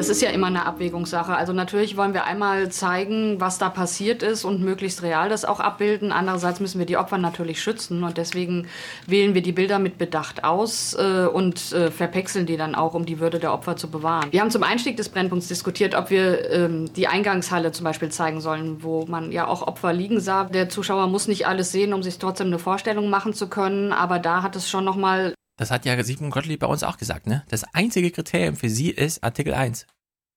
Es ist ja immer eine Abwägungssache. Also natürlich wollen wir einmal zeigen, was da passiert ist und möglichst real das auch abbilden. Andererseits müssen wir die Opfer natürlich schützen und deswegen wählen wir die Bilder mit Bedacht aus äh, und äh, verpexeln die dann auch, um die Würde der Opfer zu bewahren. Wir haben zum Einstieg des Brennpunkts diskutiert, ob wir ähm, die Eingangshalle zum Beispiel zeigen sollen, wo man ja auch Opfer liegen sah. Der Zuschauer muss nicht alles sehen, um sich trotzdem eine Vorstellung machen zu können, aber da hat es schon noch mal Das hat ja Sigmund Gottlieb bei uns auch gesagt, ne? Das einzige Kriterium für sie ist Artikel 1.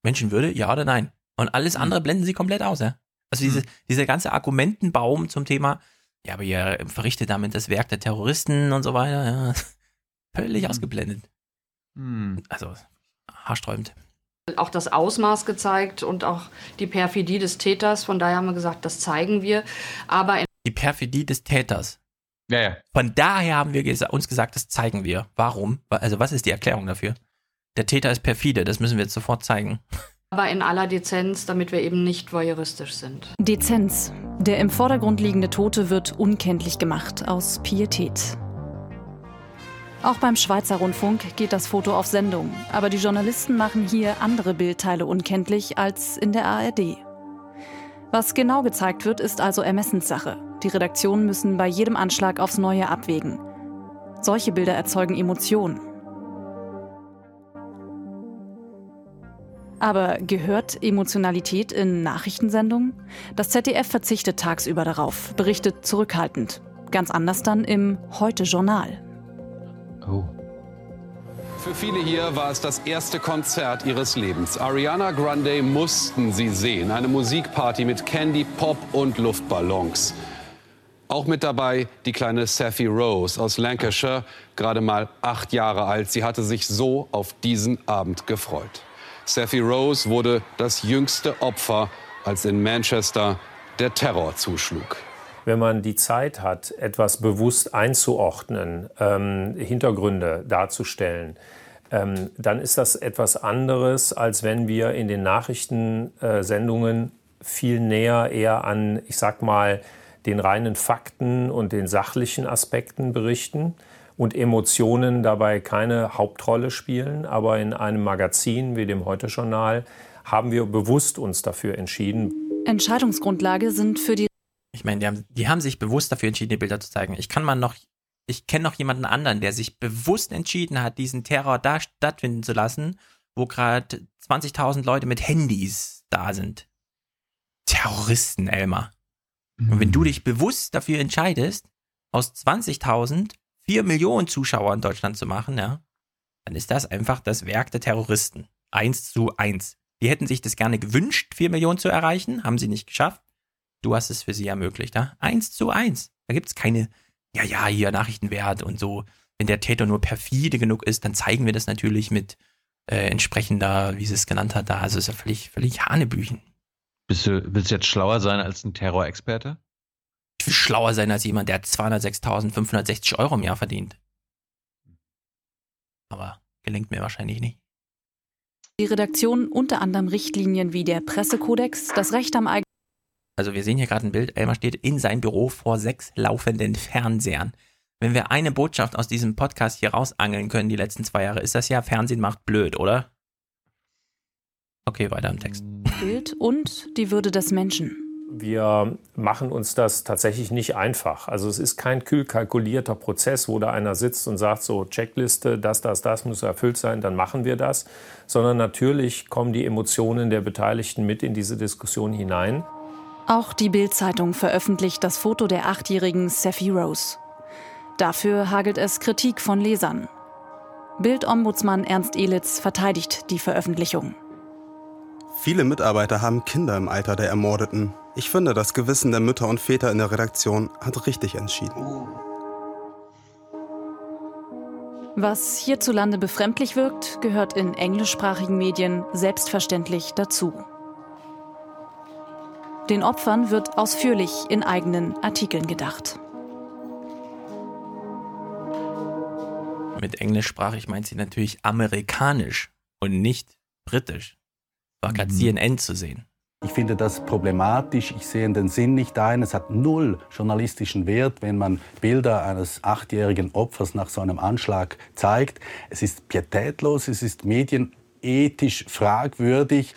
Menschenwürde, ja oder nein? Und alles andere blenden sie komplett aus, ja? Also diese, dieser ganze Argumentenbaum zum Thema, ja, aber ihr verrichtet damit das Werk der Terroristen und so weiter, ja, völlig ausgeblendet. Hm. Also, haarsträubend. auch das Ausmaß gezeigt und auch die Perfidie des Täters. Von daher haben wir gesagt, das zeigen wir. Aber in Die Perfidie des Täters. Ja, ja. Von daher haben wir gesa uns gesagt, das zeigen wir. Warum? Also, was ist die Erklärung dafür? Der Täter ist perfide, das müssen wir jetzt sofort zeigen. aber in aller Dezenz, damit wir eben nicht voyeuristisch sind. Dezenz. Der im Vordergrund liegende Tote wird unkenntlich gemacht aus Pietät. Auch beim Schweizer Rundfunk geht das Foto auf Sendung, aber die Journalisten machen hier andere Bildteile unkenntlich als in der ARD. Was genau gezeigt wird, ist also Ermessenssache. Die Redaktionen müssen bei jedem Anschlag aufs Neue abwägen. Solche Bilder erzeugen Emotionen. Aber gehört Emotionalität in Nachrichtensendungen? Das ZDF verzichtet tagsüber darauf, berichtet zurückhaltend. Ganz anders dann im Heute-Journal. Oh. Für viele hier war es das erste Konzert ihres Lebens. Ariana Grande mussten sie sehen. Eine Musikparty mit Candy, Pop und Luftballons. Auch mit dabei die kleine Safi Rose aus Lancashire, gerade mal acht Jahre alt. Sie hatte sich so auf diesen Abend gefreut. Safi Rose wurde das jüngste Opfer, als in Manchester der Terror zuschlug. Wenn man die Zeit hat, etwas bewusst einzuordnen, ähm, Hintergründe darzustellen, ähm, dann ist das etwas anderes, als wenn wir in den Nachrichtensendungen viel näher eher an, ich sag mal, den reinen Fakten und den sachlichen Aspekten berichten und Emotionen dabei keine Hauptrolle spielen. Aber in einem Magazin wie dem Heute-Journal haben wir bewusst uns dafür entschieden. Entscheidungsgrundlage sind für die Ich meine, die haben, die haben sich bewusst dafür entschieden, die Bilder zu zeigen. Ich kann mal noch, ich kenne noch jemanden anderen, der sich bewusst entschieden hat, diesen Terror da stattfinden zu lassen, wo gerade 20.000 Leute mit Handys da sind. Terroristen, Elmar. Und wenn du dich bewusst dafür entscheidest, aus 20.000 4 Millionen Zuschauer in Deutschland zu machen, ja, dann ist das einfach das Werk der Terroristen. Eins zu eins. Die hätten sich das gerne gewünscht, 4 Millionen zu erreichen, haben sie nicht geschafft. Du hast es für sie ermöglicht, ja? Eins zu eins. Da gibt es keine, ja, ja, hier Nachrichtenwert und so. Wenn der Täter nur perfide genug ist, dann zeigen wir das natürlich mit äh, entsprechender, wie sie es genannt hat, da. Also ist ja völlig, völlig Hanebüchen. Bist du, willst du jetzt schlauer sein als ein Terrorexperte? Ich will schlauer sein als jemand, der 206.560 Euro im Jahr verdient. Aber gelingt mir wahrscheinlich nicht. Die Redaktion unter anderem Richtlinien wie der Pressekodex, das Recht am eigenen. Also wir sehen hier gerade ein Bild, Elmar steht in sein Büro vor sechs laufenden Fernsehern. Wenn wir eine Botschaft aus diesem Podcast hier rausangeln können, die letzten zwei Jahre, ist das ja, Fernsehen macht blöd, oder? Okay, weiter im Text. Bild und die Würde des Menschen. Wir machen uns das tatsächlich nicht einfach. Also es ist kein kühl kalkulierter Prozess, wo da einer sitzt und sagt, so Checkliste, das, das, das muss erfüllt sein, dann machen wir das. Sondern natürlich kommen die Emotionen der Beteiligten mit in diese Diskussion hinein. Auch die Bild-Zeitung veröffentlicht das Foto der achtjährigen Safi Rose. Dafür hagelt es Kritik von Lesern. Bild-Ombudsmann Ernst Elitz verteidigt die Veröffentlichung. Viele Mitarbeiter haben Kinder im Alter der Ermordeten. Ich finde, das Gewissen der Mütter und Väter in der Redaktion hat richtig entschieden. Was hierzulande befremdlich wirkt, gehört in englischsprachigen Medien selbstverständlich dazu. Den Opfern wird ausführlich in eigenen Artikeln gedacht. Mit englischsprachig meint sie natürlich amerikanisch und nicht britisch. War gerade CNN zu sehen. Ich finde das problematisch. Ich sehe den Sinn nicht ein. Es hat null journalistischen Wert, wenn man Bilder eines achtjährigen Opfers nach so einem Anschlag zeigt. Es ist pietätlos, es ist medienethisch fragwürdig.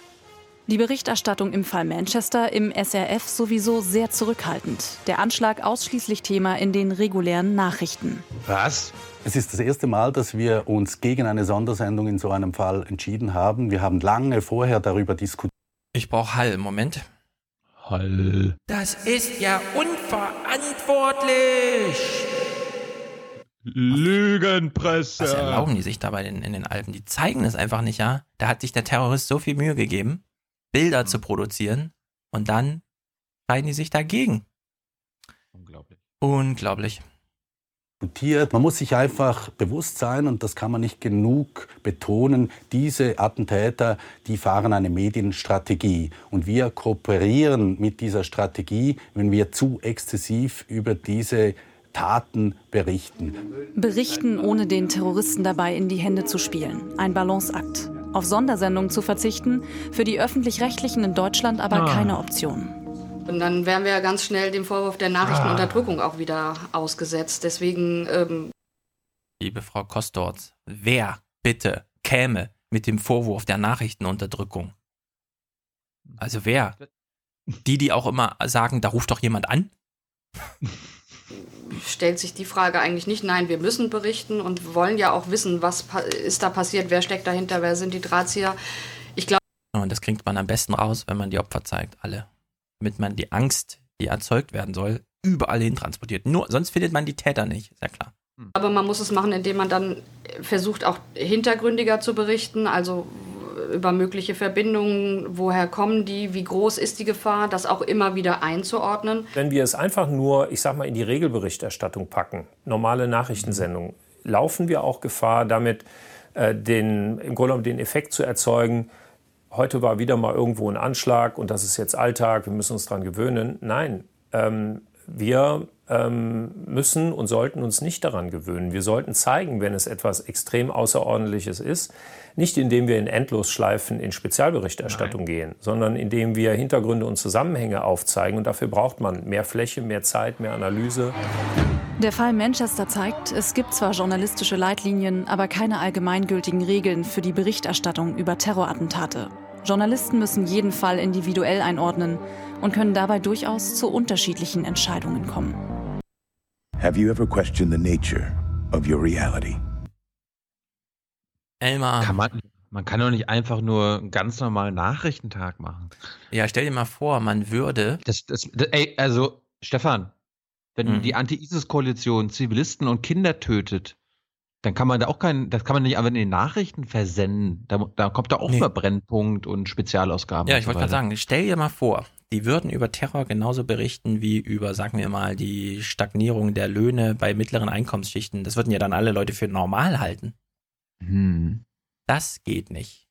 Die Berichterstattung im Fall Manchester im SRF sowieso sehr zurückhaltend. Der Anschlag ausschließlich Thema in den regulären Nachrichten. Was? Es ist das erste Mal, dass wir uns gegen eine Sondersendung in so einem Fall entschieden haben. Wir haben lange vorher darüber diskutiert. Ich brauche Hall. Moment. Hall. Das ist ja unverantwortlich. Lügenpresse. Was erlauben die sich dabei in, in den Alpen? Die zeigen es einfach nicht, ja? Da hat sich der Terrorist so viel Mühe gegeben, Bilder zu produzieren und dann scheiden die sich dagegen. Unglaublich. Unglaublich. Man muss sich einfach bewusst sein, und das kann man nicht genug betonen, diese Attentäter, die fahren eine Medienstrategie. Und wir kooperieren mit dieser Strategie, wenn wir zu exzessiv über diese Taten berichten. Berichten, ohne den Terroristen dabei in die Hände zu spielen. Ein Balanceakt. Auf Sondersendungen zu verzichten, für die öffentlich-rechtlichen in Deutschland aber Ah. keine Option. Und dann wären wir ja ganz schnell dem Vorwurf der Nachrichtenunterdrückung auch wieder ausgesetzt. Deswegen ähm, Liebe Frau Kostorz, wer bitte käme mit dem Vorwurf der Nachrichtenunterdrückung? Also wer? Die, die auch immer sagen, da ruft doch jemand an? stellt sich die Frage eigentlich nicht. Nein, wir müssen berichten und wollen ja auch wissen, was ist da passiert, wer steckt dahinter, wer sind die Drahtzieher. Ich glaube, Und das kriegt man am besten raus, wenn man die Opfer zeigt, alle. Damit man die Angst, die erzeugt werden soll, überall hin transportiert. Nur, sonst findet man die Täter nicht, ist ja klar. aber man muss es machen, indem man dann versucht, auch hintergründiger zu berichten, also über mögliche Verbindungen, woher kommen die, wie groß ist die Gefahr, das auch immer wieder einzuordnen. Wenn wir es einfach nur, ich sag mal, in die Regelberichterstattung packen, normale Nachrichtensendungen, laufen wir auch Gefahr, damit äh, den, im Grunde genommen den Effekt zu erzeugen, heute war wieder mal irgendwo ein Anschlag und das ist jetzt Alltag, wir müssen uns daran gewöhnen. Nein, ähm, wir müssen und sollten uns nicht daran gewöhnen. Wir sollten zeigen, wenn es etwas extrem Außerordentliches ist, nicht indem wir in Endlosschleifen in Spezialberichterstattung gehen, sondern indem wir Hintergründe und Zusammenhänge aufzeigen. Und dafür braucht man mehr Fläche, mehr Zeit, mehr Analyse. Der Fall Manchester zeigt, es gibt zwar journalistische Leitlinien, aber keine allgemeingültigen Regeln für die Berichterstattung über Terrorattentate. Journalisten müssen jeden Fall individuell einordnen und können dabei durchaus zu unterschiedlichen Entscheidungen kommen. Have you ever questioned the nature of your reality? Elmar. Kann man, man kann doch nicht einfach nur einen ganz normalen Nachrichtentag machen. Ja, stell dir mal vor, man würde. Das, das, das, ey, also, Stefan, wenn Mhm. die Anti-ISIS-Koalition Zivilisten und Kinder tötet, dann kann man da auch keinen, das kann man nicht einfach in den Nachrichten versenden. Da, da kommt da auch Nee. immer Brennpunkt und Spezialausgaben. Ja, ich wollte gerade sagen, stell dir mal vor, die würden über Terror genauso berichten wie über, sagen wir mal, die Stagnierung der Löhne bei mittleren Einkommensschichten. Das würden ja dann alle Leute für normal halten. Hm. Das geht nicht.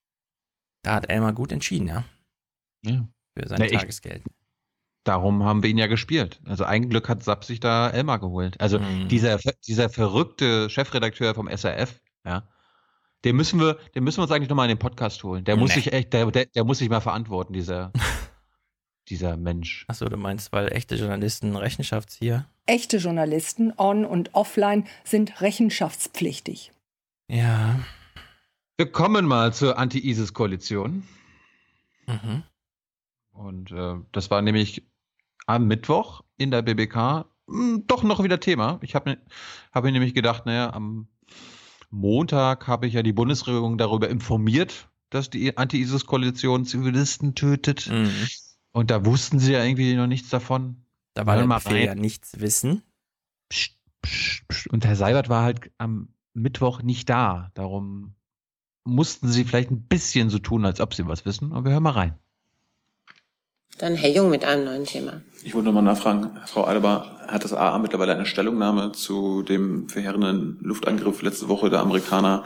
Da hat Elmar gut entschieden, ja. Ja. Für sein Na, ich- Tagesgeld. Darum haben wir ihn ja gespielt. Also ein Glück hat Sapp sich da Elmar geholt. Also Mhm. dieser, dieser verrückte Chefredakteur vom SRF, ja, den müssen wir, den müssen wir uns eigentlich nochmal in den Podcast holen. Der muss Nee. sich echt, der, der, der muss sich mal verantworten, dieser, dieser Mensch. Achso, du meinst, weil echte Journalisten Rechenschaft hier? Echte Journalisten on- und offline sind rechenschaftspflichtig. Ja. Wir kommen mal zur Anti-ISIS-Koalition. Mhm. Und äh, das war nämlich am Mittwoch in der BBK mh, doch noch wieder Thema. Ich habe hab mir nämlich gedacht, naja, am Montag habe ich ja die Bundesregierung darüber informiert, dass die Anti-ISIS-Koalition Zivilisten tötet. Mhm. Und da wussten sie ja irgendwie noch nichts davon. Da war mal Befehl rein. ja nichts wissen. Psst, psst, psst. Und Herr Seibert war halt am Mittwoch nicht da. Darum mussten sie vielleicht ein bisschen so tun, als ob sie was wissen. Aber wir hören mal rein. Dann Herr Jung mit einem neuen Thema. Ich wollte nochmal nachfragen, Frau Alaba, hat das AA mittlerweile eine Stellungnahme zu dem verheerenden Luftangriff letzte Woche der Amerikaner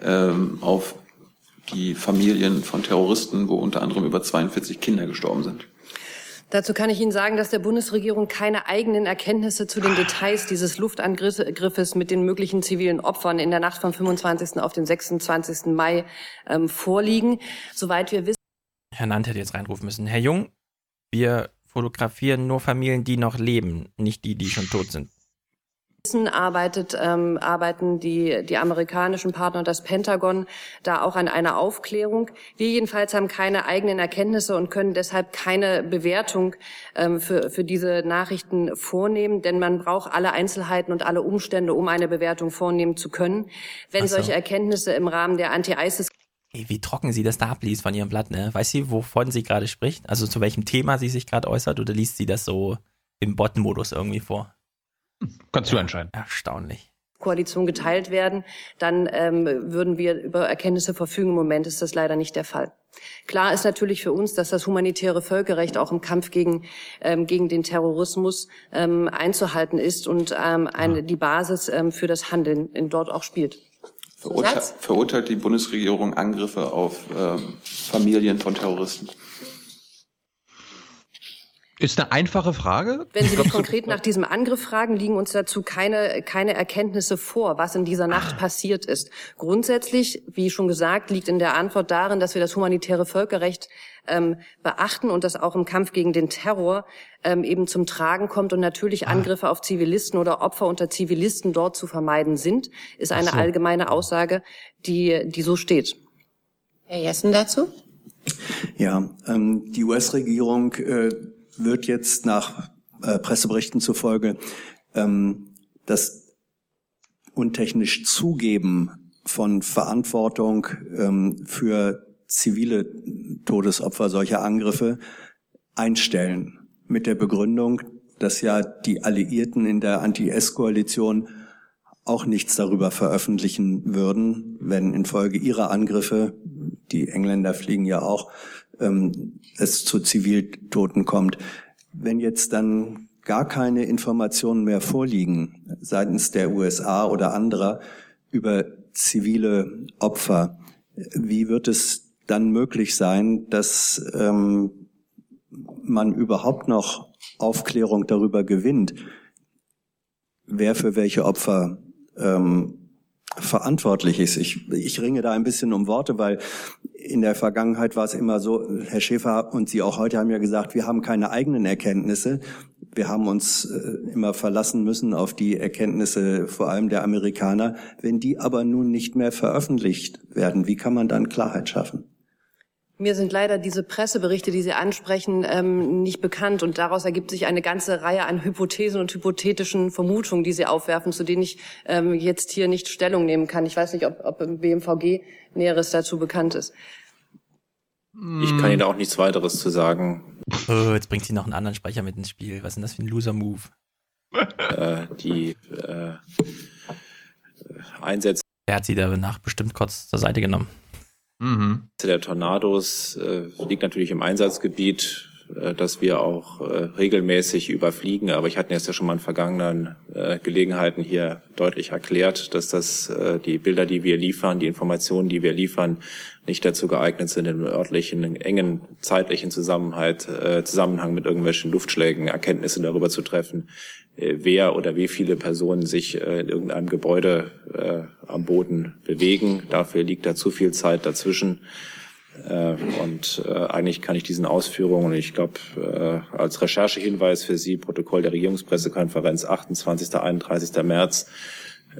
ähm, auf die Familien von Terroristen, wo unter anderem über 42 Kinder gestorben sind? Dazu kann ich Ihnen sagen, dass der Bundesregierung keine eigenen Erkenntnisse zu den Details dieses Luftangriffes mit den möglichen zivilen Opfern in der Nacht vom 25. auf den 26. Mai ähm, vorliegen. Soweit wir wissen. Herr Nant hätte jetzt reinrufen müssen. Herr Jung, wir fotografieren nur Familien, die noch leben, nicht die, die schon tot sind arbeitet, ähm, arbeiten die, die amerikanischen Partner und das Pentagon da auch an einer Aufklärung. Wir jedenfalls haben keine eigenen Erkenntnisse und können deshalb keine Bewertung ähm, für, für diese Nachrichten vornehmen, denn man braucht alle Einzelheiten und alle Umstände, um eine Bewertung vornehmen zu können. Wenn so. solche Erkenntnisse im Rahmen der Anti-ISIS wie trocken sie das da abliest von ihrem Blatt, ne? Weiß sie, wovon sie gerade spricht? Also zu welchem Thema sie sich gerade äußert oder liest sie das so im Bot-Modus irgendwie vor? Kannst du entscheiden. Erstaunlich. Koalition geteilt werden, dann ähm, würden wir über Erkenntnisse verfügen. Im Moment ist das leider nicht der Fall. Klar ist natürlich für uns, dass das humanitäre Völkerrecht auch im Kampf gegen, ähm, gegen den Terrorismus ähm, einzuhalten ist und ähm, eine, die Basis ähm, für das Handeln in dort auch spielt. Verurteilt, verurteilt die Bundesregierung Angriffe auf ähm, Familien von Terroristen? Ist eine einfache Frage. Wenn Sie mich konkret nach diesem Angriff fragen, liegen uns dazu keine, keine Erkenntnisse vor, was in dieser Nacht ah. passiert ist. Grundsätzlich, wie schon gesagt, liegt in der Antwort darin, dass wir das humanitäre Völkerrecht ähm, beachten und das auch im Kampf gegen den Terror ähm, eben zum Tragen kommt und natürlich ah. Angriffe auf Zivilisten oder Opfer unter Zivilisten dort zu vermeiden sind, ist eine so. allgemeine Aussage, die, die so steht. Herr Jessen dazu? Ja, ähm, die US-Regierung äh, wird jetzt nach äh, Presseberichten zufolge ähm, das untechnisch Zugeben von Verantwortung ähm, für zivile Todesopfer solcher Angriffe einstellen. Mit der Begründung, dass ja die Alliierten in der Anti-S-Koalition auch nichts darüber veröffentlichen würden, wenn infolge ihrer Angriffe, die Engländer fliegen ja auch, ähm, es zu Ziviltoten kommt. Wenn jetzt dann gar keine Informationen mehr vorliegen seitens der USA oder anderer über zivile Opfer, wie wird es dann möglich sein, dass ähm, man überhaupt noch Aufklärung darüber gewinnt, wer für welche Opfer ähm, verantwortlich ist. Ich, ich ringe da ein bisschen um Worte, weil in der Vergangenheit war es immer so, Herr Schäfer und Sie auch heute haben ja gesagt, wir haben keine eigenen Erkenntnisse. Wir haben uns äh, immer verlassen müssen auf die Erkenntnisse vor allem der Amerikaner. Wenn die aber nun nicht mehr veröffentlicht werden, wie kann man dann Klarheit schaffen? Mir sind leider diese Presseberichte, die Sie ansprechen, ähm, nicht bekannt. Und daraus ergibt sich eine ganze Reihe an Hypothesen und hypothetischen Vermutungen, die Sie aufwerfen, zu denen ich ähm, jetzt hier nicht Stellung nehmen kann. Ich weiß nicht, ob, ob im BMVG Näheres dazu bekannt ist. Ich kann Ihnen auch nichts weiteres zu sagen. Oh, jetzt bringt sie noch einen anderen Sprecher mit ins Spiel. Was ist denn das für ein Loser-Move? Äh, die äh, Einsätze. Er hat sie danach bestimmt kurz zur Seite genommen. Mhm. Der Tornados äh, liegt natürlich im Einsatzgebiet, äh, das wir auch äh, regelmäßig überfliegen. Aber ich hatte jetzt ja schon mal in vergangenen äh, Gelegenheiten hier deutlich erklärt, dass das äh, die Bilder, die wir liefern, die Informationen, die wir liefern, nicht dazu geeignet sind, im örtlichen, engen zeitlichen Zusammenhang, äh, Zusammenhang mit irgendwelchen Luftschlägen Erkenntnisse darüber zu treffen, wer oder wie viele Personen sich äh, in irgendeinem Gebäude äh, am Boden bewegen. Dafür liegt da zu viel Zeit dazwischen. Und eigentlich kann ich diesen Ausführungen, ich glaube, als Recherchehinweis für Sie, Protokoll der Regierungspressekonferenz 28. 31. März,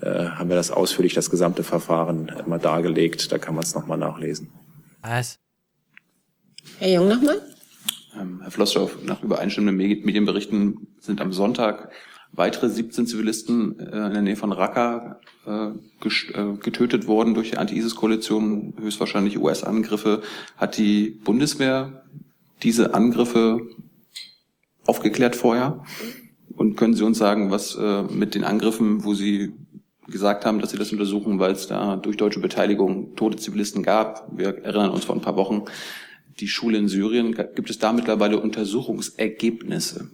haben wir das ausführlich, das gesamte Verfahren immer dargelegt. Da kann man es nochmal nachlesen. Was? Herr Jung nochmal? Ähm, Herr Flossdorf, nach übereinstimmenden Medienberichten sind am Sonntag weitere 17 Zivilisten äh, in der Nähe von Raqqa äh, äh, getötet worden durch die Anti-ISIS-Koalition, höchstwahrscheinlich US-Angriffe. Hat die Bundeswehr diese Angriffe aufgeklärt vorher? Und können Sie uns sagen, was mit den Angriffen, wo Sie gesagt haben, dass Sie das untersuchen, weil es da durch deutsche Beteiligung tote Zivilisten gab? Wir erinnern uns vor ein paar Wochen, die Schule in Syrien. Gibt es da mittlerweile Untersuchungsergebnisse?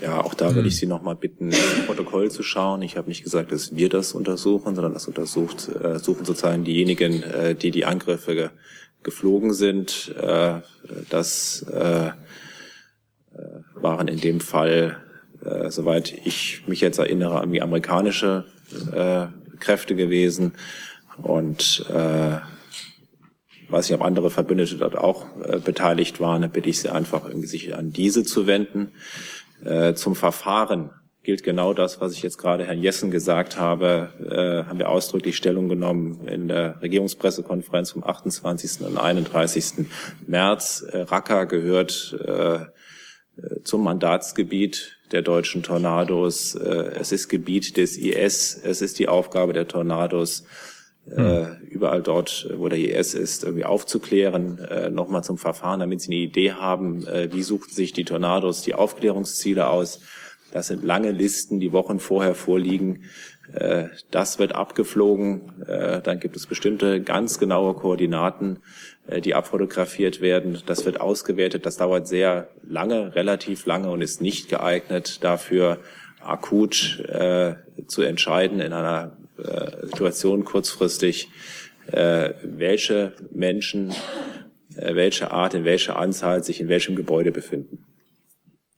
Ja, auch da würde ich Sie nochmal bitten, ins Protokoll zu schauen. Ich habe nicht gesagt, dass wir das untersuchen, sondern das untersucht, äh, suchen sozusagen diejenigen, äh, die die Angriffe ge geflogen sind. Äh, das äh, äh waren in dem Fall, äh, soweit ich mich jetzt erinnere, irgendwie amerikanische äh, Kräfte gewesen. Und äh, weiß nicht, ob andere Verbündete dort auch äh, beteiligt waren, dann bitte ich Sie einfach, irgendwie sich an diese zu wenden. Äh, zum Verfahren gilt genau das, was ich jetzt gerade Herrn Jessen gesagt habe, äh, haben wir ausdrücklich Stellung genommen in der Regierungspressekonferenz vom 28. und 31. März. Äh, Raqqa gehört äh, zum Mandatsgebiet der deutschen Tornados. Äh, es ist Gebiet des IS. Es ist die Aufgabe der Tornados, äh, hm. überall dort, wo der IS ist, irgendwie aufzuklären. Äh, Nochmal zum Verfahren, damit Sie eine Idee haben, äh, wie suchen sich die Tornados die Aufklärungsziele aus. Das sind lange Listen, die Wochen vorher vorliegen. Äh, das wird abgeflogen. Äh, dann gibt es bestimmte ganz genaue Koordinaten, äh, die abfotografiert werden. Das wird ausgewertet. Das dauert sehr lange, relativ lange und ist nicht geeignet dafür, akut äh, zu entscheiden in einer äh, Situation kurzfristig, äh, welche Menschen, äh, welche Art, in welcher Anzahl sich in welchem Gebäude befinden.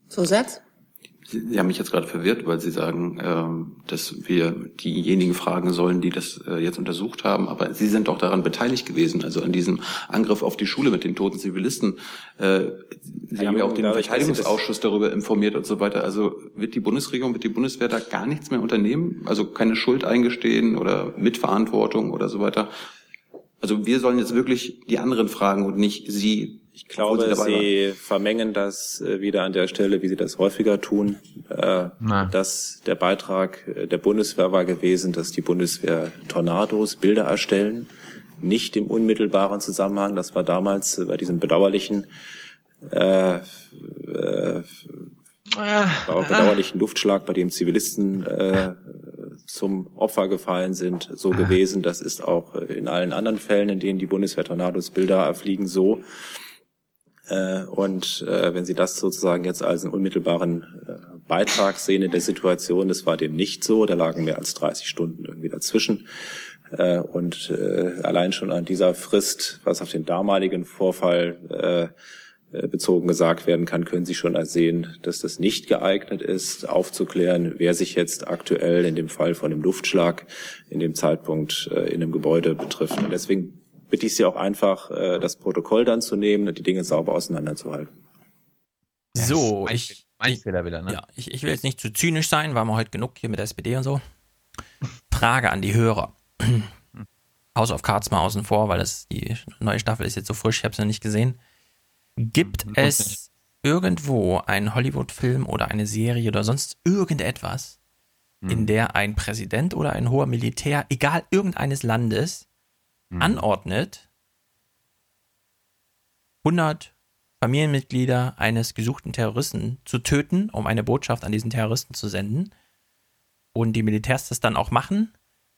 Zusatz? Sie haben mich jetzt gerade verwirrt, weil Sie sagen, ähm, dass wir diejenigen fragen sollen, die das äh, jetzt untersucht haben. Aber Sie sind doch daran beteiligt gewesen, also an diesem Angriff auf die Schule mit den toten Zivilisten. Äh, Sie Herr haben ja auch den Verteidigungsausschuss darüber informiert und so weiter. Also wird die Bundesregierung, wird die Bundeswehr da gar nichts mehr unternehmen? Also keine Schuld eingestehen oder Mitverantwortung oder so weiter? Also wir sollen jetzt wirklich die anderen fragen und nicht Sie ich glaube, Sie, Sie vermengen das äh, wieder an der Stelle, wie Sie das häufiger tun. Äh, dass der Beitrag äh, der Bundeswehr war gewesen, dass die Bundeswehr Tornados, Bilder erstellen, nicht im unmittelbaren Zusammenhang. Das war damals bei diesem bedauerlichen äh, äh, bedauerlichen Luftschlag, bei dem Zivilisten äh, zum Opfer gefallen sind, so gewesen. Das ist auch in allen anderen Fällen, in denen die Bundeswehr Tornados Bilder erfliegen, so. Äh, und äh, wenn Sie das sozusagen jetzt als einen unmittelbaren äh, Beitrag sehen in der Situation, das war dem nicht so. Da lagen mehr als 30 Stunden irgendwie dazwischen. Äh, und äh, allein schon an dieser Frist, was auf den damaligen Vorfall äh, äh, bezogen gesagt werden kann, können Sie schon ersehen, dass das nicht geeignet ist, aufzuklären, wer sich jetzt aktuell in dem Fall von dem Luftschlag in dem Zeitpunkt äh, in einem Gebäude betrifft. Und deswegen bitte ich Sie auch einfach, äh, das Protokoll dann zu nehmen und die Dinge sauber auseinanderzuhalten. So, ich, Fehler wieder, ne? Ja, ich, ich will jetzt nicht zu zynisch sein, waren wir heute genug hier mit der SPD und so. Frage an die Hörer. House of Cards mal außen vor, weil das die neue Staffel ist jetzt so frisch, ich habe es noch nicht gesehen. Gibt mhm, es irgendwo einen Hollywood-Film oder eine Serie oder sonst irgendetwas, mhm. in der ein Präsident oder ein hoher Militär, egal irgendeines Landes, mhm. anordnet, 100 Familienmitglieder eines gesuchten Terroristen zu töten, um eine Botschaft an diesen Terroristen zu senden. Und die Militärs das dann auch machen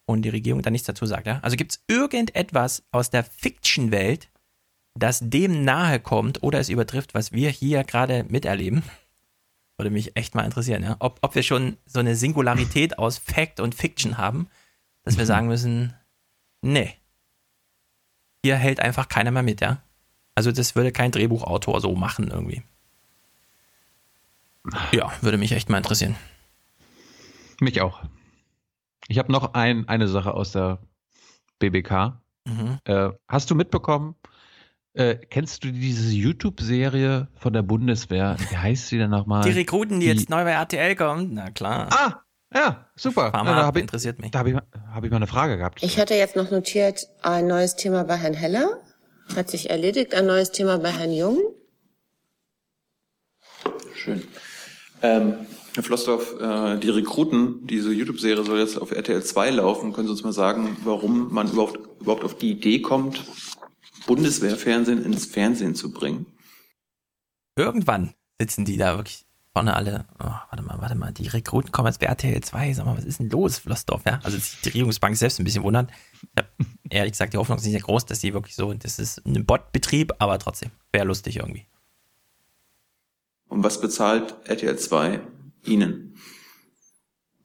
und die Regierung dann nichts dazu sagt. Ja? Also gibt es irgendetwas aus der Fiction-Welt, das dem nahe kommt oder es übertrifft, was wir hier gerade miterleben? Würde mich echt mal interessieren, ja? ob, ob wir schon so eine Singularität aus Fact und Fiction haben, dass wir sagen müssen, nee, hier hält einfach keiner mehr mit, ja. Also das würde kein Drehbuchautor so machen irgendwie. Ja, würde mich echt mal interessieren. Mich auch. Ich habe noch ein, eine Sache aus der BBK. Mhm. Äh, hast du mitbekommen, äh, kennst du diese YouTube-Serie von der Bundeswehr? Wie heißt sie denn nochmal? Die Rekruten, die, die, jetzt neu bei RTL kommen. Na klar. Ah, ja, super. Pharma ja, da interessiert mich. Da habe ich, hab ich mal eine Frage gehabt. Ich hatte jetzt noch notiert, ein neues Thema bei Herrn Heller. Hat sich erledigt. Ein neues Thema bei Herrn Jung. Schön. Ähm, Herr Flossdorf, äh, die Rekruten, diese YouTube-Serie soll jetzt auf RTL 2 laufen. Können Sie uns mal sagen, warum man überhaupt, überhaupt auf die Idee kommt, Bundeswehrfernsehen ins Fernsehen zu bringen? Irgendwann sitzen die da wirklich vorne alle, oh, warte mal, warte mal, die Rekruten kommen jetzt bei RTL 2, sag mal, was ist denn los, Flossdorf, ja? Also die Regierungsbank selbst ein bisschen wundern. Ich habe ehrlich gesagt, die Hoffnung ist nicht sehr groß, dass sie wirklich so, das ist ein Bot-Betrieb, aber trotzdem, wäre lustig irgendwie. Und was bezahlt RTL 2 Ihnen?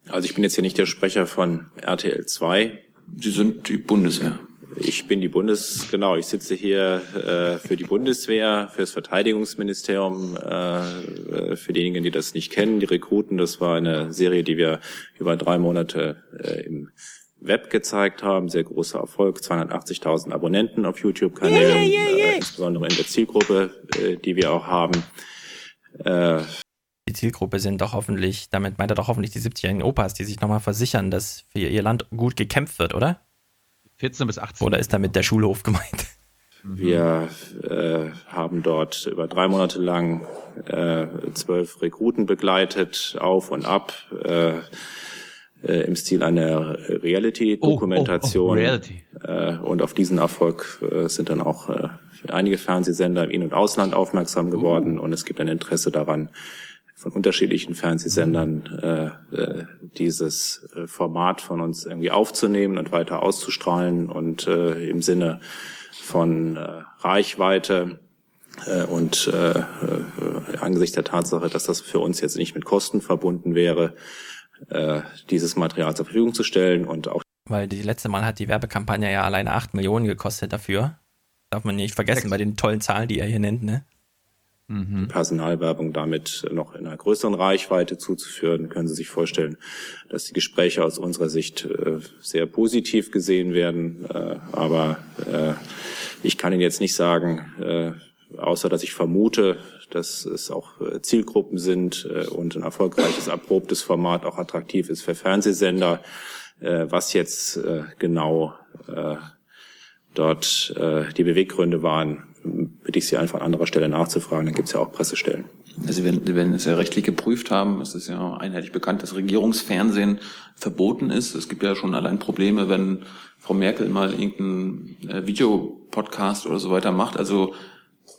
Also ich bin jetzt hier nicht der Sprecher von RTL 2. Sie sind die Bundeswehr. Ich bin die Bundes, genau, ich sitze hier äh, für die Bundeswehr, für das Verteidigungsministerium, äh, für diejenigen, die das nicht kennen, die Rekruten, das war eine Serie, die wir über drei Monate äh, im Web gezeigt haben, sehr großer Erfolg, 280.000 Abonnenten auf YouTube-Kanälen, yeah, yeah, yeah, äh, insbesondere in der Zielgruppe, äh, die wir auch haben. Äh, die Zielgruppe sind doch hoffentlich, damit meint er doch hoffentlich die 70-jährigen Opas, die sich nochmal versichern, dass für ihr Land gut gekämpft wird, oder? 14 bis 18. Oder ist damit der Schulhof gemeint? Wir äh, haben dort über drei Monate lang äh, zwölf Rekruten begleitet, auf und ab, äh, äh, im Stil einer Reality-Dokumentation. Oh, oh, oh, Reality. Äh, und auf diesen Erfolg äh, sind dann auch äh, einige Fernsehsender im In- und Ausland aufmerksam geworden und es gibt ein Interesse daran, von unterschiedlichen Fernsehsendern äh, äh, dieses äh, Format von uns irgendwie aufzunehmen und weiter auszustrahlen und äh, im Sinne von äh, Reichweite äh, und äh, äh, angesichts der Tatsache, dass das für uns jetzt nicht mit Kosten verbunden wäre, äh, dieses Material zur Verfügung zu stellen und auch weil die letzte Mal hat die Werbekampagne ja alleine 8 Millionen gekostet dafür. Darf man nicht vergessen bei den tollen Zahlen, die er hier nennt, ne? Mhm. Personalwerbung damit noch in einer größeren Reichweite zuzuführen, können Sie sich vorstellen, dass die Gespräche aus unserer Sicht äh, sehr positiv gesehen werden. Äh, aber äh, ich kann Ihnen jetzt nicht sagen, außer dass ich vermute, dass es auch Zielgruppen sind und ein erfolgreiches, erprobtes Format auch attraktiv ist für Fernsehsender, was jetzt genau dort die Beweggründe waren, bitte ich Sie einfach an anderer Stelle nachzufragen. Dann gibt es ja auch Pressestellen. Also Sie werden es ja rechtlich geprüft haben. Es ist ja einheitlich bekannt, dass Regierungsfernsehen verboten ist. Es gibt ja schon allein Probleme, wenn Frau Merkel mal irgendeinen äh, Videopodcast oder so weiter macht. Also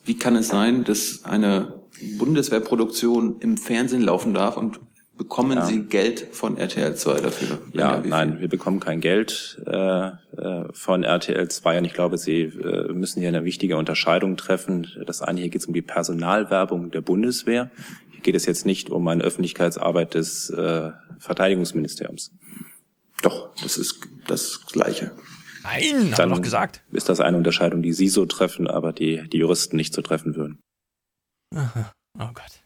wie kann es sein, dass eine Bundeswehrproduktion im Fernsehen laufen darf und Bekommen ja. Sie Geld von RTL 2 dafür? Ja, nein, wir bekommen kein Geld äh, äh von RTL 2 und ich glaube, Sie äh, müssen hier eine wichtige Unterscheidung treffen. Das eine hier geht es um die Personalwerbung der Bundeswehr. Hier geht es jetzt nicht um eine Öffentlichkeitsarbeit des äh, Verteidigungsministeriums. Doch, das ist das Gleiche. Nein, haben wir doch gesagt. Ist das eine Unterscheidung, die Sie so treffen, aber die die Juristen nicht so treffen würden. Aha. Oh Gott.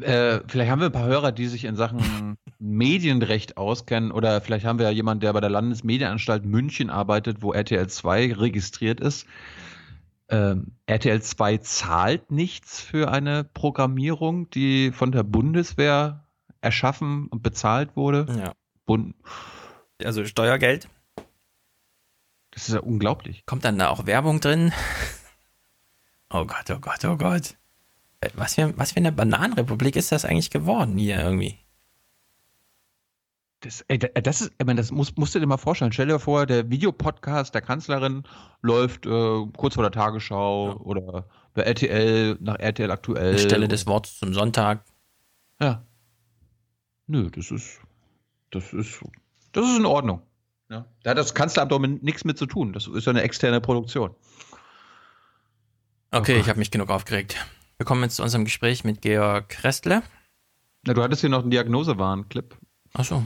Äh, vielleicht haben wir ein paar Hörer, die sich in Sachen Medienrecht auskennen oder vielleicht haben wir ja jemanden, der bei der Landesmedienanstalt München arbeitet, wo RTL 2 registriert ist. Ähm, RTL 2 zahlt nichts für eine Programmierung, die von der Bundeswehr erschaffen und bezahlt wurde. Ja. Bund also Steuergeld. Das ist ja unglaublich. Kommt dann da auch Werbung drin? Oh Gott, oh Gott, oh Gott. Was für, was für eine Bananenrepublik ist das eigentlich geworden hier irgendwie? Das, ey, das ist, ich meine, das musst, musst du dir mal vorstellen. Stell dir vor, der Videopodcast der Kanzlerin läuft äh, kurz vor der Tagesschau ja. oder bei RTL, nach RTL aktuell. Stelle des Wortes zum Sonntag. Ja. Nö, das ist, das ist, das ist in Ordnung. Ja. Da hat das Kanzleramt doch nichts mit zu tun. Das ist ja eine externe Produktion. Okay, oh ich habe mich genug aufgeregt. Wir kommen jetzt zu unserem Gespräch mit Georg Restle. Na, du hattest hier noch einen Diagnosewahn-Clip. Ach so.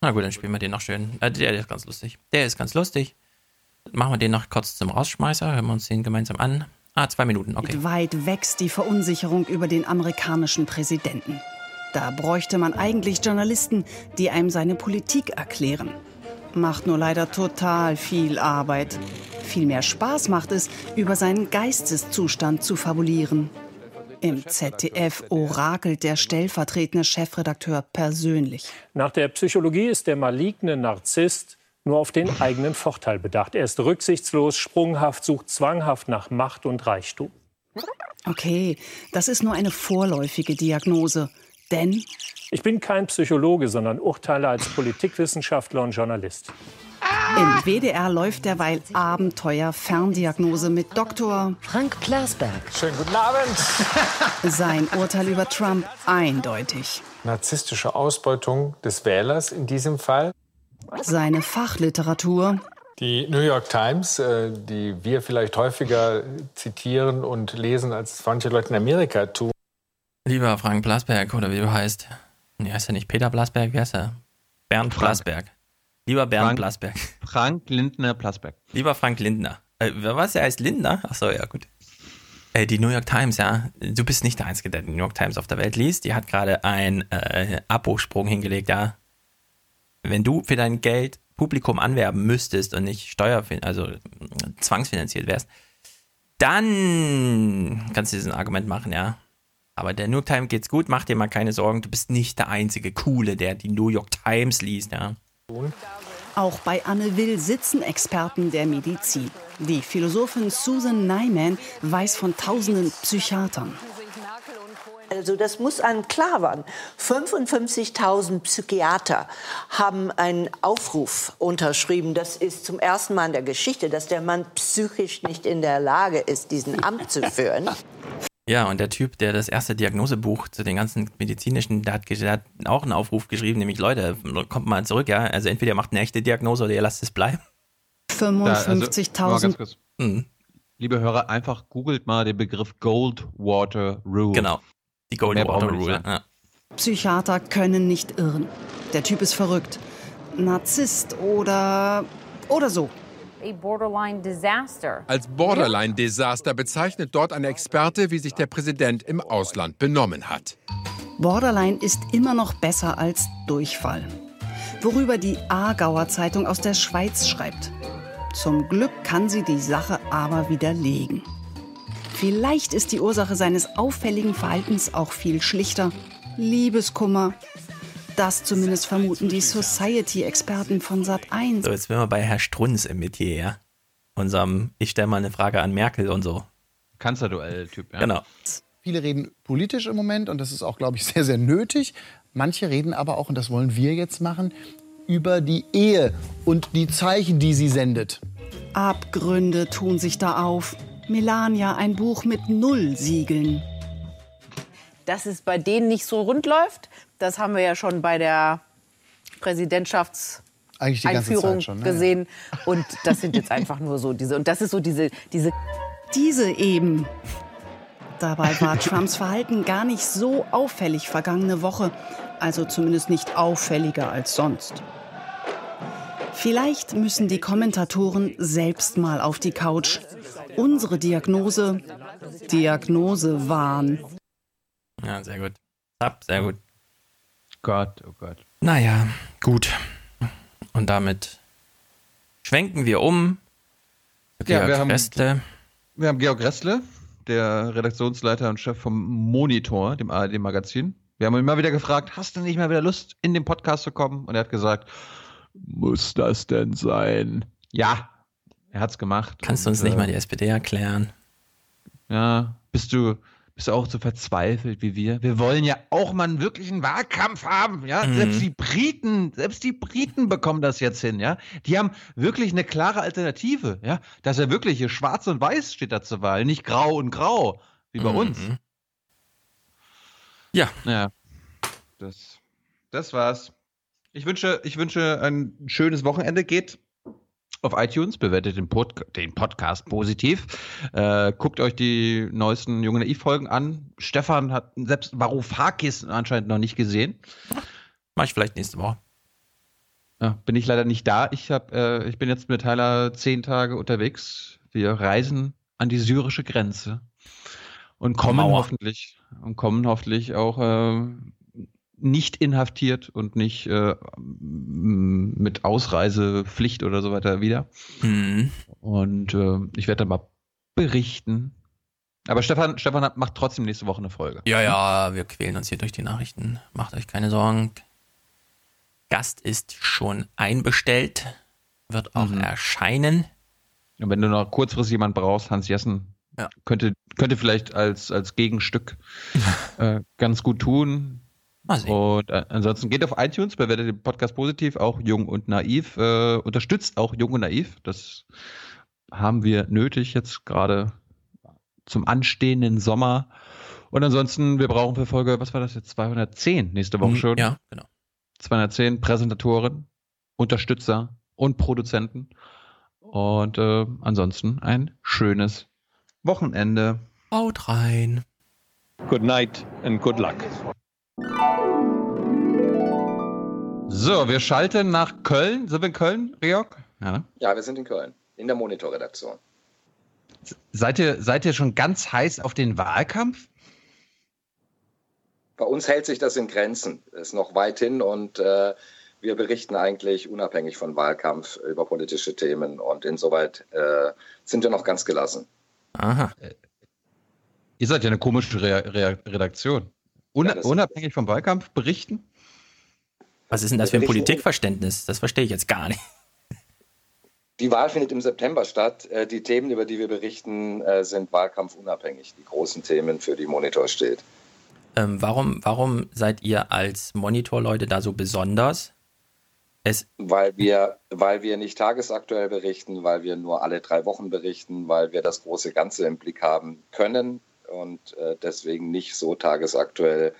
Na gut, dann spielen wir den noch schön. Äh, der, der ist ganz lustig. Der ist ganz lustig. Machen wir den noch kurz zum Rausschmeißer. Hören wir uns den gemeinsam an. Ah, zwei Minuten, okay. Weit wächst die Verunsicherung über den amerikanischen Präsidenten. Da bräuchte man eigentlich Journalisten, die einem seine Politik erklären. Macht nur leider total viel Arbeit. Viel mehr Spaß macht es, über seinen Geisteszustand zu fabulieren. Im ZDF orakelt der stellvertretende Chefredakteur persönlich. Nach der Psychologie ist der maligne Narzisst nur auf den eigenen Vorteil bedacht. Er ist rücksichtslos, sprunghaft, sucht zwanghaft nach Macht und Reichtum. Okay, das ist nur eine vorläufige Diagnose. Denn ich bin kein Psychologe, sondern urteile als Politikwissenschaftler und Journalist. Im WDR läuft derweil Abenteuer Ferndiagnose mit Dr. Frank Plasberg. Schönen guten Abend. Sein Urteil über Trump eindeutig. Narzisstische Ausbeutung des Wählers in diesem Fall. Seine Fachliteratur. Die New York Times, äh, die wir vielleicht häufiger zitieren und lesen, als manche Leute in Amerika tun. Lieber Frank Blasberg, oder wie du heißt. Nee, heißt er nicht Peter Blasberg? Wie heißt er? Bernd Frank. Blasberg. Lieber Bernd Frank- Blasberg. Frank Lindner Plasberg. Lieber Frank Lindner. Äh, was, er heißt Lindner? Achso, ja, gut. Äh, die New York Times, ja. Du bist nicht der Einzige, der die New York Times auf der Welt liest. Die hat gerade einen äh, Abo-Sprung hingelegt, ja. Wenn du für dein Geld Publikum anwerben müsstest und nicht Steuer, also äh, zwangsfinanziert wärst, dann kannst du diesen Argument machen, ja. Aber der New York Times geht's gut, mach dir mal keine Sorgen, du bist nicht der einzige Coole, der die New York Times liest, ja. Auch bei Anne Will sitzen Experten der Medizin. Die Philosophin Susan Nyman weiß von tausenden Psychiatern. Also das muss einem klar werden. 55.000 Psychiater haben einen Aufruf unterschrieben. Das ist zum ersten Mal in der Geschichte, dass der Mann psychisch nicht in der Lage ist, diesen Amt zu führen. Ja, und der Typ, der das erste Diagnosebuch zu den ganzen medizinischen, der hat, der hat auch einen Aufruf geschrieben, nämlich Leute, kommt mal zurück, ja. Also entweder ihr macht eine echte Diagnose oder ihr lasst es bleiben. Da, also, mal ganz 55.000. kurz. Mhm. Liebe Hörer, einfach googelt mal den Begriff Goldwater Rule. Genau. Die Mehr Golden brauchen Water wir nicht Rule. Ja. Psychiater können nicht irren. Der Typ ist verrückt. Narzisst oder. oder so. A borderline disaster. Als Borderline-Desaster bezeichnet dort ein Experte, wie sich der Präsident im Ausland benommen hat. Borderline ist immer noch besser als Durchfall. Worüber die Aargauer Zeitung aus der Schweiz schreibt. Zum Glück kann sie die Sache aber widerlegen. Vielleicht ist die Ursache seines auffälligen Verhaltens auch viel schlichter. Liebeskummer. Das zumindest vermuten die Society-Experten von Sat1. So, jetzt sind wir bei Herr Strunz im Metier, ja. Unserem, ich stelle mal eine Frage an Merkel und so. Kanzlerduell-Typ, ja. Genau. Viele reden politisch im Moment und das ist auch, glaube ich, sehr, sehr nötig. Manche reden aber auch, und das wollen wir jetzt machen, über die Ehe und die Zeichen, die sie sendet. Abgründe tun sich da auf. Melania, ein Buch mit null Siegeln. Dass es bei denen nicht so rund läuft, das haben wir ja schon bei der Präsidentschafts Eigentlich die ganze Einführung Zeit schon. ne? gesehen. Und das sind jetzt einfach nur so diese. Und das ist so diese, diese Diese eben. Dabei war Trumps Verhalten gar nicht so auffällig vergangene Woche, also zumindest nicht auffälliger als sonst. Vielleicht müssen die Kommentatoren selbst mal auf die Couch. Unsere Diagnose, Diagnose-Wahn. Ja, sehr gut. Ab, sehr gut. Gott, oh Gott. Naja, gut. Und damit schwenken wir um. Ja, Georg wir haben- Restle. Wir haben Georg Ressle, der Redaktionsleiter und Chef vom Monitor, dem ARD-Magazin. Wir haben ihn mal wieder gefragt, hast du nicht mal wieder Lust, in den Podcast zu kommen? Und er hat gesagt, muss das denn sein? Ja, er hat's gemacht. Kannst du uns Und, nicht äh, mal die SPD erklären? Ja, bist du, bist du auch so verzweifelt wie wir? Wir wollen ja auch mal einen wirklichen Wahlkampf haben, ja? Mhm. Selbst die Briten, selbst die Briten bekommen das jetzt hin, ja? Die haben wirklich eine klare Alternative, ja? Das ist ja wirklich hier schwarz und weiß steht da zur Wahl, nicht grau und grau, wie bei Mhm. uns. Ja. Ja. Das, das war's. Ich wünsche, ich wünsche ein schönes Wochenende. Geht auf iTunes, bewertet den, Pod den Podcast positiv. Äh, guckt euch die neuesten Junge Naiv-Folgen an. Stefan hat selbst Varoufakis anscheinend noch nicht gesehen. Mach ich vielleicht nächste Woche. Ja, bin ich leider nicht da. Ich, hab, äh, ich bin jetzt mit Tyler zehn Tage unterwegs. Wir reisen an die syrische Grenze und kommen Mauer. hoffentlich und kommen hoffentlich auch äh, nicht inhaftiert und nicht äh, mit Ausreisepflicht oder so weiter wieder. Mhm. Und äh, ich werde dann mal berichten. Aber Stefan, Stefan hat, macht trotzdem nächste Woche eine Folge. Ja, ja, wir quälen uns hier durch die Nachrichten. Macht euch keine Sorgen. Gast ist schon einbestellt, wird auch Mhm. erscheinen. Und wenn du noch kurzfristig jemand brauchst, Hans Jessen Ja. könnte, könnte vielleicht als, als Gegenstück äh, ganz gut tun. Und äh, ansonsten geht auf iTunes, bewertet den Podcast positiv, auch jung und naiv, äh, unterstützt auch jung und naiv. Das haben wir nötig jetzt gerade zum anstehenden Sommer. Und ansonsten, wir brauchen für Folge, was war das jetzt, 210 nächste Woche Mhm, schon. ja, genau. 210 Präsentatoren, Unterstützer und Produzenten. Und äh, ansonsten ein schönes Wochenende. Haut rein. Good night and good luck. So, wir schalten nach Köln. Sind wir in Köln, Riok? Ja, ne? ja wir sind in Köln, in der Monitorredaktion. Seid ihr, seid ihr schon ganz heiß auf den Wahlkampf? Bei uns hält sich das in Grenzen. Ist noch weit hin und äh, wir berichten eigentlich unabhängig von Wahlkampf über politische Themen und insoweit äh, sind wir noch ganz gelassen. Aha. Ihr seid ja eine komische Re Re Redaktion. Un ja, unabhängig vom Wahlkampf berichten? Was ist denn das für ein Politikverständnis? Das verstehe ich jetzt gar nicht. Die Wahl findet im September statt. Äh, die Themen, über die wir berichten, äh, sind wahlkampfunabhängig. Die großen Themen, für die Monitor steht. Ähm, warum, warum seid ihr als Monitorleute da so besonders? Es weil, wir, weil wir nicht tagesaktuell berichten, weil wir nur alle drei Wochen berichten, weil wir das große Ganze im Blick haben können und äh, deswegen nicht so tagesaktuell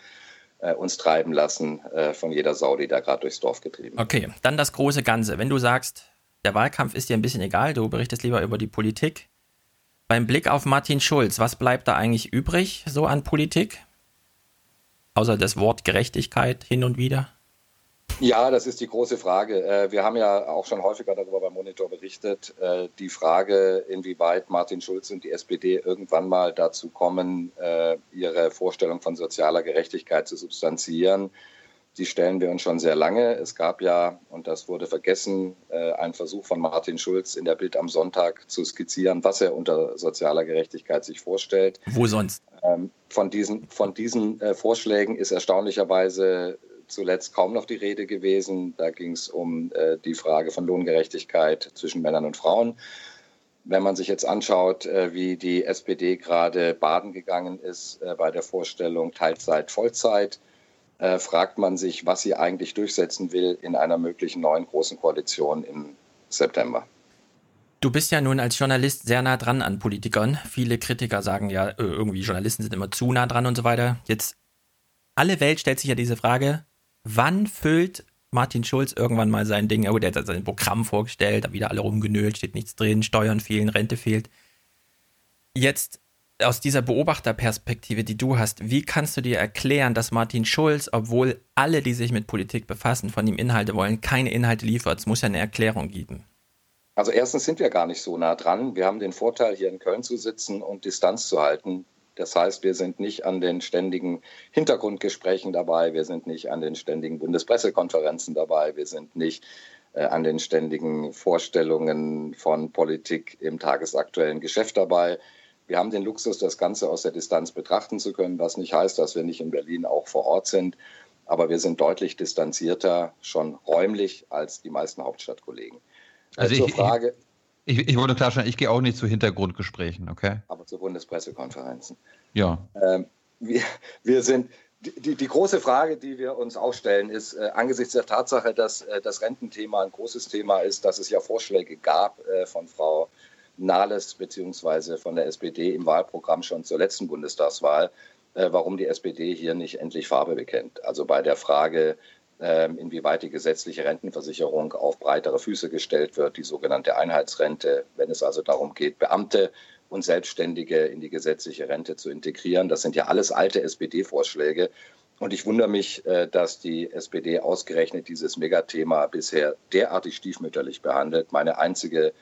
äh, uns treiben lassen äh, von jeder Sau, die da gerade durchs Dorf getrieben wird. Okay, dann das große Ganze. Wenn du sagst, der Wahlkampf ist dir ein bisschen egal, du berichtest lieber über die Politik. Beim Blick auf Martin Schulz, was bleibt da eigentlich übrig so an Politik? Außer das Wort Gerechtigkeit hin und wieder? Ja, das ist die große Frage. Äh, wir haben ja auch schon häufiger darüber beim Monitor berichtet. Äh, die Frage, inwieweit Martin Schulz und die SPD irgendwann mal dazu kommen, äh, ihre Vorstellung von sozialer Gerechtigkeit zu substanziieren, die stellen wir uns schon sehr lange. Es gab ja, und das wurde vergessen, einen Versuch von Martin Schulz in der Bild am Sonntag zu skizzieren, was er unter sozialer Gerechtigkeit sich vorstellt. Wo sonst? Ähm, von diesen, von diesen Vorschlägen ist erstaunlicherweise zuletzt kaum noch die Rede gewesen. Da ging es um äh, die Frage von Lohngerechtigkeit zwischen Männern und Frauen. Wenn man sich jetzt anschaut, äh, wie die SPD gerade baden gegangen ist äh, bei der Vorstellung Teilzeit, Vollzeit, äh, fragt man sich, was sie eigentlich durchsetzen will in einer möglichen neuen großen Koalition im September. Du bist ja nun als Journalist sehr nah dran an Politikern. Viele Kritiker sagen ja, äh, irgendwie Journalisten sind immer zu nah dran und so weiter. Jetzt alle Welt stellt sich ja diese Frage, wann füllt Martin Schulz irgendwann mal sein Ding, oh, der hat sein Programm vorgestellt, da wieder alle rumgenölt, steht nichts drin, Steuern fehlen, Rente fehlt. Jetzt aus dieser Beobachterperspektive, die du hast, wie kannst du dir erklären, dass Martin Schulz, obwohl alle, die sich mit Politik befassen, von ihm Inhalte wollen, keine Inhalte liefert? Es muss ja eine Erklärung geben. Also erstens sind wir gar nicht so nah dran. Wir haben den Vorteil, hier in Köln zu sitzen und Distanz zu halten. Das heißt, wir sind nicht an den ständigen Hintergrundgesprächen dabei, wir sind nicht an den ständigen Bundespressekonferenzen dabei, wir sind nicht äh, an den ständigen Vorstellungen von Politik im tagesaktuellen Geschäft dabei. Wir haben den Luxus, das Ganze aus der Distanz betrachten zu können, was nicht heißt, dass wir nicht in Berlin auch vor Ort sind. Aber wir sind deutlich distanzierter, schon räumlich, als die meisten Hauptstadtkollegen. Also Zur Frage, ich, ich wollte klarstellen, ich gehe auch nicht zu Hintergrundgesprächen, okay? Aber zu Bundespressekonferenzen. Ja. Ähm, wir, wir sind, die, die, große Frage, die wir uns auch stellen, ist äh, angesichts der Tatsache, dass äh, das Rententhema ein großes Thema ist, dass es ja Vorschläge gab äh, von Frau Nahles bzw. von der SPD im Wahlprogramm schon zur letzten Bundestagswahl, äh, warum die SPD hier nicht endlich Farbe bekennt. Also bei der Frage, inwieweit die gesetzliche Rentenversicherung auf breitere Füße gestellt wird, die sogenannte Einheitsrente, wenn es also darum geht, Beamte und Selbstständige in die gesetzliche Rente zu integrieren. Das sind ja alles alte SPD-Vorschläge. Und ich wundere mich, äh, dass die SPD ausgerechnet dieses Megathema bisher derartig stiefmütterlich behandelt. Meine einzige äh,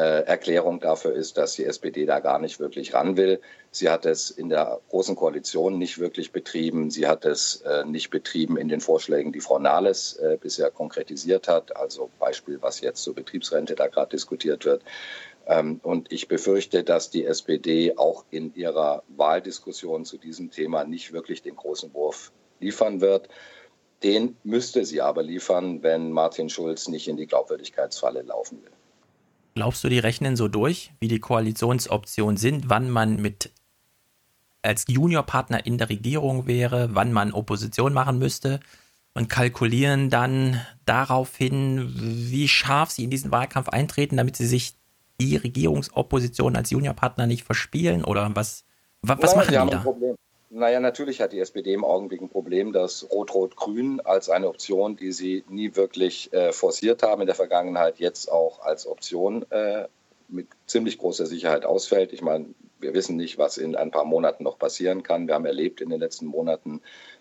Erklärung dafür ist, dass die SPD da gar nicht wirklich ran will. Sie hat es in der Großen Koalition nicht wirklich betrieben. Sie hat es äh, nicht betrieben in den Vorschlägen, die Frau Nahles äh, bisher konkretisiert hat. Also Beispiel, was jetzt zur Betriebsrente da gerade diskutiert wird. Ähm, und ich befürchte, dass die SPD auch in ihrer Wahldiskussion zu diesem Thema nicht wirklich den großen Wurf liefern wird. Den müsste sie aber liefern, wenn Martin Schulz nicht in die Glaubwürdigkeitsfalle laufen will. Glaubst du, die rechnen so durch, wie die Koalitionsoptionen sind, wann man mit als Juniorpartner in der Regierung wäre, wann man Opposition machen müsste und kalkulieren dann daraufhin, wie scharf sie in diesen Wahlkampf eintreten, damit sie sich die Regierungsopposition als Juniorpartner nicht verspielen oder was, was, was machen die, die da? Problem. Naja, natürlich hat die SPD im Augenblick ein Problem, dass Rot-Rot-Grün als eine Option, die sie nie wirklich äh, forciert haben, in der Vergangenheit jetzt auch als Option äh, mit ziemlich großer Sicherheit ausfällt. Ich meine, wir wissen nicht, was in ein paar Monaten noch passieren kann. Wir haben erlebt in den letzten Monaten,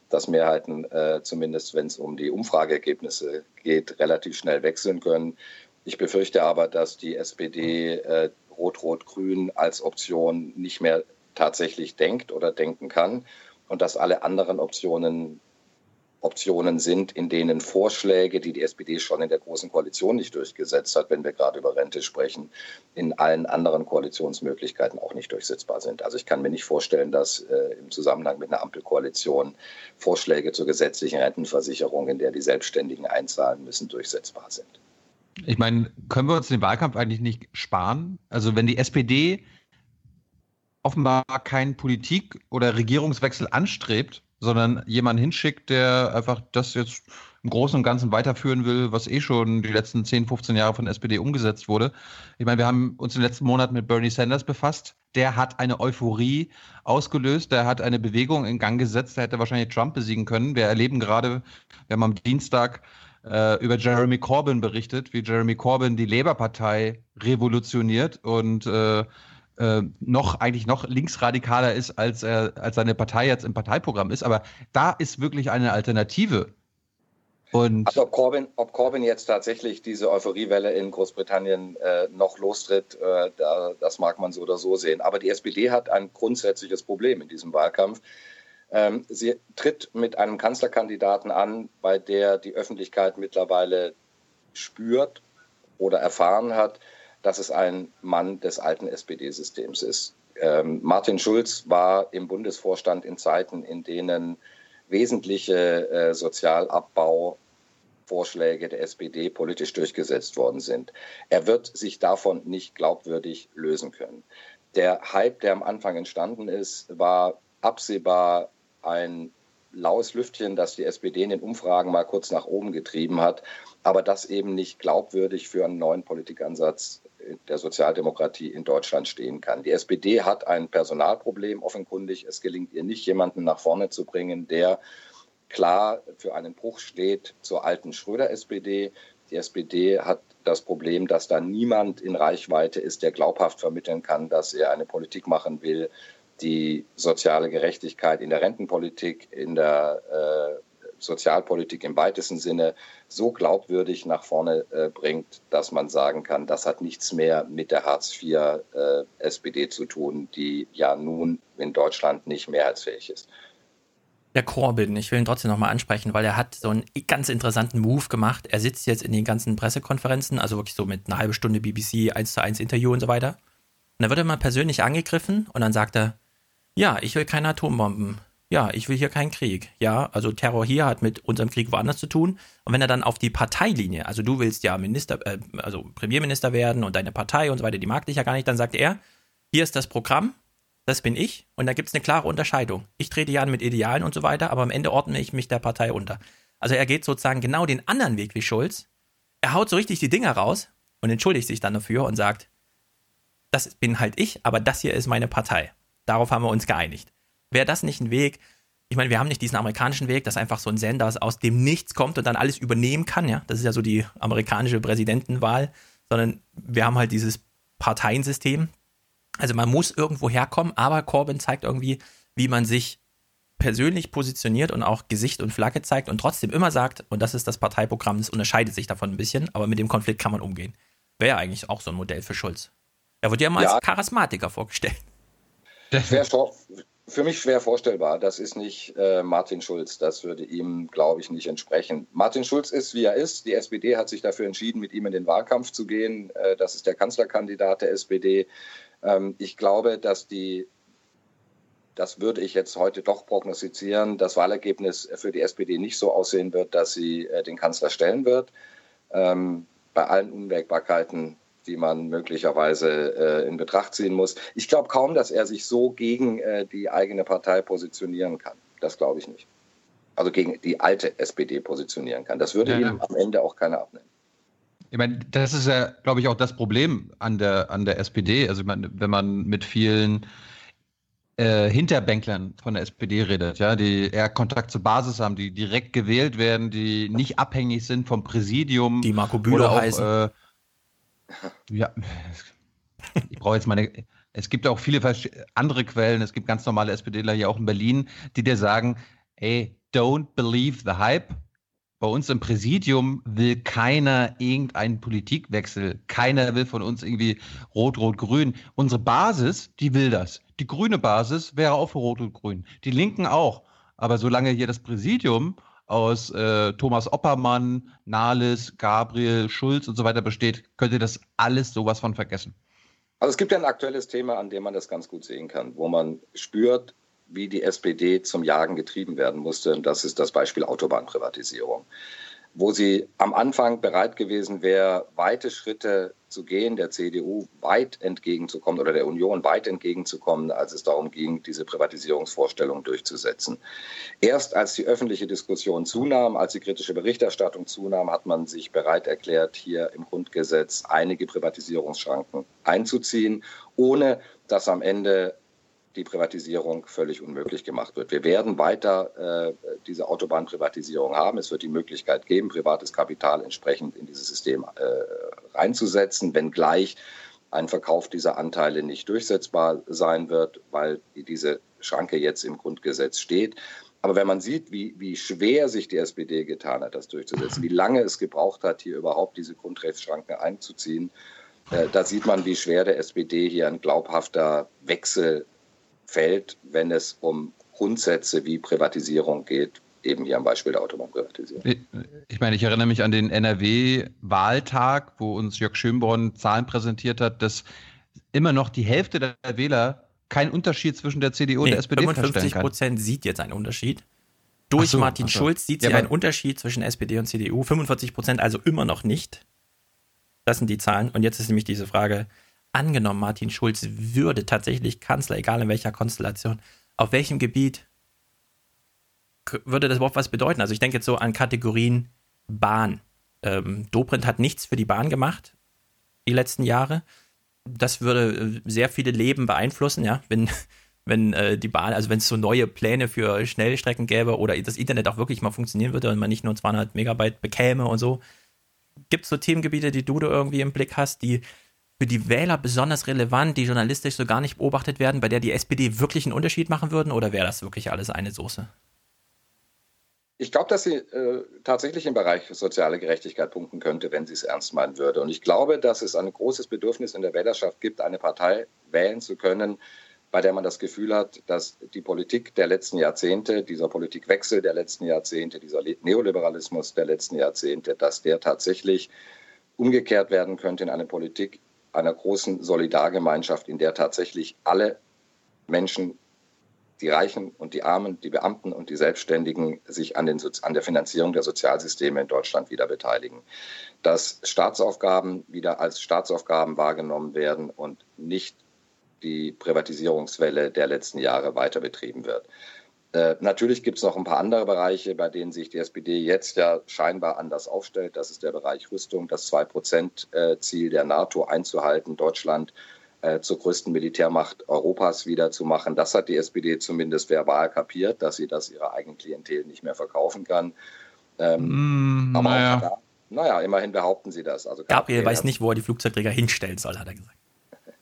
dass Mehrheiten, äh, zumindest wenn es um die Umfrageergebnisse geht, relativ schnell wechseln können. Ich befürchte aber, dass die SPD äh, Rot-Rot-Grün als Option nicht mehr tatsächlich denkt oder denken kann und dass alle anderen Optionen Optionen sind, in denen Vorschläge, die die SPD schon in der Großen Koalition nicht durchgesetzt hat, wenn wir gerade über Rente sprechen, in allen anderen Koalitionsmöglichkeiten auch nicht durchsetzbar sind. Also ich kann mir nicht vorstellen, dass äh, im Zusammenhang mit einer Ampelkoalition Vorschläge zur gesetzlichen Rentenversicherung, in der die Selbstständigen einzahlen müssen, durchsetzbar sind. Ich meine, können wir uns den Wahlkampf eigentlich nicht sparen? Also wenn die SPD offenbar keinen Politik- oder Regierungswechsel anstrebt, sondern jemanden hinschickt, der einfach das jetzt im Großen und Ganzen weiterführen will, was eh schon die letzten 10, 15 Jahre von SPD umgesetzt wurde. Ich meine, wir haben uns den letzten Monaten mit Bernie Sanders befasst. Der hat eine Euphorie ausgelöst, der hat eine Bewegung in Gang gesetzt, der hätte wahrscheinlich Trump besiegen können. Wir erleben gerade, wir haben am Dienstag äh, über Jeremy Corbyn berichtet, wie Jeremy Corbyn die Labour-Partei revolutioniert und äh, äh, noch eigentlich noch linksradikaler ist, als er als seine Partei jetzt im Parteiprogramm ist. Aber da ist wirklich eine Alternative. Und also ob Corbyn, ob Corbyn jetzt tatsächlich diese Euphoriewelle in Großbritannien äh, noch lostritt, äh, da, das mag man so oder so sehen. Aber die SPD hat ein grundsätzliches Problem in diesem Wahlkampf. Ähm, sie tritt mit einem Kanzlerkandidaten an, bei der die Öffentlichkeit mittlerweile spürt oder erfahren hat, dass es ein Mann des alten SPD-Systems ist. Ähm, Martin Schulz war im Bundesvorstand in Zeiten, in denen wesentliche äh, Sozialabbauvorschläge der SPD politisch durchgesetzt worden sind. Er wird sich davon nicht glaubwürdig lösen können. Der Hype, der am Anfang entstanden ist, war absehbar ein laues Lüftchen, das die SPD in den Umfragen mal kurz nach oben getrieben hat, aber das eben nicht glaubwürdig für einen neuen Politikansatz der Sozialdemokratie in Deutschland stehen kann. Die SPD hat ein Personalproblem offenkundig. Es gelingt ihr nicht, jemanden nach vorne zu bringen, der klar für einen Bruch steht zur alten Schröder-SPD. Die SPD hat das Problem, dass da niemand in Reichweite ist, der glaubhaft vermitteln kann, dass er eine Politik machen will, die soziale Gerechtigkeit in der Rentenpolitik, in der äh, Sozialpolitik im weitesten Sinne so glaubwürdig nach vorne äh, bringt, dass man sagen kann, das hat nichts mehr mit der Hartz-IV-SPD äh, zu tun, die ja nun in Deutschland nicht mehrheitsfähig ist. Der Corbyn, ich will ihn trotzdem nochmal ansprechen, weil er hat so einen ganz interessanten Move gemacht. Er sitzt jetzt in den ganzen Pressekonferenzen, also wirklich so mit einer halben Stunde BBC, 1 zu 1 Interview und so weiter. Und dann wird er mal persönlich angegriffen und dann sagt er, ja, ich will keine Atombomben ja, ich will hier keinen Krieg. Ja, also Terror hier hat mit unserem Krieg woanders zu tun. Und wenn er dann auf die Parteilinie, also du willst ja Minister, äh, also Premierminister werden und deine Partei und so weiter, die mag dich ja gar nicht, dann sagt er, hier ist das Programm, das bin ich und da gibt es eine klare Unterscheidung. Ich trete ja an mit Idealen und so weiter, aber am Ende ordne ich mich der Partei unter. Also er geht sozusagen genau den anderen Weg wie Schulz. Er haut so richtig die Dinger raus und entschuldigt sich dann dafür und sagt, das bin halt ich, aber das hier ist meine Partei. Darauf haben wir uns geeinigt. Wäre das nicht ein Weg? Ich meine, wir haben nicht diesen amerikanischen Weg, dass einfach so ein Sender aus dem Nichts kommt und dann alles übernehmen kann, ja. Das ist ja so die amerikanische Präsidentenwahl, sondern wir haben halt dieses Parteiensystem. Also man muss irgendwo herkommen, aber Corbyn zeigt irgendwie, wie man sich persönlich positioniert und auch Gesicht und Flagge zeigt und trotzdem immer sagt, und das ist das Parteiprogramm, das unterscheidet sich davon ein bisschen, aber mit dem Konflikt kann man umgehen. Wäre eigentlich auch so ein Modell für Schulz. Er wird ja mal ja. als Charismatiker vorgestellt. Wäre für mich schwer vorstellbar. Das ist nicht äh, Martin Schulz. Das würde ihm, glaube ich, nicht entsprechen. Martin Schulz ist, wie er ist. Die SPD hat sich dafür entschieden, mit ihm in den Wahlkampf zu gehen. Äh, das ist der Kanzlerkandidat der SPD. Ähm, ich glaube, dass die, das würde ich jetzt heute doch prognostizieren, das Wahlergebnis für die SPD nicht so aussehen wird, dass sie äh, den Kanzler stellen wird. Ähm, bei allen Unwägbarkeiten die man möglicherweise äh, in Betracht ziehen muss. Ich glaube kaum, dass er sich so gegen äh, die eigene Partei positionieren kann. Das glaube ich nicht. Also gegen die alte SPD positionieren kann. Das würde ja, ihm am Ende auch keiner abnehmen. Ich meine, das ist ja, glaube ich, auch das Problem an der, an der SPD. Also, ich meine, wenn man mit vielen äh, Hinterbänklern von der SPD redet, ja, die eher Kontakt zur Basis haben, die direkt gewählt werden, die nicht abhängig sind vom Präsidium. Die Marco Bühler auch, heißen. Äh, ja, ich brauche jetzt meine. Es gibt auch viele andere Quellen, es gibt ganz normale SPDler hier auch in Berlin, die dir sagen, ey, don't believe the hype. Bei uns im Präsidium will keiner irgendeinen Politikwechsel. Keiner will von uns irgendwie rot, rot, grün. Unsere Basis, die will das. Die grüne Basis wäre auch für rot und grün. Die Linken auch. Aber solange hier das Präsidium aus äh, Thomas Oppermann, Nahles, Gabriel, Schulz und so weiter besteht, könnt ihr das alles sowas von vergessen. Also es gibt ja ein aktuelles Thema, an dem man das ganz gut sehen kann, wo man spürt, wie die SPD zum Jagen getrieben werden musste. Und das ist das Beispiel Autobahnprivatisierung, wo sie am Anfang bereit gewesen wäre, weite Schritte zu gehen, der CDU weit entgegenzukommen oder der Union weit entgegenzukommen, als es darum ging, diese Privatisierungsvorstellung durchzusetzen. Erst als die öffentliche Diskussion zunahm, als die kritische Berichterstattung zunahm, hat man sich bereit erklärt, hier im Grundgesetz einige Privatisierungsschranken einzuziehen, ohne dass am Ende die Privatisierung völlig unmöglich gemacht wird. Wir werden weiter äh, diese Autobahnprivatisierung haben. Es wird die Möglichkeit geben, privates Kapital entsprechend in dieses System äh, reinzusetzen, wenngleich ein Verkauf dieser Anteile nicht durchsetzbar sein wird, weil diese Schranke jetzt im Grundgesetz steht. Aber wenn man sieht, wie, wie schwer sich die SPD getan hat, das durchzusetzen, wie lange es gebraucht hat, hier überhaupt diese Grundrechtsschranke einzuziehen, äh, da sieht man, wie schwer der SPD hier ein glaubhafter Wechsel fällt, wenn es um Grundsätze wie Privatisierung geht, eben hier am Beispiel der Autobahnprivatisierung. Ich meine, ich erinnere mich an den NRW-Wahltag, wo uns Jörg Schönborn Zahlen präsentiert hat, dass immer noch die Hälfte der Wähler keinen Unterschied zwischen der CDU und nee, der SPD 55 Prozent sieht jetzt einen Unterschied. Durch so, Martin so. Schulz sieht ja, sie einen Unterschied zwischen SPD und CDU. 45 Prozent also immer noch nicht. Das sind die Zahlen. Und jetzt ist nämlich diese Frage, angenommen, Martin Schulz würde tatsächlich Kanzler, egal in welcher Konstellation, auf welchem Gebiet würde das überhaupt was bedeuten? Also ich denke jetzt so an Kategorien Bahn. Ähm, Dobrindt hat nichts für die Bahn gemacht die letzten Jahre. Das würde äh, sehr viele Leben beeinflussen, ja, wenn, wenn äh, die Bahn, also wenn es so neue Pläne für Schnellstrecken gäbe oder das Internet auch wirklich mal funktionieren würde und man nicht nur 200 Megabyte bekäme und so. Gibt es so Themengebiete, die du da irgendwie im Blick hast, die für die Wähler besonders relevant, die journalistisch so gar nicht beobachtet werden, bei der die SPD wirklich einen Unterschied machen würden? Oder wäre das wirklich alles eine Soße? Ich glaube, dass sie äh, tatsächlich im Bereich soziale Gerechtigkeit punkten könnte, wenn sie es ernst meinen würde. Und ich glaube, dass es ein großes Bedürfnis in der Wählerschaft gibt, eine Partei wählen zu können, bei der man das Gefühl hat, dass die Politik der letzten Jahrzehnte, dieser Politikwechsel der letzten Jahrzehnte, dieser Neoliberalismus der letzten Jahrzehnte, dass der tatsächlich umgekehrt werden könnte in eine Politik, einer großen Solidargemeinschaft, in der tatsächlich alle Menschen, die Reichen und die Armen, die Beamten und die Selbstständigen sich an, den, an der Finanzierung der Sozialsysteme in Deutschland wieder beteiligen. Dass Staatsaufgaben wieder als Staatsaufgaben wahrgenommen werden und nicht die Privatisierungswelle der letzten Jahre weiter betrieben wird. Äh, natürlich gibt es noch ein paar andere Bereiche, bei denen sich die SPD jetzt ja scheinbar anders aufstellt. Das ist der Bereich Rüstung, das 2-Prozent-Ziel der NATO einzuhalten, Deutschland äh, zur größten Militärmacht Europas wieder zu machen. Das hat die SPD zumindest verbal kapiert, dass sie das ihrer eigenen Klientel nicht mehr verkaufen kann. Ähm, mm, aber naja. Da, naja, immerhin behaupten sie das. Also Gabriel, weiß nicht, wo er die Flugzeugträger hinstellen soll, hat er gesagt.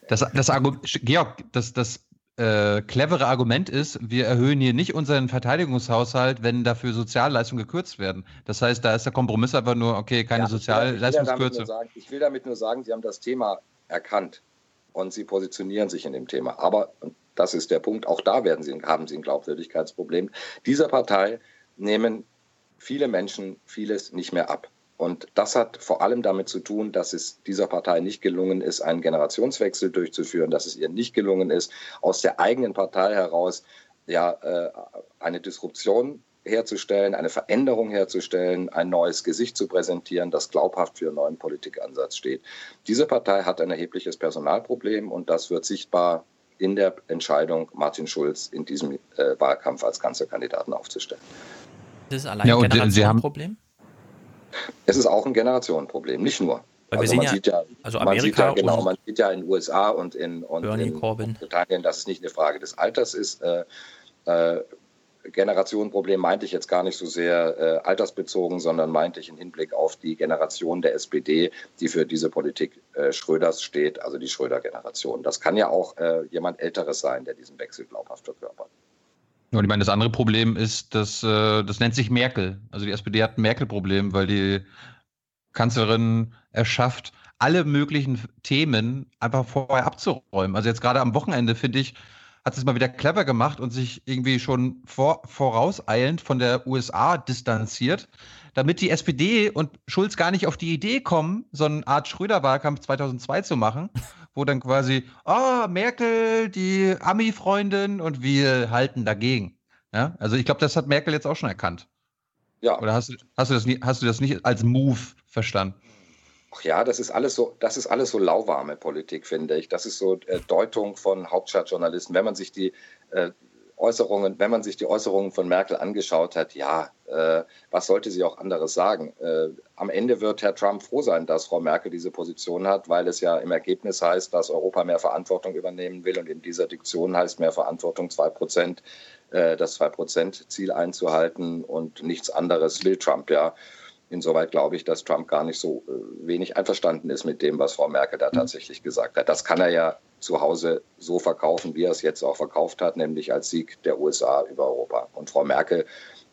Das, das Georg, das, das äh, clevere Argument ist, wir erhöhen hier nicht unseren Verteidigungshaushalt, wenn dafür Sozialleistungen gekürzt werden. Das heißt, da ist der Kompromiss einfach nur, okay, keine ja, Sozialleistungskürzung. Ich, ich will damit nur sagen, Sie haben das Thema erkannt und Sie positionieren sich in dem Thema. Aber, und das ist der Punkt, auch da werden Sie, haben Sie ein Glaubwürdigkeitsproblem. Dieser Partei nehmen viele Menschen vieles nicht mehr ab. Und das hat vor allem damit zu tun, dass es dieser Partei nicht gelungen ist, einen Generationswechsel durchzuführen, dass es ihr nicht gelungen ist, aus der eigenen Partei heraus ja, äh, eine Disruption herzustellen, eine Veränderung herzustellen, ein neues Gesicht zu präsentieren, das glaubhaft für einen neuen Politikansatz steht. Diese Partei hat ein erhebliches Personalproblem und das wird sichtbar in der Entscheidung, Martin Schulz in diesem äh, Wahlkampf als Kanzlerkandidaten aufzustellen. Das ist allein ja, ein Generationenproblem? Es ist auch ein Generationenproblem, nicht nur. Weil also man ja, sieht ja, also Amerika man sieht ja, genau, man sieht ja in den USA und in, und in Großbritannien, dass es nicht eine Frage des Alters ist. Äh, äh, Generationenproblem meinte ich jetzt gar nicht so sehr äh, altersbezogen, sondern meinte ich im Hinblick auf die Generation der SPD, die für diese Politik äh, Schröders steht, also die Schröder-Generation. Das kann ja auch äh, jemand Älteres sein, der diesen Wechsel glaubhaft verkörpert. Und ich meine, das andere Problem ist, dass äh, das nennt sich Merkel. Also die SPD hat ein Merkel-Problem, weil die Kanzlerin erschafft, alle möglichen Themen einfach vorher abzuräumen. Also jetzt gerade am Wochenende finde ich, hat es mal wieder clever gemacht und sich irgendwie schon vor, vorauseilend von der USA distanziert, damit die SPD und Schulz gar nicht auf die Idee kommen, so eine Art Schröder-Wahlkampf 2002 zu machen, wo dann quasi, oh, Merkel, die Ami-Freundin und wir halten dagegen. Ja, also ich glaube, das hat Merkel jetzt auch schon erkannt. Ja. Oder hast, hast, du das nie, hast du das nicht als Move verstanden? Ach ja, das ist alles so, das ist alles so lauwarme Politik, finde ich. Das ist so äh, Deutung von Hauptstadtjournalisten. Wenn man sich die äh, Äußerungen, wenn man sich die Äußerungen von Merkel angeschaut hat, ja, äh, was sollte sie auch anderes sagen? Äh, am Ende wird Herr Trump froh sein, dass Frau Merkel diese Position hat, weil es ja im Ergebnis heißt, dass Europa mehr Verantwortung übernehmen will und in dieser Diktion heißt mehr Verantwortung zwei Prozent, äh, das zwei Prozent Ziel einzuhalten und nichts anderes will Trump ja. Insoweit glaube ich, dass Trump gar nicht so äh, wenig einverstanden ist mit dem, was Frau Merkel da mhm. tatsächlich gesagt hat. Das kann er ja zu Hause so verkaufen, wie er es jetzt auch verkauft hat, nämlich als Sieg der USA über Europa. Und Frau Merkel,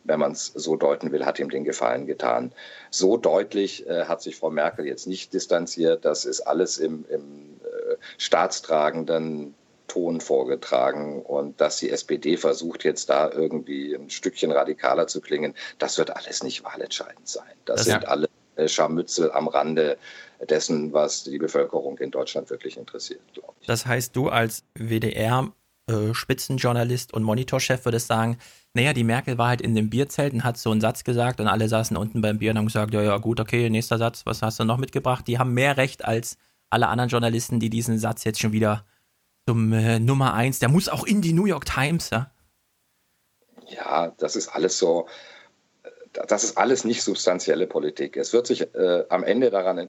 wenn man es so deuten will, hat ihm den Gefallen getan. So deutlich äh, hat sich Frau Merkel jetzt nicht distanziert. Das ist alles im, im äh, staatstragenden Ton vorgetragen und dass die SPD versucht, jetzt da irgendwie ein Stückchen radikaler zu klingen, das wird alles nicht wahlentscheidend sein. Das, das sind ja. alle äh, Scharmützel am Rande dessen, was die Bevölkerung in Deutschland wirklich interessiert, glaube ich. Das heißt, du als WDR äh, Spitzenjournalist und Monitorchef würdest sagen, naja, die Merkel war halt in dem Bierzelt und hat so einen Satz gesagt und alle saßen unten beim Bier und haben gesagt, ja, ja, gut, okay, nächster Satz, was hast du noch mitgebracht? Die haben mehr Recht als alle anderen Journalisten, die diesen Satz jetzt schon wieder zum äh, Nummer eins. Der muss auch in die New York Times, ja? Ja, das ist alles so, äh, das ist alles nicht substanzielle Politik. Es wird sich äh, am Ende daran äh,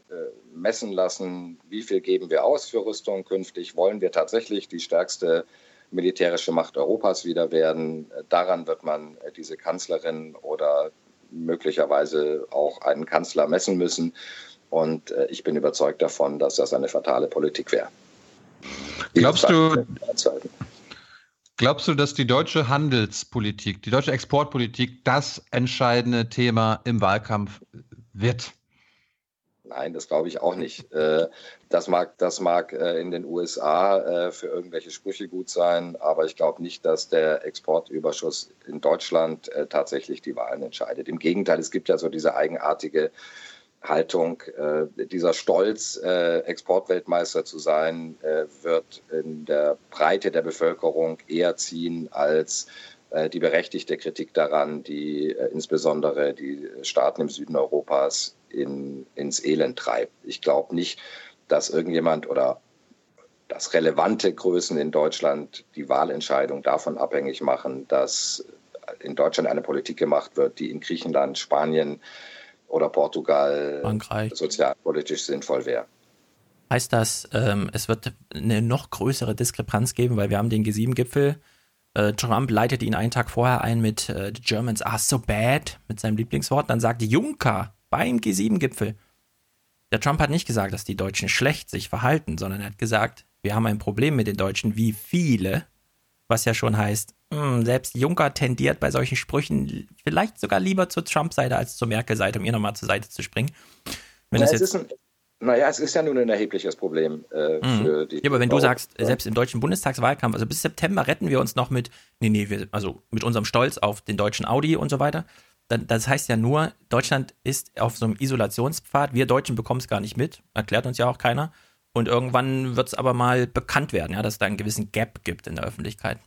messen lassen, wie viel geben wir aus für Rüstung künftig. Wollen wir tatsächlich die stärkste militärische Macht Europas wieder werden? Daran wird man äh, diese Kanzlerin oder möglicherweise auch einen Kanzler messen müssen. Und äh, ich bin überzeugt davon, dass das eine fatale Politik wäre. Glaubst du, glaubst du, dass die deutsche Handelspolitik, die deutsche Exportpolitik das entscheidende Thema im Wahlkampf wird? Nein, das glaube ich auch nicht. Äh, das mag, das mag äh, in den USA äh, für irgendwelche Sprüche gut sein, aber ich glaube nicht, dass der Exportüberschuss in Deutschland tatsächlich die Wahlen entscheidet. Im Gegenteil, es gibt ja so diese eigenartige Haltung, äh, dieser Stolz, äh, Exportweltmeister zu sein, äh, wird in der Breite der Bevölkerung eher ziehen als äh, die berechtigte Kritik daran, die äh, insbesondere die Staaten im Süden Europas in, ins Elend treibt. Ich glaube nicht, dass irgendjemand oder dass relevante Größen in Deutschland die Wahlentscheidung davon abhängig machen, dass in Deutschland eine Politik gemacht wird, die in Griechenland, Spanien, oder Portugal Frankreich. sozialpolitisch sinnvoll wäre. Heißt das, ähm, es wird eine noch größere Diskrepanz geben, weil wir haben den G7-Gipfel. Äh, Trump leitete ihn einen Tag vorher ein mit äh, The Germans are so bad, mit seinem Lieblingswort. Dann sagt Juncker beim G7-Gipfel, der Trump hat nicht gesagt, dass die Deutschen schlecht sich verhalten, sondern er hat gesagt, wir haben ein Problem mit den Deutschen, wie viele, was ja schon heißt, hm, selbst Juncker tendiert bei solchen Sprüchen vielleicht sogar lieber zur Trump-Seite als zur Merkel-Seite, um ihr nochmal zur Seite zu springen. Wenn ja, das jetzt, ein, naja, es ist ja nun ein erhebliches Problem äh, mhm. für die. Ja, aber wenn du sagst, selbst im deutschen Bundestagswahlkampf, also bis September retten wir uns noch mit, nee, nee, wir, also mit unserem Stolz auf den deutschen Audi und so weiter. Dann, das heißt ja nur, Deutschland ist auf so einem Isolationspfad. Wir Deutschen bekommen es gar nicht mit, erklärt uns ja auch keiner. Und irgendwann wird es aber mal bekannt werden, ja, dass es da einen gewissen Gap gibt in der Öffentlichkeit.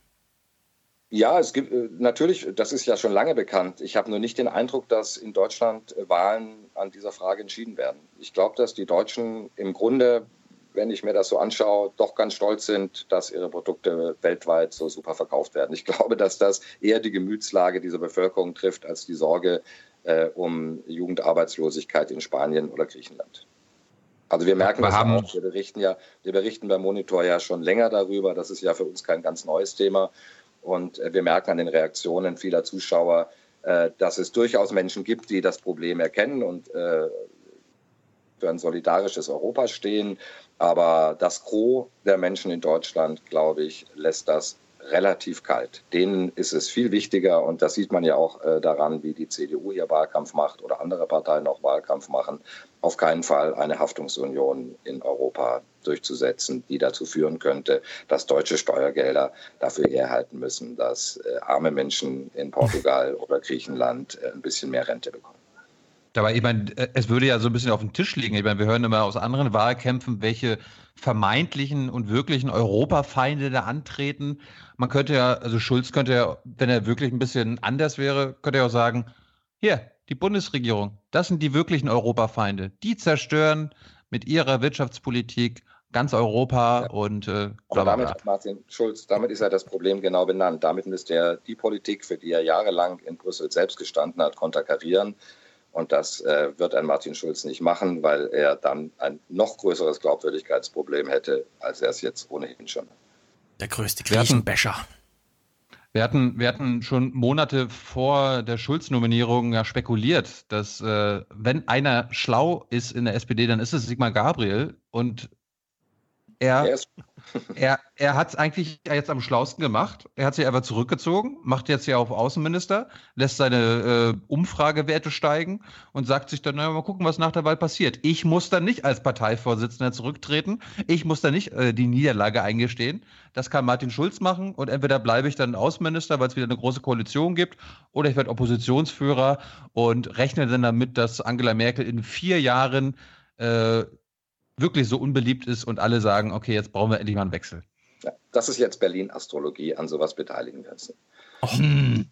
Ja, es gibt äh, natürlich, das ist ja schon lange bekannt. Ich habe nur nicht den Eindruck, dass in Deutschland äh, Wahlen an dieser Frage entschieden werden. Ich glaube, dass die Deutschen im Grunde, wenn ich mir das so anschaue, doch ganz stolz sind, dass ihre Produkte weltweit so super verkauft werden. Ich glaube, dass das eher die Gemütslage dieser Bevölkerung trifft als die Sorge äh, um Jugendarbeitslosigkeit in Spanien oder Griechenland. Also wir merken wir das haben, auch. Wir berichten ja, wir berichten beim Monitor ja schon länger darüber. Das ist ja für uns kein ganz neues Thema. Und äh, wir merken an den Reaktionen vieler Zuschauer, äh, dass es durchaus Menschen gibt, die das Problem erkennen und äh, für ein solidarisches Europa stehen. Aber das Gros der Menschen in Deutschland, glaube ich, lässt das relativ kalt. Denen ist es viel wichtiger und das sieht man ja auch äh, daran, wie die CDU hier Wahlkampf macht oder andere Parteien auch Wahlkampf machen, auf keinen Fall eine Haftungsunion in Europa durchzusetzen, die dazu führen könnte, dass deutsche Steuergelder dafür herhalten müssen, dass äh, arme Menschen in Portugal oder Griechenland äh, ein bisschen mehr Rente bekommen. Dabei, ich meine, äh, es würde ja so ein bisschen auf dem Tisch liegen. Ich meine, wir hören immer aus anderen Wahlkämpfen, welche vermeintlichen und wirklichen Europafeinde da antreten. Man könnte ja, also Schulz könnte ja, wenn er wirklich ein bisschen anders wäre, könnte er auch sagen, hier, die Bundesregierung, das sind die wirklichen Europafeinde. Die zerstören mit ihrer Wirtschaftspolitik ganz Europa ja. und äh, Aber damit Martin Schulz, damit ist ja das Problem genau benannt. Damit müsste er die Politik, für die er jahrelang in Brüssel selbst gestanden hat, konterkarieren. Und das äh, wird ein Martin Schulz nicht machen, weil er dann ein noch größeres Glaubwürdigkeitsproblem hätte, als er es jetzt ohnehin schon hat. Der größte Griechenbecher. Wir hatten, wir hatten schon Monate vor der Schulz-Nominierung ja spekuliert, dass äh, wenn einer schlau ist in der SPD, dann ist es Sigmar Gabriel. Und er, er, er hat es eigentlich jetzt am schlausten gemacht. Er hat sich einfach zurückgezogen, macht jetzt ja auf Außenminister, lässt seine äh, Umfragewerte steigen und sagt sich dann, naja, mal gucken, was nach der Wahl passiert. Ich muss dann nicht als Parteivorsitzender zurücktreten. Ich muss dann nicht äh, die Niederlage eingestehen. Das kann Martin Schulz machen und entweder bleibe ich dann Außenminister, weil es wieder eine große Koalition gibt, oder ich werde Oppositionsführer und rechne dann damit, dass Angela Merkel in vier Jahren äh, wirklich so unbeliebt ist und alle sagen, okay, jetzt brauchen wir endlich mal einen Wechsel. Ja, das ist jetzt Berlin-Astrologie, an sowas beteiligen wir uns. Hm.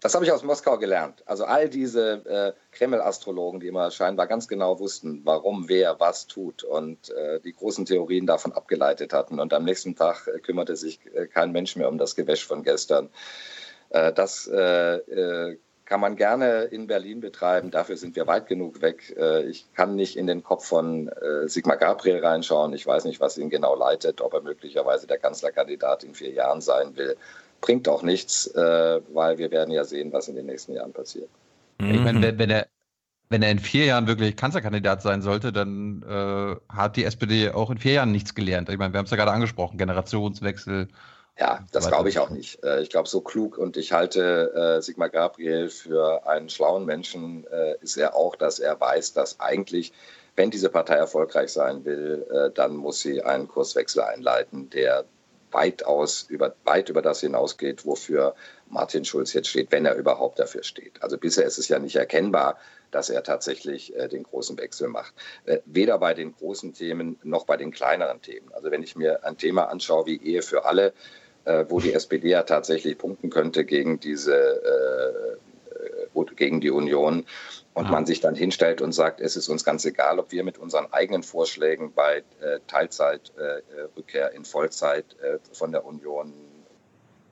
Das habe ich aus Moskau gelernt. Also all diese äh, Kreml-Astrologen, die immer scheinbar ganz genau wussten, warum wer was tut und äh, die großen Theorien davon abgeleitet hatten. Und am nächsten Tag äh, kümmerte sich äh, kein Mensch mehr um das Gewäsch von gestern. Äh, das äh, kann man gerne in Berlin betreiben. Dafür sind wir weit genug weg. Äh, ich kann nicht in den Kopf von äh, Sigmar Gabriel reinschauen. Ich weiß nicht, was ihn genau leitet, ob er möglicherweise der Kanzlerkandidat in vier Jahren sein will. Bringt auch nichts, äh, weil wir werden ja sehen, was in den nächsten Jahren passiert. Mhm. Ich meine, wenn er, wenn er in vier Jahren wirklich Kanzlerkandidat sein sollte, dann äh, hat die SPD auch in vier Jahren nichts gelernt. Ich meine, wir haben es ja gerade angesprochen, Generationswechsel, ja, das glaube ich auch nicht. Äh, ich glaube, so klug und ich halte äh, Sigmar Gabriel für einen schlauen Menschen äh, ist er auch, dass er weiß, dass eigentlich, wenn diese Partei erfolgreich sein will, dann muss sie einen Kurswechsel einleiten, der weitaus über, weit über das hinausgeht, wofür Martin Schulz jetzt steht, wenn er überhaupt dafür steht. Also bisher ist es ja nicht erkennbar, dass er tatsächlich äh, den großen Wechsel macht. Äh, weder bei den großen Themen noch bei den kleineren Themen. Also wenn ich mir ein Thema anschaue wie Ehe für alle, äh, wo die SPD ja tatsächlich punkten könnte gegen diese äh, gegen die Union und ja. man sich dann hinstellt und sagt, es ist uns ganz egal, ob wir mit unseren eigenen Vorschlägen bei äh, Teilzeitrückkehr äh, in Vollzeit äh, von der Union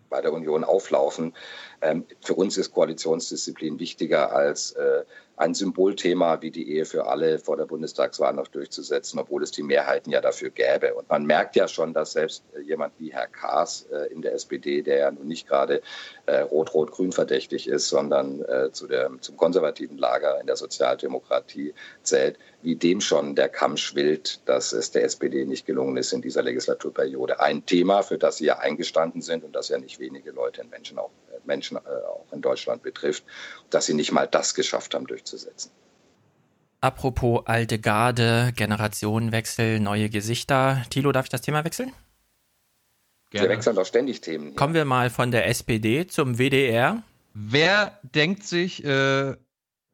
bei der Union auflaufen. Ähm, für uns ist Koalitionsdisziplin wichtiger als äh, ein Symbolthema wie die Ehe für alle vor der Bundestagswahl noch durchzusetzen, obwohl es die Mehrheiten ja dafür gäbe. Und man merkt ja schon, dass selbst äh, jemand wie Herr Kaas äh, in der SPD, der ja nun nicht gerade äh, rot-rot-grün verdächtig ist, sondern zu der, zum konservativen Lager in der Sozialdemokratie zählt, wie dem schon der Kamm schwillt, dass es der SPD nicht gelungen ist in dieser Legislaturperiode. Ein Thema, für das sie ja eingestanden sind und das ja nicht wenige Leute in Menschen auch, Menschen äh, auch in Deutschland betrifft, dass sie nicht mal das geschafft haben durchzusetzen. Apropos alte Garde, Generationenwechsel, neue Gesichter. Thilo, darf ich das Thema wechseln? Gerne. Wir wechseln doch ständig Themen. Hier. Kommen wir mal von der SPD zum WDR. Wer denkt sich äh,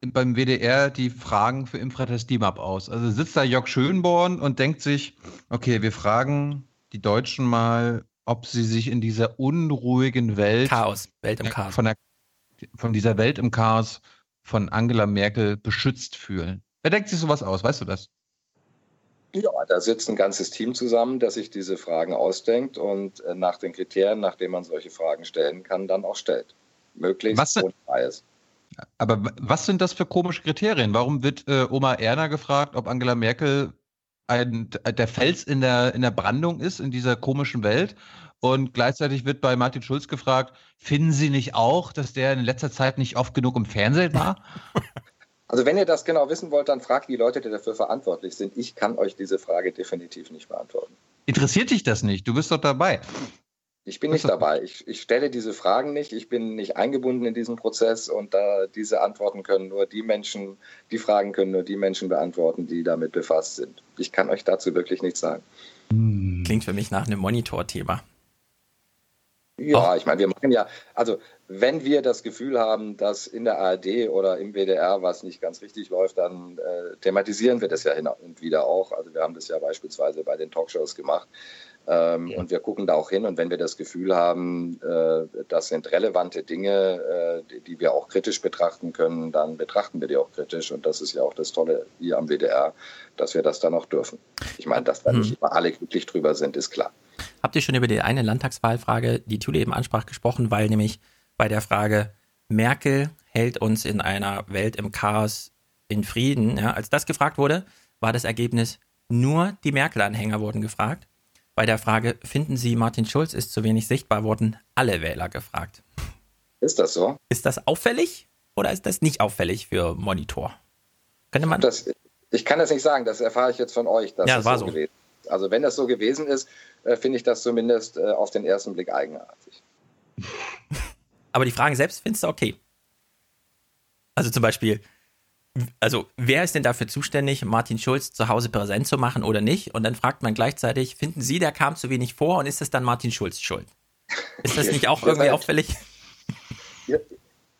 beim WDR die Fragen für Infratest DIMAP aus? Also sitzt da Jörg Schönborn und denkt sich, okay, wir fragen die Deutschen mal, ob sie sich in dieser unruhigen Welt. Chaos, Welt im Chaos. Von, der, von dieser Welt im Chaos von Angela Merkel beschützt fühlen. Wer denkt sich sowas aus? Weißt du das? Ja, da sitzt ein ganzes Team zusammen, das sich diese Fragen ausdenkt und äh, nach den Kriterien, nach denen man solche Fragen stellen kann, dann auch stellt. Möglichst was, ohne Bias. Aber was sind das für komische Kriterien? Warum wird äh, Oma Erna gefragt, ob Angela Merkel ein, der Fels in der, in der Brandung ist in dieser komischen Welt? Und gleichzeitig wird bei Martin Schulz gefragt, finden Sie nicht auch, dass der in letzter Zeit nicht oft genug im Fernsehen war? Also wenn ihr das genau wissen wollt, dann fragt die Leute, die dafür verantwortlich sind. Ich kann euch diese Frage definitiv nicht beantworten. Interessiert dich das nicht? Du bist doch dabei. Ich bin nicht dabei. Ich, ich, stelle diese Fragen nicht. Ich bin nicht eingebunden in diesen Prozess und äh, diese Antworten können nur die Menschen, die Fragen können nur die Menschen beantworten, die damit befasst sind. Ich kann euch dazu wirklich nichts sagen. Klingt für mich nach einem Monitorthema. Ja, ich meine, wir machen ja, also wenn wir das Gefühl haben, dass in der ARD oder im WDR was nicht ganz richtig läuft, dann äh, thematisieren wir das ja hin und wieder auch. Also wir haben das ja beispielsweise bei den Talkshows gemacht. Ähm, ja. Und wir gucken da auch hin. Und wenn wir das Gefühl haben, äh, das sind relevante Dinge, äh, die, wir auch kritisch betrachten können, dann betrachten wir die auch kritisch. Und das ist ja auch das Tolle hier am WDR, dass wir das dann auch dürfen. Ich meine, dass da hm. nicht immer alle glücklich drüber sind, ist klar. Habt ihr schon über die eine Landtagswahlfrage, die Tule eben ansprach, gesprochen, weil nämlich bei der Frage Merkel hält uns in einer Welt im Chaos in Frieden, ja, als das gefragt wurde, war das Ergebnis nur die Merkel-Anhänger wurden gefragt. Bei der Frage, finden Sie, Martin Schulz ist zu wenig sichtbar, wurden alle Wähler gefragt. Ist das so? Ist das auffällig oder ist das nicht auffällig für Monitor? Könnte man. Das, ich kann das nicht sagen, das erfahre ich jetzt von euch. Dass ja, das war so. Gewesen. Also, wenn das so gewesen ist, äh, finde ich das zumindest äh, auf den ersten Blick eigenartig. Aber die Fragen selbst findest du okay. Also zum Beispiel, also wer ist denn dafür zuständig, Martin Schulz zu Hause präsent zu machen oder nicht? Und dann fragt man gleichzeitig, finden Sie, der kam zu wenig vor und ist das dann Martin Schulz schuld? Ist das nicht auch irgendwie auffällig? Ihr,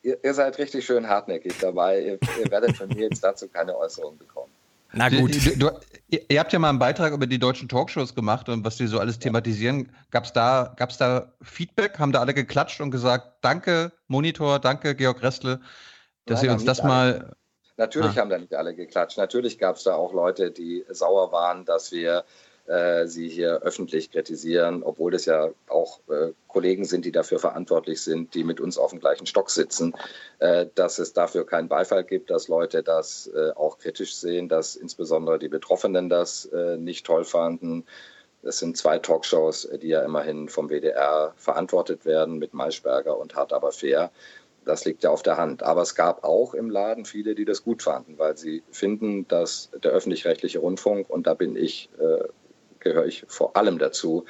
ihr, ihr, seid richtig schön hartnäckig dabei. Ihr, ihr werdet von mir jetzt dazu keine Äußerung bekommen. Na gut. Du, du, ihr habt ja mal einen Beitrag über die deutschen Talkshows gemacht und was die so alles thematisieren. Gab es da, gab's da Feedback? Haben da alle geklatscht und gesagt, danke Monitor, danke Georg Restle, dass Nein, ihr uns das mal Natürlich ah. haben da nicht alle geklatscht. Natürlich gab es da auch Leute, die sauer waren, dass wir äh, sie hier öffentlich kritisieren, obwohl das ja auch äh, Kollegen sind, die dafür verantwortlich sind, die mit uns auf dem gleichen Stock sitzen, äh, dass es dafür keinen Beifall gibt, dass Leute das äh, auch kritisch sehen, dass insbesondere die Betroffenen das äh, nicht toll fanden. Es sind zwei Talkshows, die ja immerhin vom WDR verantwortet werden mit Maischberger und Hart aber fair. Das liegt ja auf der Hand. Aber es gab auch im Laden viele, die das gut fanden, weil sie finden, dass der öffentlich-rechtliche Rundfunk, und da bin ich, äh, gehöre ich vor allem dazu,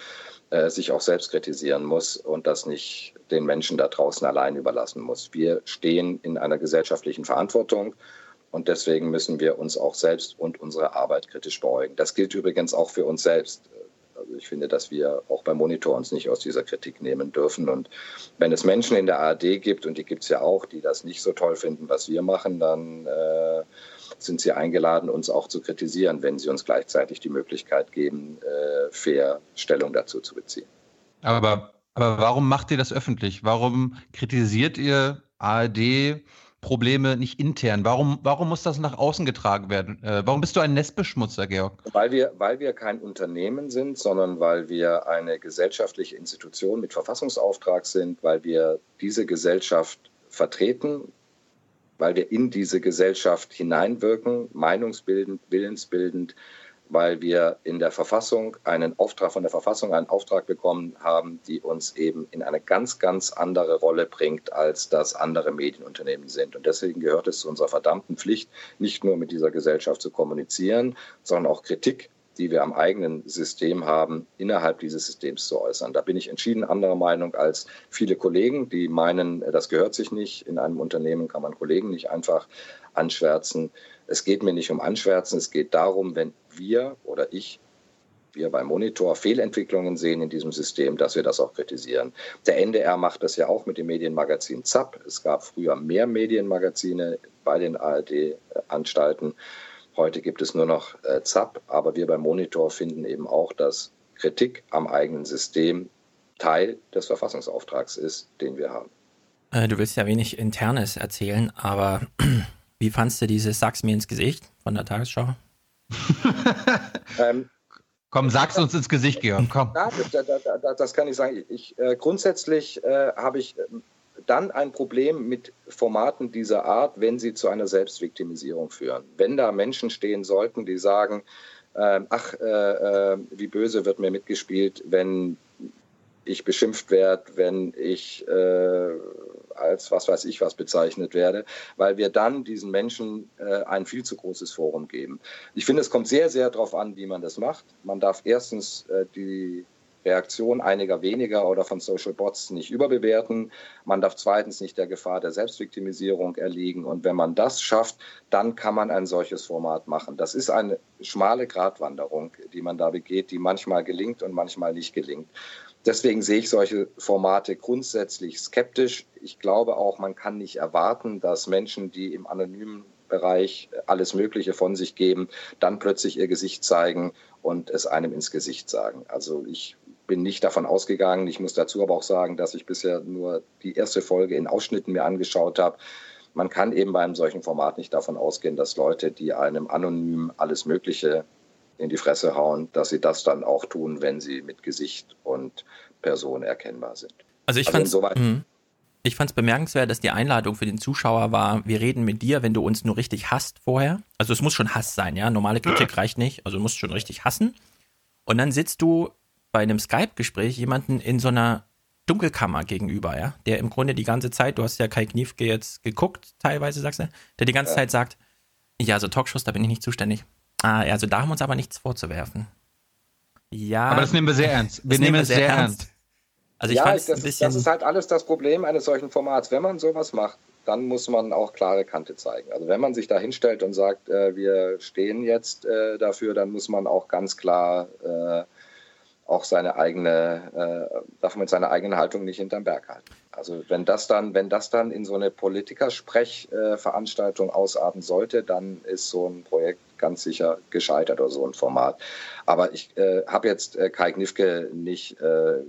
äh, sich auch selbst kritisieren muss und das nicht den Menschen da draußen allein überlassen muss. Wir stehen in einer gesellschaftlichen Verantwortung. Und deswegen müssen wir uns auch selbst und unsere Arbeit kritisch beugen. Das gilt übrigens auch für uns selbst. Also ich finde, dass wir auch beim Monitor uns nicht aus dieser Kritik nehmen dürfen. Und wenn es Menschen in der ARD gibt, und die gibt es ja auch, die das nicht so toll finden, was wir machen, dann äh, sind sie eingeladen, uns auch zu kritisieren, wenn sie uns gleichzeitig die Möglichkeit geben, äh, fair Stellung dazu zu beziehen. Aber, aber warum macht ihr das öffentlich? Warum kritisiert ihr ARD? Probleme nicht intern? Warum, warum muss das nach außen getragen werden? Äh, warum bist du ein Nestbeschmutzer, Georg? Weil wir, weil wir kein Unternehmen sind, sondern weil wir eine gesellschaftliche Institution mit Verfassungsauftrag sind, weil wir diese Gesellschaft vertreten, weil wir in diese Gesellschaft hineinwirken, meinungsbildend, willensbildend, weil wir in der Verfassung einen Auftrag von der Verfassung einen Auftrag bekommen haben, die uns eben in eine ganz, ganz andere Rolle bringt, als das andere Medienunternehmen sind. Und deswegen gehört es zu unserer verdammten Pflicht, nicht nur mit dieser Gesellschaft zu kommunizieren, sondern auch Kritik die wir am eigenen System haben, innerhalb dieses Systems zu äußern. Da bin ich entschieden anderer Meinung als viele Kollegen, die meinen, das gehört sich nicht. In einem Unternehmen kann man Kollegen nicht einfach anschwärzen. Es geht mir nicht um Anschwärzen, es geht darum, wenn wir oder ich wir beim Monitor Fehlentwicklungen sehen in diesem System, dass wir das auch kritisieren. Der NDR macht das ja auch mit dem Medienmagazin ZAP. Es gab früher mehr Medienmagazine bei den ARD-Anstalten. Heute gibt es nur noch äh, ZAP, aber wir beim Monitor finden eben auch, dass Kritik am eigenen System Teil des Verfassungsauftrags ist, den wir haben. Äh, du willst ja wenig Internes erzählen, aber wie fandst du dieses Sag's mir ins Gesicht von der Tagesschau? ähm, komm, sag's uns ins Gesicht, Georg, komm. Ja, das, das, das, kann ich sagen. Ich, äh, grundsätzlich äh, habe ich dann ein Problem mit Formaten dieser Art, wenn sie zu einer Selbstviktimisierung führen. Wenn da Menschen stehen sollten, die sagen, äh, ach, äh, wie böse wird mir mitgespielt, wenn ich beschimpft werde, wenn ich äh, als was weiß ich was bezeichnet werde, weil wir dann diesen Menschen äh, ein viel zu großes Forum geben. Ich finde, es kommt sehr, sehr darauf an, wie man das macht. Man darf erstens äh, die Reaktion einiger weniger oder von Social Bots nicht überbewerten. Man darf zweitens nicht der Gefahr der Selbstviktimisierung erliegen. Und wenn man das schafft, dann kann man ein solches Format machen. Das ist eine schmale Gratwanderung, die man da begeht, die manchmal gelingt und manchmal nicht gelingt. Deswegen sehe ich solche Formate grundsätzlich skeptisch. Ich glaube auch, man kann nicht erwarten, dass Menschen, die im anonymen Bereich alles Mögliche von sich geben, dann plötzlich ihr Gesicht zeigen und es einem ins Gesicht sagen. Also ich bin nicht davon ausgegangen. Ich muss dazu aber auch sagen, dass ich bisher nur die erste Folge in Ausschnitten mir angeschaut habe. Man kann eben bei einem solchen Format nicht davon ausgehen, dass Leute, die einem anonym alles Mögliche in die Fresse hauen, dass sie das dann auch tun, wenn sie mit Gesicht und Person erkennbar sind. Also ich also fand es ich fand's bemerkenswert, dass die Einladung für den Zuschauer war, wir reden mit dir, wenn du uns nur richtig hasst vorher. Also es muss schon Hass sein, ja. Normale Kritik reicht nicht. Also du musst schon richtig hassen. Und dann sitzt du bei einem Skype-Gespräch jemanden in so einer Dunkelkammer gegenüber, ja, der im Grunde die ganze Zeit, du hast ja Kai Kniefke jetzt geguckt, teilweise sagst du, der die ganze ja. Zeit sagt, ja, so Talkshows, da bin ich nicht zuständig. Ah, also da haben wir uns aber nichts vorzuwerfen. Ja. Aber das nehmen wir sehr ernst. Wir nehmen es sehr, sehr ernst. ernst. Also ich ja, das, ein bisschen ist, das ist halt alles das Problem eines solchen Formats. Wenn man sowas macht, dann muss man auch klare Kante zeigen. Also wenn man sich da hinstellt und sagt, äh, wir stehen jetzt äh, dafür, dann muss man auch ganz klar äh, auch seine eigene, äh, darf man mit seiner eigenen Haltung nicht hinterm Berg halten. Also wenn das dann, wenn das dann in so eine Politikersprechveranstaltung ausarten sollte, dann ist so ein Projekt ganz sicher gescheitert oder so ein Format. Aber ich äh, habe jetzt äh, Kai Knifke nicht äh,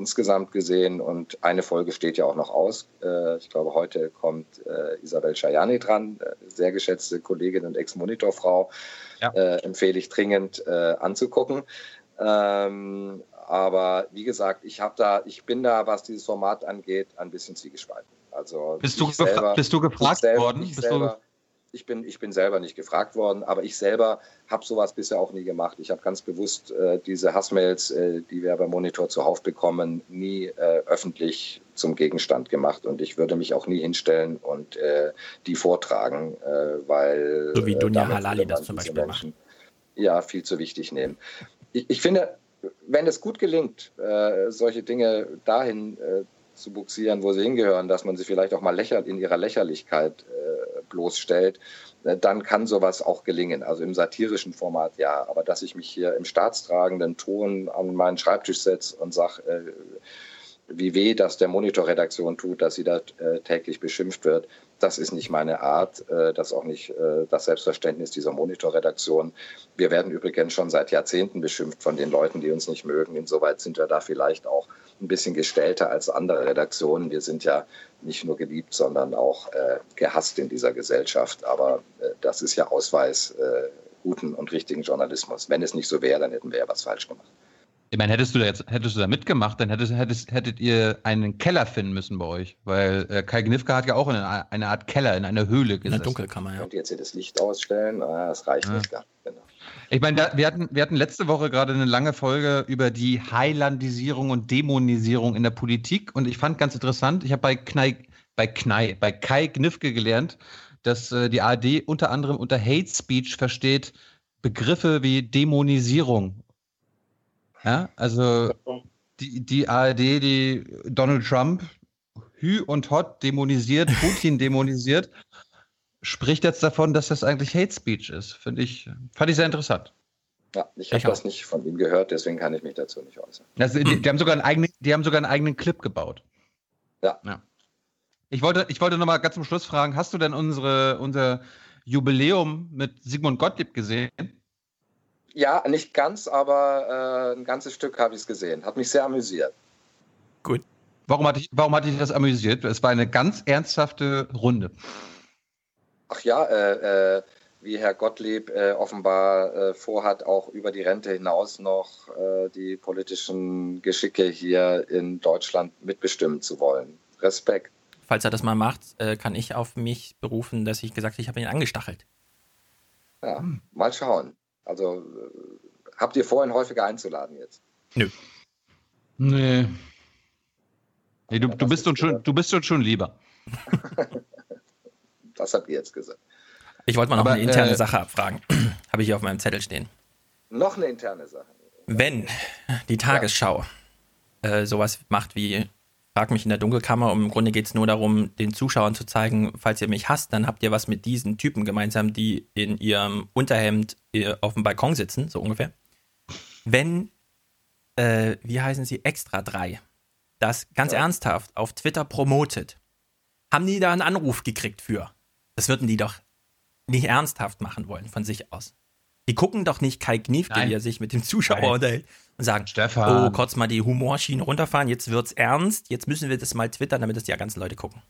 insgesamt gesehen und eine Folge steht ja auch noch aus. Äh, ich glaube, heute kommt äh, Isabel Schajani dran, äh, sehr geschätzte Kollegin und Ex-Monitorfrau. Ja. empfehle ich dringend anzugucken. Ähm, aber wie gesagt, ich habe da, ich bin da, was dieses Format angeht, ein bisschen zwiegespalten. Also bist du, selber, bist du gefragt selber, worden? Ich, selber, ich, bin, ich bin selber nicht gefragt worden, aber ich selber habe sowas bisher auch nie gemacht. Ich habe ganz bewusst äh, diese Hassmails, äh, die wir beim Monitor zuhauf bekommen, nie äh, öffentlich zum Gegenstand gemacht und ich würde mich auch nie hinstellen und äh, die vortragen, äh, weil so wie Dunja Halali das zum Beispiel Menschen, macht. Ja, viel zu wichtig nehmen ich, ich finde, wenn es gut gelingt, äh, solche Dinge dahin äh, zu buxieren, wo sie hingehören, dass man sie vielleicht auch mal lächert, in ihrer Lächerlichkeit äh, bloßstellt, äh, dann kann sowas auch gelingen. Also im satirischen Format ja, aber dass ich mich hier im staatstragenden Ton an meinen Schreibtisch setze und sage, äh, wie weh das der Monitorredaktion tut, dass sie da äh, täglich beschimpft wird. Das ist nicht meine Art, äh, das ist auch nicht äh, das Selbstverständnis dieser Monitorredaktion. Wir werden übrigens schon seit Jahrzehnten beschimpft von den Leuten, die uns nicht mögen. Insoweit sind wir da vielleicht auch ein bisschen gestellter als andere Redaktionen. Wir sind ja nicht nur geliebt, sondern auch äh, gehasst in dieser Gesellschaft. Aber das ist ja Ausweis guten und richtigen Journalismus. Wenn es nicht so wäre, dann hätten wir ja was falsch gemacht. Ich meine, hättest du da jetzt, hättest du da mitgemacht, dann hättest, hättest, hättet ihr einen Keller finden müssen bei euch. Weil äh, Kai Gnifka hat ja auch eine, eine Art Keller in einer Höhle gesessen. In der Dunkelkammer, ja. Ihr jetzt hier das Licht ausstellen? Ah, das reicht ja. nicht. Gar. Genau. Ich meine, da, wir, hatten, wir hatten letzte Woche gerade eine lange Folge über die Highlandisierung und Dämonisierung in der Politik. Und ich fand ganz interessant, ich habe bei Knei, bei Knei, bei Kai Gnifke gelernt, dass äh, die ARD unter anderem unter Hate Speech versteht Begriffe wie Dämonisierung ja, also die, die ARD, die Donald Trump Hü und Hot dämonisiert, Putin dämonisiert, spricht jetzt davon, dass das eigentlich Hate Speech ist. Finde ich, fand ich sehr interessant. Ja, ich habe das nicht von ihm gehört, deswegen kann ich mich dazu nicht äußern. Also, die, die, haben sogar einen eigenen, die haben sogar einen eigenen Clip gebaut. Ja. ja. Ich wollte, ich wollte nochmal ganz zum Schluss fragen, hast du denn unsere, unser Jubiläum mit Sigmund Gottlieb gesehen? Ja, nicht ganz, aber äh, ein ganzes Stück habe ich es gesehen. Hat mich sehr amüsiert. Gut. Warum hatte, ich, warum hatte ich das amüsiert? Es war eine ganz ernsthafte Runde. Ach ja, äh, äh, wie Herr Gottlieb äh, offenbar äh, vorhat, auch über die Rente hinaus noch äh, die politischen Geschicke hier in Deutschland mitbestimmen zu wollen. Respekt. Falls er das mal macht, äh, kann ich auf mich berufen, dass ich gesagt habe, ich habe ihn angestachelt. Ja, mal schauen. Also äh, habt ihr vor, ihn häufiger einzuladen jetzt? Nö. Nee. Nee, du, du, bist uns schon, du bist uns schon lieber. das habt ihr jetzt gesagt. Ich wollte mal noch Aber, eine interne äh, Sache abfragen. Habe ich hier auf meinem Zettel stehen. Noch eine interne Sache. Wenn die Tagesschau äh, sowas macht wie Frag mich in der Dunkelkammer und im Grunde geht es nur darum, den Zuschauern zu zeigen, falls ihr mich hasst, dann habt ihr was mit diesen Typen gemeinsam, die in ihrem Unterhemd äh, auf dem Balkon sitzen, so ungefähr. Wenn, äh, wie heißen sie, Extra 3, das ganz ernsthaft auf Twitter promotet, haben die da einen Anruf gekriegt für? Das würden die doch nicht ernsthaft machen wollen von sich aus. Die gucken doch nicht Kai Kniefke, Nein. wie er sich mit dem Zuschauer Nein. unterhält und sagen, Stefan. oh, kurz mal die Humorschiene runterfahren, jetzt wird's ernst, jetzt müssen wir das mal twittern, damit das die ganzen Leute gucken.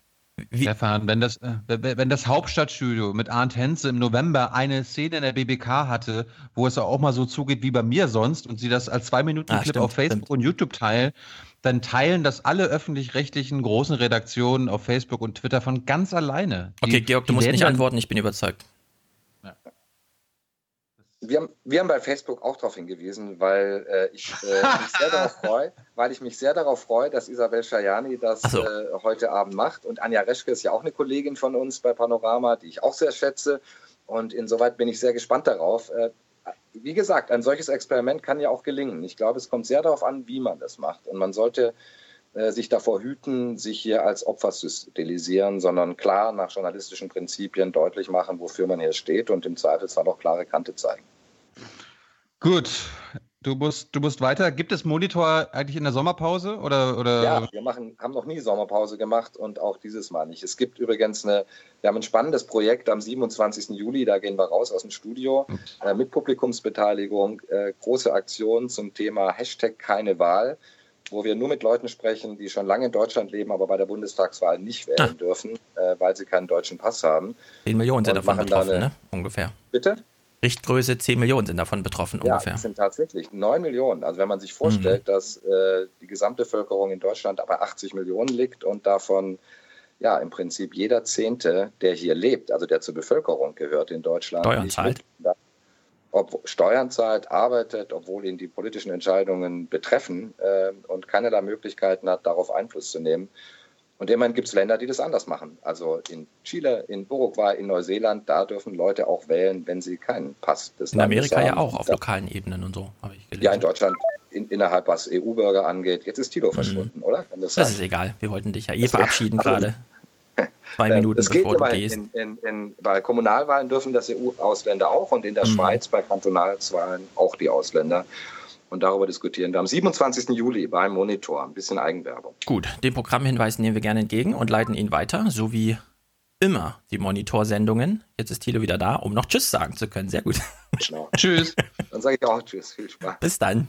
Stefan, wenn das, äh, wenn das Hauptstadtstudio mit Arndt Henze im November eine Szene in der BBK hatte, wo es auch mal so zugeht wie bei mir sonst und sie das als zwei Minuten Ah, Clip stimmt, auf Facebook und YouTube teilen, dann teilen das alle öffentlich-rechtlichen großen Redaktionen auf Facebook und Twitter von ganz alleine. Die- Okay, Georg, du musst nicht antworten, ich bin überzeugt. Wir haben, wir haben bei Facebook auch darauf hingewiesen, weil äh, ich äh, mich sehr darauf freue, weil ich mich sehr darauf freue, dass Isabel Schajani das so. äh, heute Abend macht. Und Anja Reschke ist ja auch eine Kollegin von uns bei Panorama, die ich auch sehr schätze. Und insoweit bin ich sehr gespannt darauf. Äh, wie gesagt, ein solches Experiment kann ja auch gelingen. Ich glaube, es kommt sehr darauf an, wie man das macht. Und man sollte sich davor hüten, sich hier als Opfer zu stilisieren, sondern klar nach journalistischen Prinzipien deutlich machen, wofür man hier steht und im Zweifelsfall auch klare Kante zeigen. Gut, du musst, du musst weiter. Gibt es Monitor eigentlich in der Sommerpause oder, oder? Ja, wir machen, haben noch nie Sommerpause gemacht und auch dieses Mal nicht. Es gibt übrigens eine, wir haben ein spannendes Projekt am 27. Juli, da gehen wir raus aus dem Studio äh, mit Publikumsbeteiligung, äh, große Aktion zum Thema Hashtag keine Wahl, wo wir nur mit Leuten sprechen, die schon lange in Deutschland leben, aber bei der Bundestagswahl nicht wählen dürfen, äh, weil sie keinen deutschen Pass haben. 10 Millionen sind davon betroffen, eine- ne? Ungefähr. Bitte? Richtgröße 10 Millionen sind davon betroffen, Ja, ungefähr. es sind tatsächlich 9 Millionen. Also wenn man sich vorstellt, dass äh, die Gesamtbevölkerung in Deutschland bei 80 Millionen liegt und davon ja im Prinzip jeder Zehnte, der hier lebt, also der zur Bevölkerung gehört in Deutschland, Steuern zahlt. Ob Steuern zahlt, arbeitet, obwohl ihn die politischen Entscheidungen betreffen äh, und keinerlei Möglichkeiten hat, darauf Einfluss zu nehmen. Und immerhin gibt es Länder, die das anders machen. Also in Chile, in Uruguay, in Neuseeland, da dürfen Leute auch wählen, wenn sie keinen Pass des In Landes Amerika ja haben. auch, auf lokalen Ebenen und so, habe ich gelesen. ja, in Deutschland in, innerhalb was EU-Bürger angeht. Jetzt ist Thilo verschwunden, oder? Das Das ist egal, wir wollten dich ja eh verabschieden Also, gerade. Zwei Äh, Minuten das geht bevor du gehst. In, in, in, bei Kommunalwahlen dürfen das EU-Ausländer auch und in der Mhm. Schweiz bei Kantonalwahlen auch die Ausländer. Und darüber diskutieren wir am 27. Juli beim Monitor. Ein bisschen Eigenwerbung. Gut, den Programmhinweis nehmen wir gerne entgegen und leiten ihn weiter, so wie immer die Monitorsendungen. Jetzt ist Thilo wieder da, um noch Tschüss sagen zu können. Sehr gut. Genau. Tschüss. Dann sage ich auch Tschüss. Viel Spaß. Bis dann.